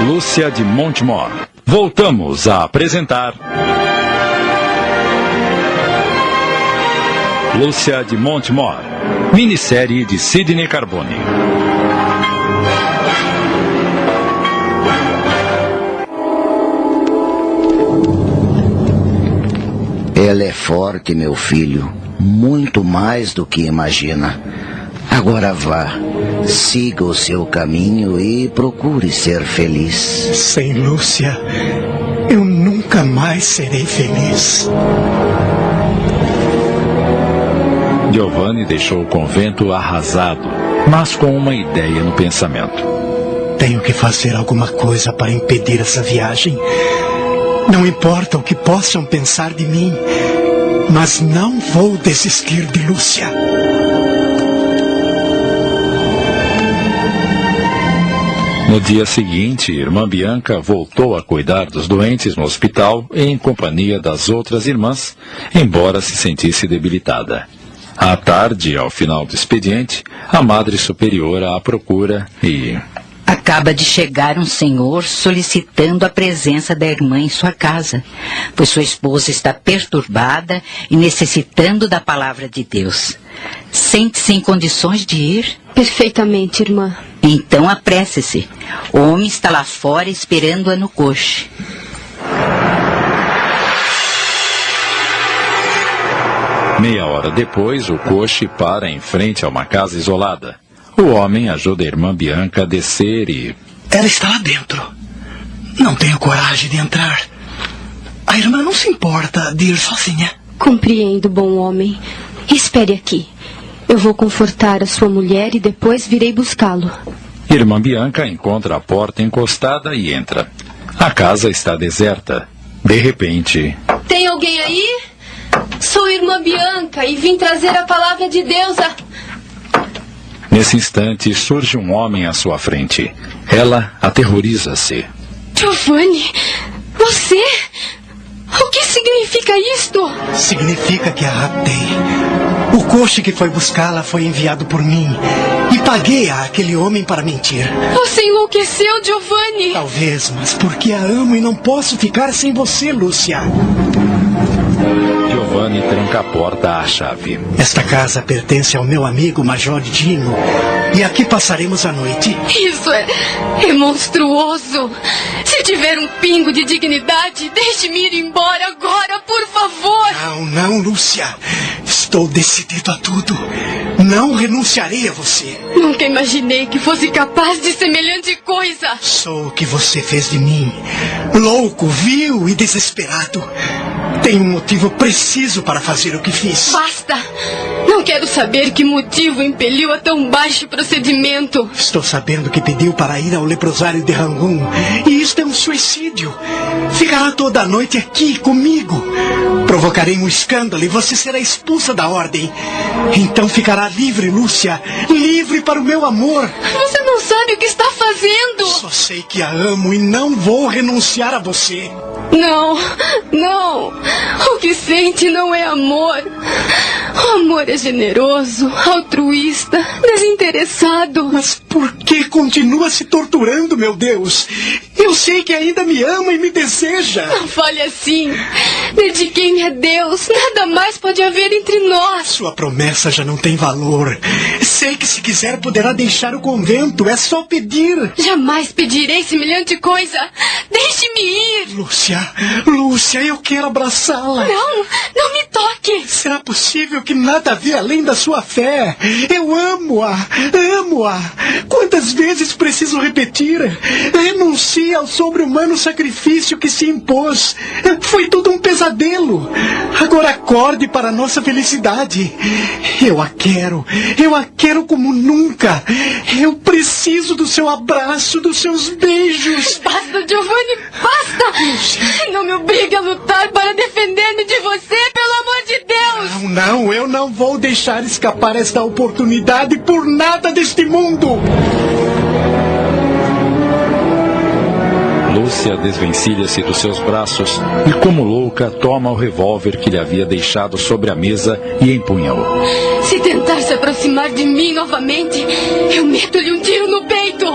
Lúcia de Montemor. Voltamos a apresentar. Lúcia de Montemor. Minissérie de Sidney Carbone. Ela é forte, meu filho. Muito mais do que imagina. Agora vá. Siga o seu caminho e procure ser feliz. Sem Lúcia, eu nunca mais serei feliz. Giovanni deixou o convento arrasado, mas com uma ideia no pensamento. Tenho que fazer alguma coisa para impedir essa viagem. Não importa o que possam pensar de mim, mas não vou desistir de Lúcia. No dia seguinte, irmã Bianca voltou a cuidar dos doentes no hospital em companhia das outras irmãs, embora se sentisse debilitada. À tarde, ao final do expediente, a Madre Superiora a procura e. Acaba de chegar um senhor solicitando a presença da irmã em sua casa, pois sua esposa está perturbada e necessitando da palavra de Deus. Sente-se em condições de ir? Perfeitamente, irmã. Então apresse-se. O homem está lá fora esperando-a no coche. Meia hora depois, o coche para em frente a uma casa isolada. O homem ajuda a irmã Bianca a descer e. Ela está lá dentro. Não tenho coragem de entrar. A irmã não se importa de ir sozinha. Compreendo, bom homem. Espere aqui. Eu vou confortar a sua mulher e depois virei buscá-lo. Irmã Bianca encontra a porta encostada e entra. A casa está deserta. De repente. Tem alguém aí? Sou irmã Bianca e vim trazer a palavra de Deus a. Nesse instante surge um homem à sua frente. Ela aterroriza-se. Giovanni, você? O que significa isto? Significa que a raptei. O coche que foi buscá-la foi enviado por mim. E paguei a aquele homem para mentir. Você enlouqueceu, Giovanni? Talvez, mas porque a amo e não posso ficar sem você, Lúcia. Giovanni tranca a porta à chave. Esta casa pertence ao meu amigo Major Dino. E aqui passaremos a noite. Isso é, é monstruoso. Se tiver um pingo de dignidade, deixe-me ir embora agora, por favor. Não, não, Lúcia. Estou decidido a tudo. Não renunciarei a você. Nunca imaginei que fosse capaz de semelhante coisa. Sou o que você fez de mim. Louco, vil e desesperado. Tenho um motivo preciso para fazer o que fiz. Basta! Quero saber que motivo impeliu a tão baixo procedimento. Estou sabendo que pediu para ir ao leprosário de Rangoon. E isto é um suicídio. Ficará toda a noite aqui comigo. Provocarei um escândalo e você será expulsa da ordem. Então ficará livre, Lúcia. Livre para o meu amor. Você não sabe o que está fazendo. Só sei que a amo e não vou renunciar a você. Não, não. O que sente não é amor. O amor é generoso, altruísta, desinteressado. Mas por que continua se torturando, meu Deus? Eu sei que ainda me ama e me deseja. Não fale assim. Dediquei-me a Deus. Nada mais pode haver entre nós. Sua promessa já não tem valor. Sei que se quiser poderá deixar o convento. É só pedir. Jamais pedirei semelhante coisa. Deixe-me ir. Lúcia, Lúcia, eu quero abraçá-la. Não, não me toque. Será possível que nada vê além da sua fé? Eu amo-a, amo-a. Quantas vezes preciso repetir? Renuncie ao sobre-humano sacrifício que se impôs. Foi tudo um pesadelo. Agora acorde para a nossa felicidade. Eu a quero, eu a quero como nunca. Eu preciso do seu abraço, dos seus beijos. Basta, Giovanni, basta! Não me obrigue a lutar para defender-me de você, pelo amor de Deus! Não, não, eu não vou deixar escapar esta oportunidade por nada deste mundo. Lúcia desvencilha-se dos seus braços e, como louca, toma o revólver que lhe havia deixado sobre a mesa e empunha-o. Se tentar se aproximar de mim novamente, eu meto-lhe um tiro no peito!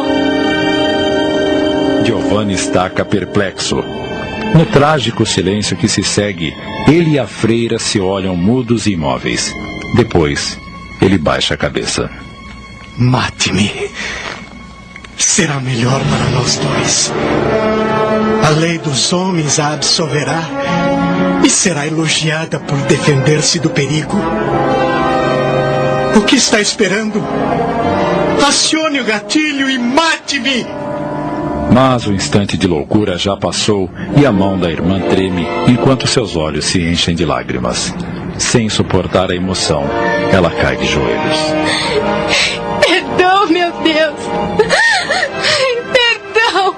Giovanni estaca perplexo. No trágico silêncio que se segue, ele e a freira se olham mudos e imóveis. Depois, ele baixa a cabeça. Mate-me. Será melhor para nós dois. A lei dos homens a absolverá e será elogiada por defender-se do perigo. O que está esperando? Acione o gatilho e mate-me! Mas o instante de loucura já passou e a mão da irmã treme enquanto seus olhos se enchem de lágrimas. Sem suportar a emoção, ela cai de joelhos. Perdão, meu Deus! Perdão!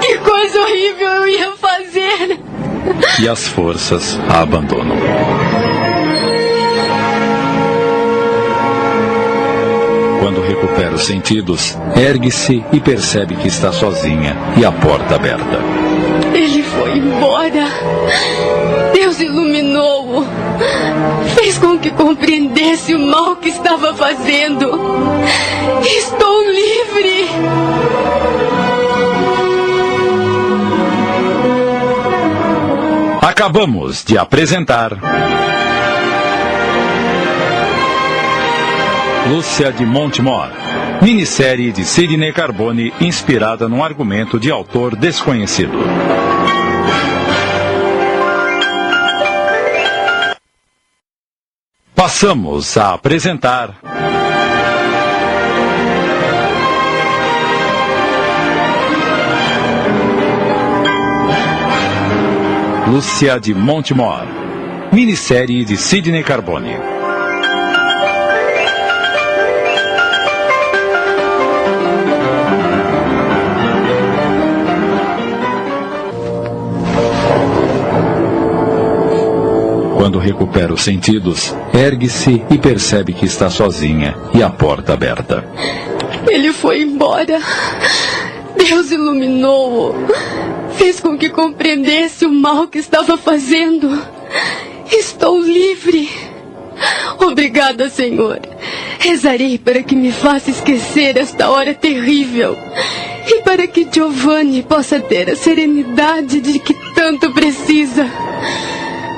Que coisa horrível eu ia fazer! E as forças a abandonam. Quando recupera os sentidos, ergue-se e percebe que está sozinha e a porta aberta. Ele foi embora. Deus iluminou-o. Fez com que compreendesse o mal que estava fazendo. Estou livre. Acabamos de apresentar. Lúcia de Montemor. Minissérie de Sidney Carbone inspirada num argumento de autor desconhecido. Passamos a apresentar. Lúcia de Montemor. Minissérie de Sidney Carbone. Quando recupera os sentidos, ergue-se e percebe que está sozinha e a porta aberta. Ele foi embora. Deus iluminou-o. Fez com que compreendesse o mal que estava fazendo. Estou livre. Obrigada, Senhor. Rezarei para que me faça esquecer esta hora terrível. E para que Giovanni possa ter a serenidade de que tanto precisa.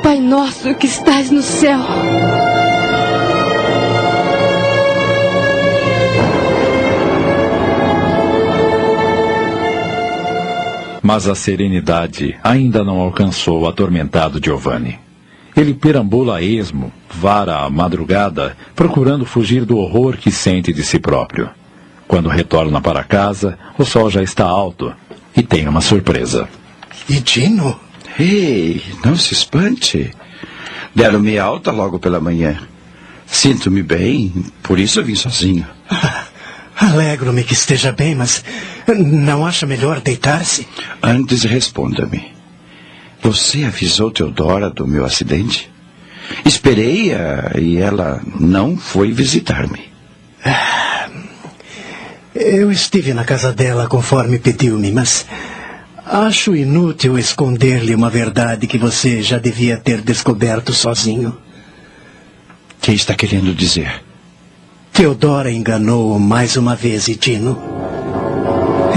Pai nosso que estás no céu. Mas a serenidade ainda não alcançou o atormentado Giovanni. ele perambula a esmo, vara a madrugada, procurando fugir do horror que sente de si próprio. Quando retorna para casa, o sol já está alto e tem uma surpresa. E Dino? Ei, não se espante. Deram-me alta logo pela manhã. Sinto-me bem, por isso eu vim sozinho. Alegro-me que esteja bem, mas não acha melhor deitar-se? Antes responda-me. Você avisou Teodora do meu acidente? Esperei-a e ela não foi visitar-me. Eu estive na casa dela conforme pediu-me, mas acho inútil esconder-lhe uma verdade que você já devia ter descoberto sozinho. O que está querendo dizer? Teodora enganou-o mais uma vez, Itino.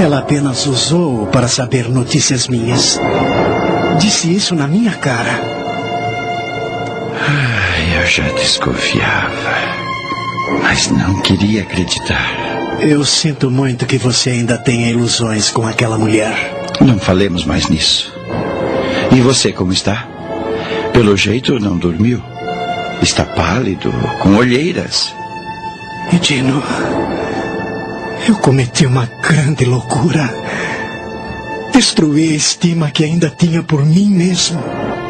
Ela apenas usou-o para saber notícias minhas. Disse isso na minha cara. Ai, eu já desconfiava. Mas não queria acreditar. Eu sinto muito que você ainda tenha ilusões com aquela mulher. Não falemos mais nisso. E você, como está? Pelo jeito, não dormiu. Está pálido, com olheiras. Edino, eu cometi uma grande loucura. Destruí a estima que ainda tinha por mim mesmo.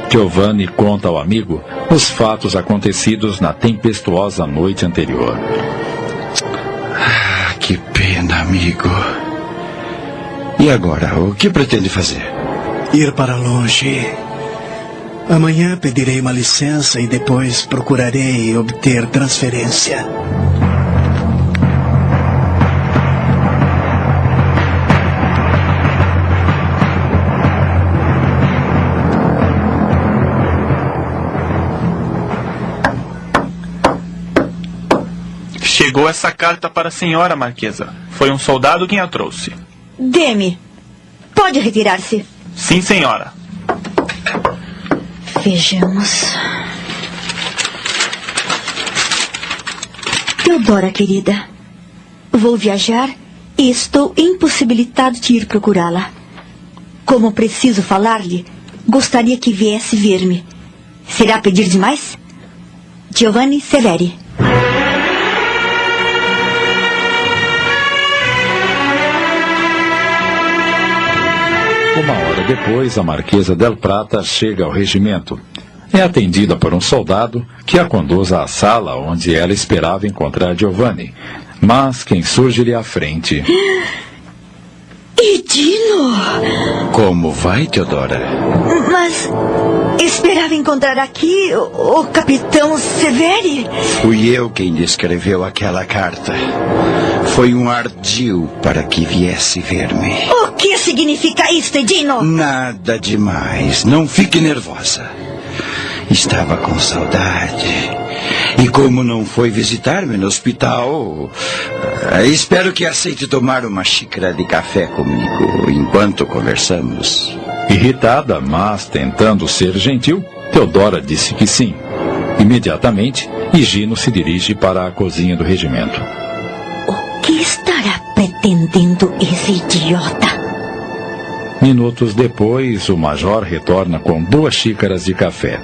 Giovanni conta ao amigo os fatos acontecidos na tempestuosa noite anterior. Ah, que pena, amigo. E agora, o que pretende fazer? Ir para longe. Amanhã pedirei uma licença e depois procurarei obter transferência. Chegou essa carta para a senhora, Marquesa. Foi um soldado quem a trouxe. Deme, pode retirar-se. Sim, senhora. Vejamos. Teodora, querida, vou viajar e estou impossibilitado de ir procurá-la. Como preciso falar-lhe, gostaria que viesse ver-me. Será pedir demais? Giovanni Severi. Uma hora depois, a Marquesa del Prata chega ao regimento. É atendida por um soldado que a conduz à sala onde ela esperava encontrar Giovanni. Mas quem surge-lhe à frente. Edino! Como vai, Teodora? Mas esperava encontrar aqui o, o capitão Severi. Fui eu quem lhe escreveu aquela carta. Foi um ardil para que viesse ver-me. O que significa isto, Edino? Nada demais. Não fique nervosa. Estava com saudade. E como não foi visitar-me no hospital, eh, espero que aceite tomar uma xícara de café comigo enquanto conversamos. Irritada, mas tentando ser gentil, Teodora disse que sim. Imediatamente, Higino se dirige para a cozinha do regimento. O que estará pretendendo esse idiota? Minutos depois, o major retorna com duas xícaras de café.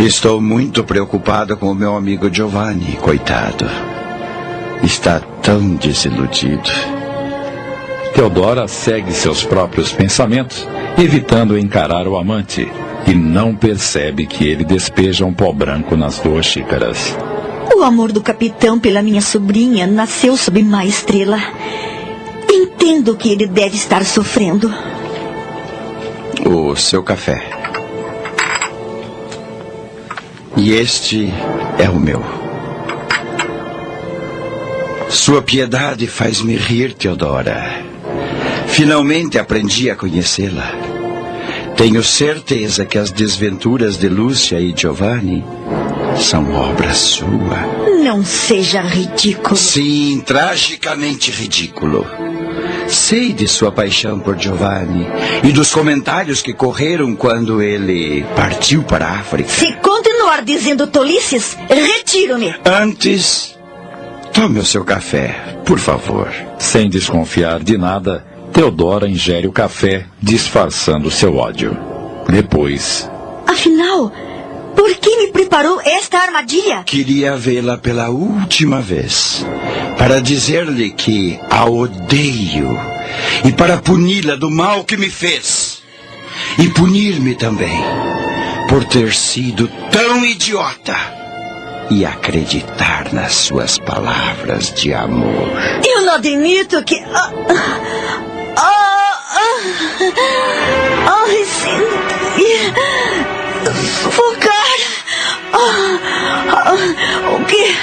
Estou muito preocupado com o meu amigo Giovanni, coitado. Está tão desiludido. Teodora segue seus próprios pensamentos, evitando encarar o amante, e não percebe que ele despeja um pó branco nas duas xícaras. O amor do capitão pela minha sobrinha nasceu sob má estrela. Entendo que ele deve estar sofrendo. O seu café. E este é o meu. Sua piedade faz-me rir, Teodora. Finalmente aprendi a conhecê-la. Tenho certeza que as desventuras de Lúcia e Giovanni são obra sua. Não seja ridículo. Sim, tragicamente ridículo. Sei de sua paixão por Giovanni e dos comentários que correram quando ele partiu para a África. Se dizendo tolices, retiro-me. Antes, tome o seu café, por favor. Sem desconfiar de nada, Teodora ingere o café, disfarçando seu ódio. Depois. Afinal, Por que me preparou esta armadilha? Queria vê-la pela última vez. Para dizer-lhe que a odeio. E para puni-la do mal que me fez. E punir-me também. Por ter sido tão idiota. E acreditar nas suas palavras de amor. Eu não admito que. Ah, ah, ah, Ai, sim. Focar. Ah, ah, o que.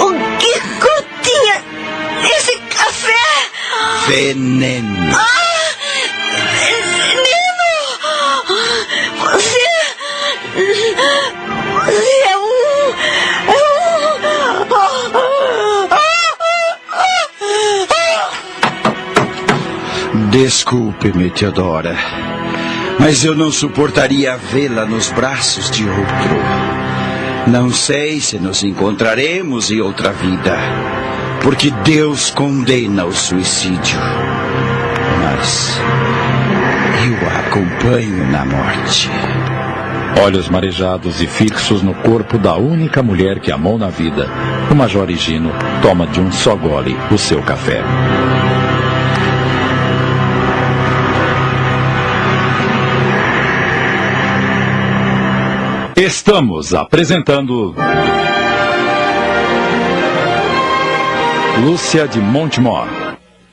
O que continha esse café? Veneno. Ah, veneno! Desculpe-me, Teodora. Mas eu não suportaria vê-la nos braços de outro. Não sei se nos encontraremos em outra vida, porque Deus condena o suicídio. Mas eu a acompanho na morte. Olhos marejados e fixos no corpo da única mulher que amou na vida, o Major Higino toma de um só gole o seu café. Estamos apresentando. Lúcia de Montemor.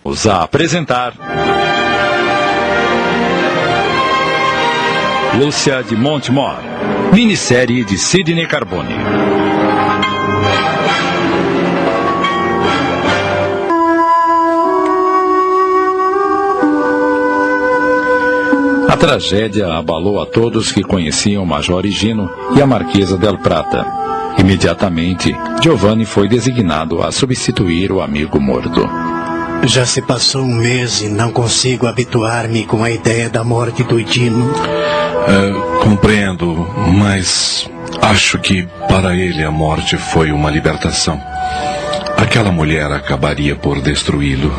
Os a apresentar. Lúcia de Montemor. Minissérie de Sidney Carbone. A tragédia abalou a todos que conheciam o Major Higino e a Marquesa del Prata. Imediatamente, Giovanni foi designado a substituir o amigo morto. Já se passou um mês e não consigo habituar-me com a ideia da morte do Dino. É, compreendo, mas acho que para ele a morte foi uma libertação. Aquela mulher acabaria por destruí-lo.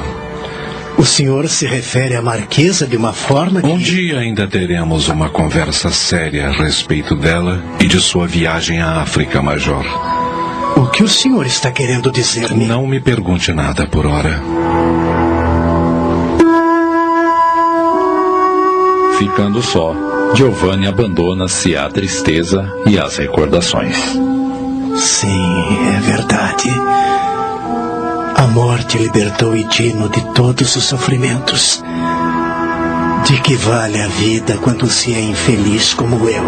O senhor se refere à Marquesa de uma forma que... Um dia ainda teremos uma conversa séria a respeito dela e de sua viagem à África, Major. O que o senhor está querendo dizer-me? Não me pergunte nada por hora. Ficando só, Giovanni abandona-se à tristeza e às recordações. Sim, é verdade. A morte libertou Idino de todos os sofrimentos. De que vale a vida quando se é infeliz como eu?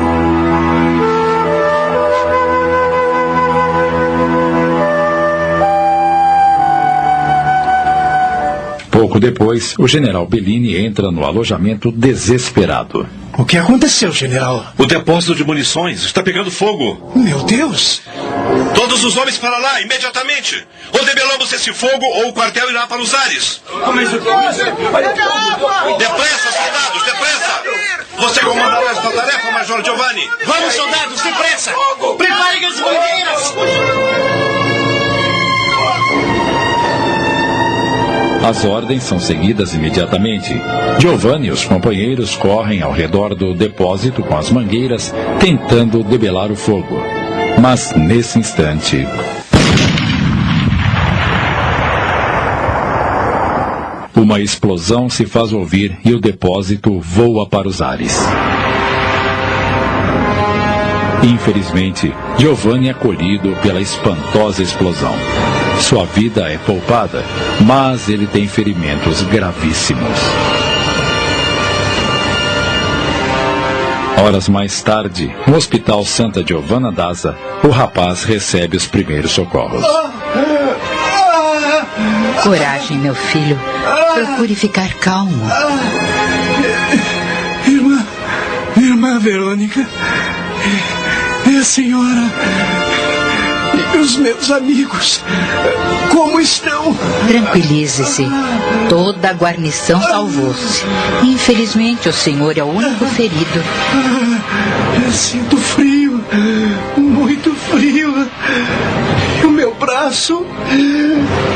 Pouco depois, o general Bellini entra no alojamento desesperado. O que aconteceu, general? O depósito de munições está pegando fogo. Meu Deus! Todos os homens para lá, imediatamente! Ou debelamos esse fogo ou o quartel irá para os ares. Depressa, soldados, depressa! Você comandará esta tarefa, Major Giovanni. Vamos, soldados, depressa! Preparem as bandeiras! As ordens são seguidas imediatamente. Giovanni e os companheiros correm ao redor do depósito com as mangueiras, tentando debelar o fogo. Mas nesse instante. Uma explosão se faz ouvir e o depósito voa para os ares. Infelizmente, Giovanni é colhido pela espantosa explosão. Sua vida é poupada, mas ele tem ferimentos gravíssimos. Horas mais tarde, no Hospital Santa Giovanna d'Asa, o rapaz recebe os primeiros socorros. Coragem, meu filho. Procure ficar calmo. Irmã, irmã Verônica, e a senhora os meus amigos, como estão? Tranquilize-se. Toda a guarnição salvou-se. Infelizmente, o senhor é o único ferido. Eu sinto frio, muito frio. O meu braço,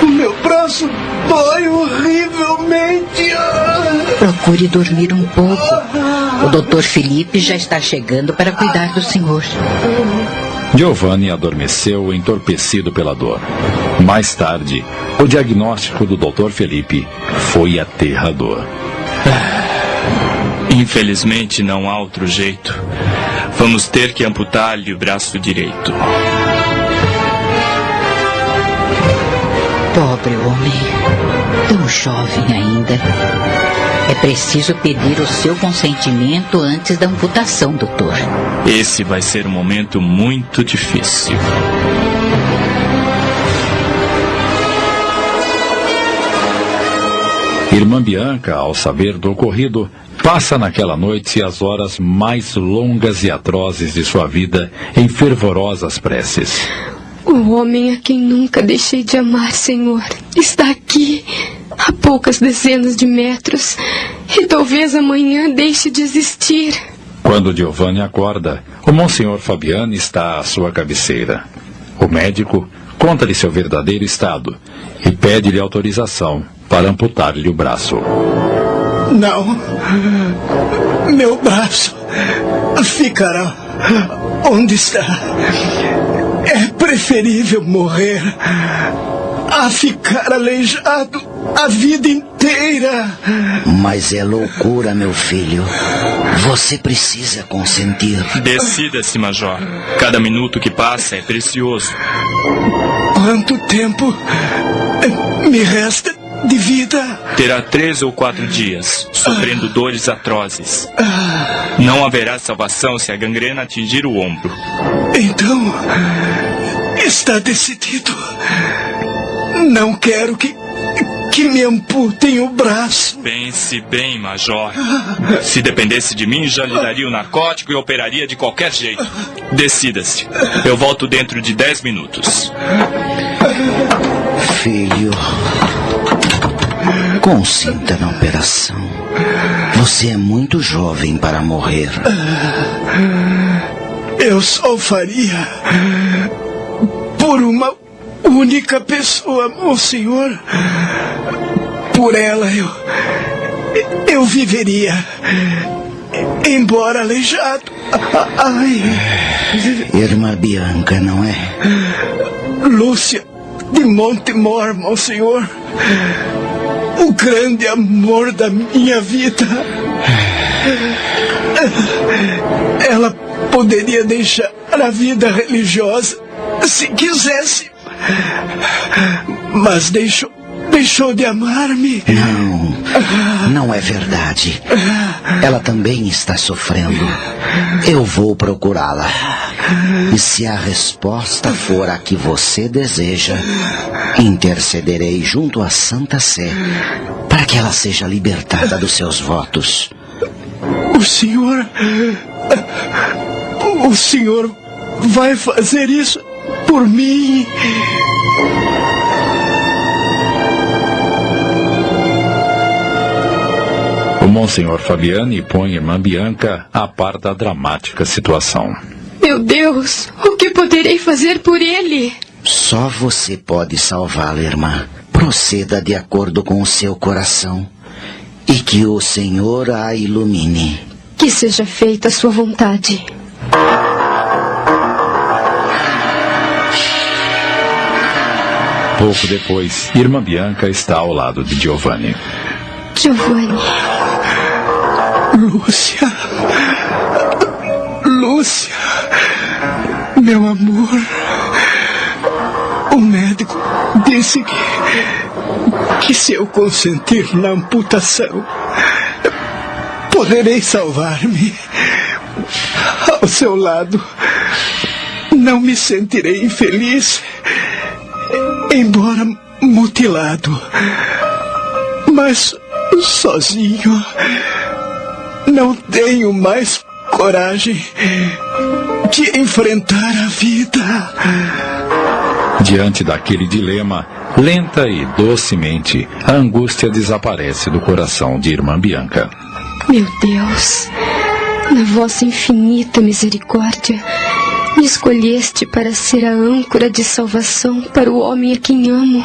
o meu braço dói horrivelmente. Procure dormir um pouco. O doutor Felipe já está chegando para cuidar do senhor. Giovanni adormeceu entorpecido pela dor. Mais tarde, o diagnóstico do Dr. Felipe foi aterrador. Infelizmente não há outro jeito. Vamos ter que amputar-lhe o braço direito. Pobre homem, tão jovem ainda. É preciso pedir o seu consentimento antes da amputação, doutor. Esse vai ser um momento muito difícil. Irmã Bianca, ao saber do ocorrido, passa naquela noite as horas mais longas e atrozes de sua vida em fervorosas preces. O homem a quem nunca deixei de amar, Senhor, está aqui, a poucas dezenas de metros, e talvez amanhã deixe de existir. Quando Giovanni acorda, o Monsenhor Fabiano está à sua cabeceira. O médico conta-lhe seu verdadeiro estado e pede-lhe autorização para amputar-lhe o braço. Não. Meu braço ficará onde está. É preferível morrer a ficar aleijado a vida inteira. Mas é loucura, meu filho. Você precisa consentir. Decida-se, Major. Cada minuto que passa é precioso. Quanto tempo me resta de vida? Terá três ou quatro dias, sofrendo dores atrozes. Não haverá salvação se a gangrena atingir o ombro. Então, está decidido. Não quero que que me amputem o braço. Pense bem, Major. Se dependesse de mim, já lhe daria o narcótico e operaria de qualquer jeito. Decida-se. Eu volto dentro de dez minutos. Filho, consinta na operação. Você é muito jovem para morrer. Eu só faria por uma única pessoa, monsenhor. Por ela eu. Eu viveria. Embora aleijado. Ai. Irmã Bianca, não é? Lúcia de Montemor, monsenhor. O grande amor da minha vida. Ela poderia deixar a vida religiosa se quisesse. Mas deixou, deixou de amar-me. Não, não é verdade. Ela também está sofrendo. Eu vou procurá-la. E se a resposta for a que você deseja, intercederei junto à Santa Sé para que ela seja libertada dos seus votos. O senhor. O senhor vai fazer isso por mim. O Monsenhor Fabiani põe irmã Bianca a par da dramática situação. Meu Deus, o que poderei fazer por ele? Só você pode salvá-la, irmã. Proceda de acordo com o seu coração. E que o Senhor a ilumine. Que seja feita a sua vontade. Pouco depois, irmã Bianca está ao lado de Giovanni. Giovanni. Lúcia. Lúcia. Meu amor. O médico disse que. que se eu consentir na amputação, poderei salvar-me. Ao seu lado, não me sentirei infeliz, embora mutilado. Mas sozinho, não tenho mais coragem de enfrentar a vida. Diante daquele dilema, lenta e docemente, a angústia desaparece do coração de irmã Bianca. Meu Deus, na vossa infinita misericórdia, me escolheste para ser a âncora de salvação para o homem a quem amo.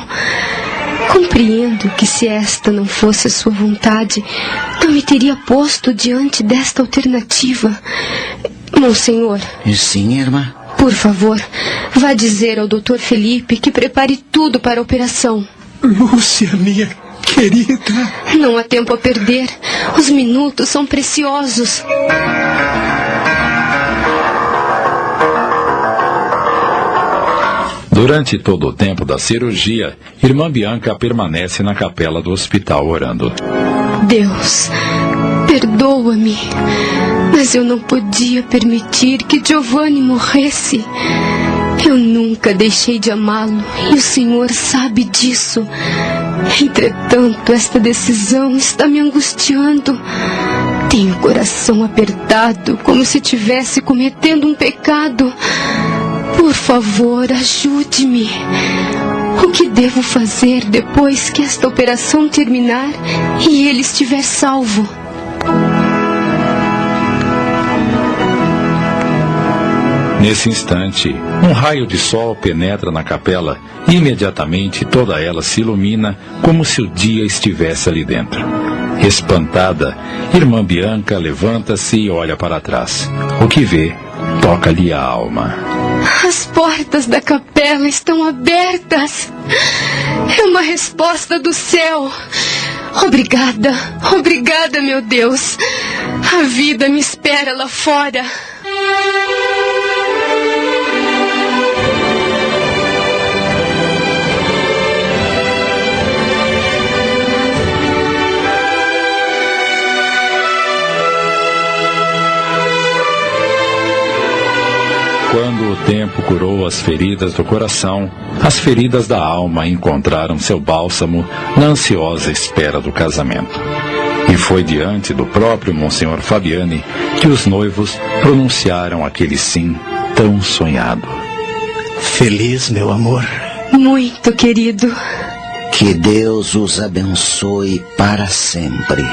Compreendo que se esta não fosse a sua vontade, não me teria posto diante desta alternativa. Monsenhor. Sim, irmã. Por favor, vá dizer ao Dr. Felipe que prepare tudo para a operação. Lúcia, minha querida. Não há tempo a perder. Os minutos são preciosos. Durante todo o tempo da cirurgia, irmã Bianca permanece na capela do hospital orando. Deus, perdoa-me, mas eu não podia permitir que Giovanni morresse. Eu nunca deixei de amá-lo e o Senhor sabe disso. Entretanto, esta decisão está me angustiando. Tenho o coração apertado, como se estivesse cometendo um pecado. Por favor, ajude-me. O que devo fazer depois que esta operação terminar e ele estiver salvo? Nesse instante, um raio de sol penetra na capela e imediatamente toda ela se ilumina como se o dia estivesse ali dentro. Espantada, irmã Bianca levanta-se e olha para trás. O que vê toca-lhe a alma. As portas da capela estão abertas. É uma resposta do céu. Obrigada, obrigada, meu Deus. A vida me espera lá fora. Quando o tempo curou as feridas do coração, as feridas da alma encontraram seu bálsamo na ansiosa espera do casamento. E foi diante do próprio Monsenhor Fabiani que os noivos pronunciaram aquele sim tão sonhado. Feliz, meu amor. Muito querido. Que Deus os abençoe para sempre.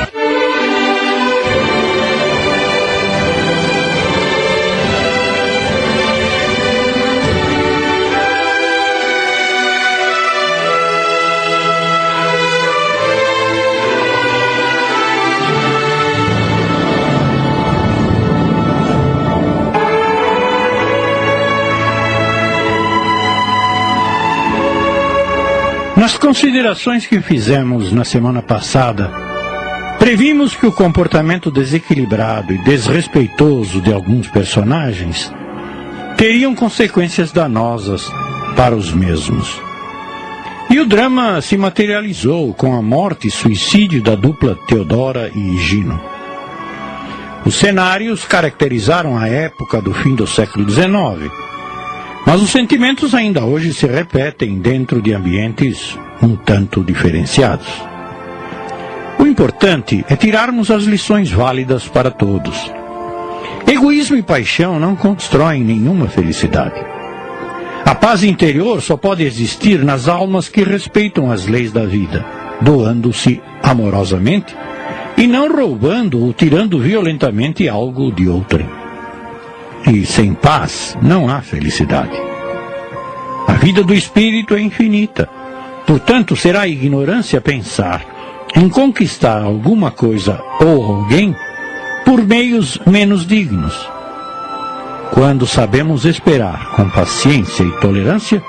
Nas considerações que fizemos na semana passada, previmos que o comportamento desequilibrado e desrespeitoso de alguns personagens teriam consequências danosas para os mesmos. E o drama se materializou com a morte e suicídio da dupla Teodora e Gino. Os cenários caracterizaram a época do fim do século XIX mas os sentimentos ainda hoje se repetem dentro de ambientes um tanto diferenciados. O importante é tirarmos as lições válidas para todos. Egoísmo e paixão não constroem nenhuma felicidade. A paz interior só pode existir nas almas que respeitam as leis da vida, doando-se amorosamente e não roubando ou tirando violentamente algo de outrem. E sem paz não há felicidade. A vida do espírito é infinita. Portanto, será ignorância pensar em conquistar alguma coisa ou alguém por meios menos dignos. Quando sabemos esperar com paciência e tolerância,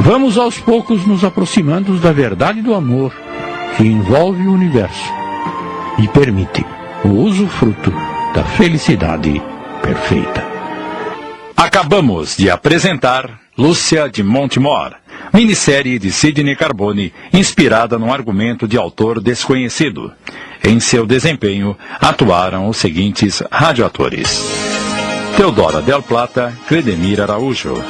vamos aos poucos nos aproximando da verdade do amor que envolve o universo e permite o uso fruto da felicidade perfeita. Acabamos de apresentar Lúcia de Montemor, minissérie de Sidney Carbone, inspirada num argumento de autor desconhecido. Em seu desempenho, atuaram os seguintes radioatores. Teodora Del Plata, Credemir Araújo.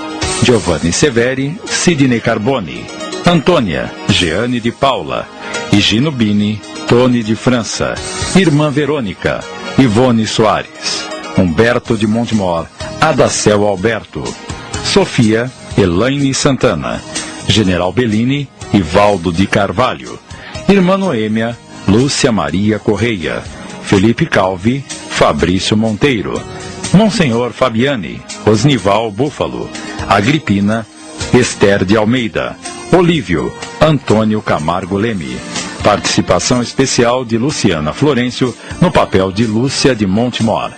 Giovanni Severi, Sidney Carbone. Antônia, Jeane de Paula. Higino Bini, Tony de França. Irmã Verônica, Ivone Soares. Humberto de Montemor, Adacel Alberto. Sofia, Elaine Santana. General Bellini, Ivaldo de Carvalho. Irmã Noêmia, Lúcia Maria Correia. Felipe Calvi, Fabrício Monteiro. Monsenhor Fabiani, Osnival Búfalo. Agripina, Esther de Almeida. Olívio, Antônio Camargo Leme. Participação especial de Luciana Florencio no papel de Lúcia de Montemor.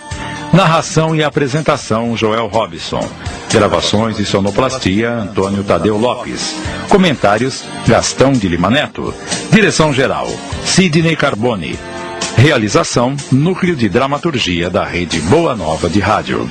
Narração e apresentação Joel Robson. Gravações e sonoplastia Antônio Tadeu Lopes. Comentários Gastão de Lima Neto. Direção geral Sidney Carbone. Realização Núcleo de Dramaturgia da Rede Boa Nova de Rádio.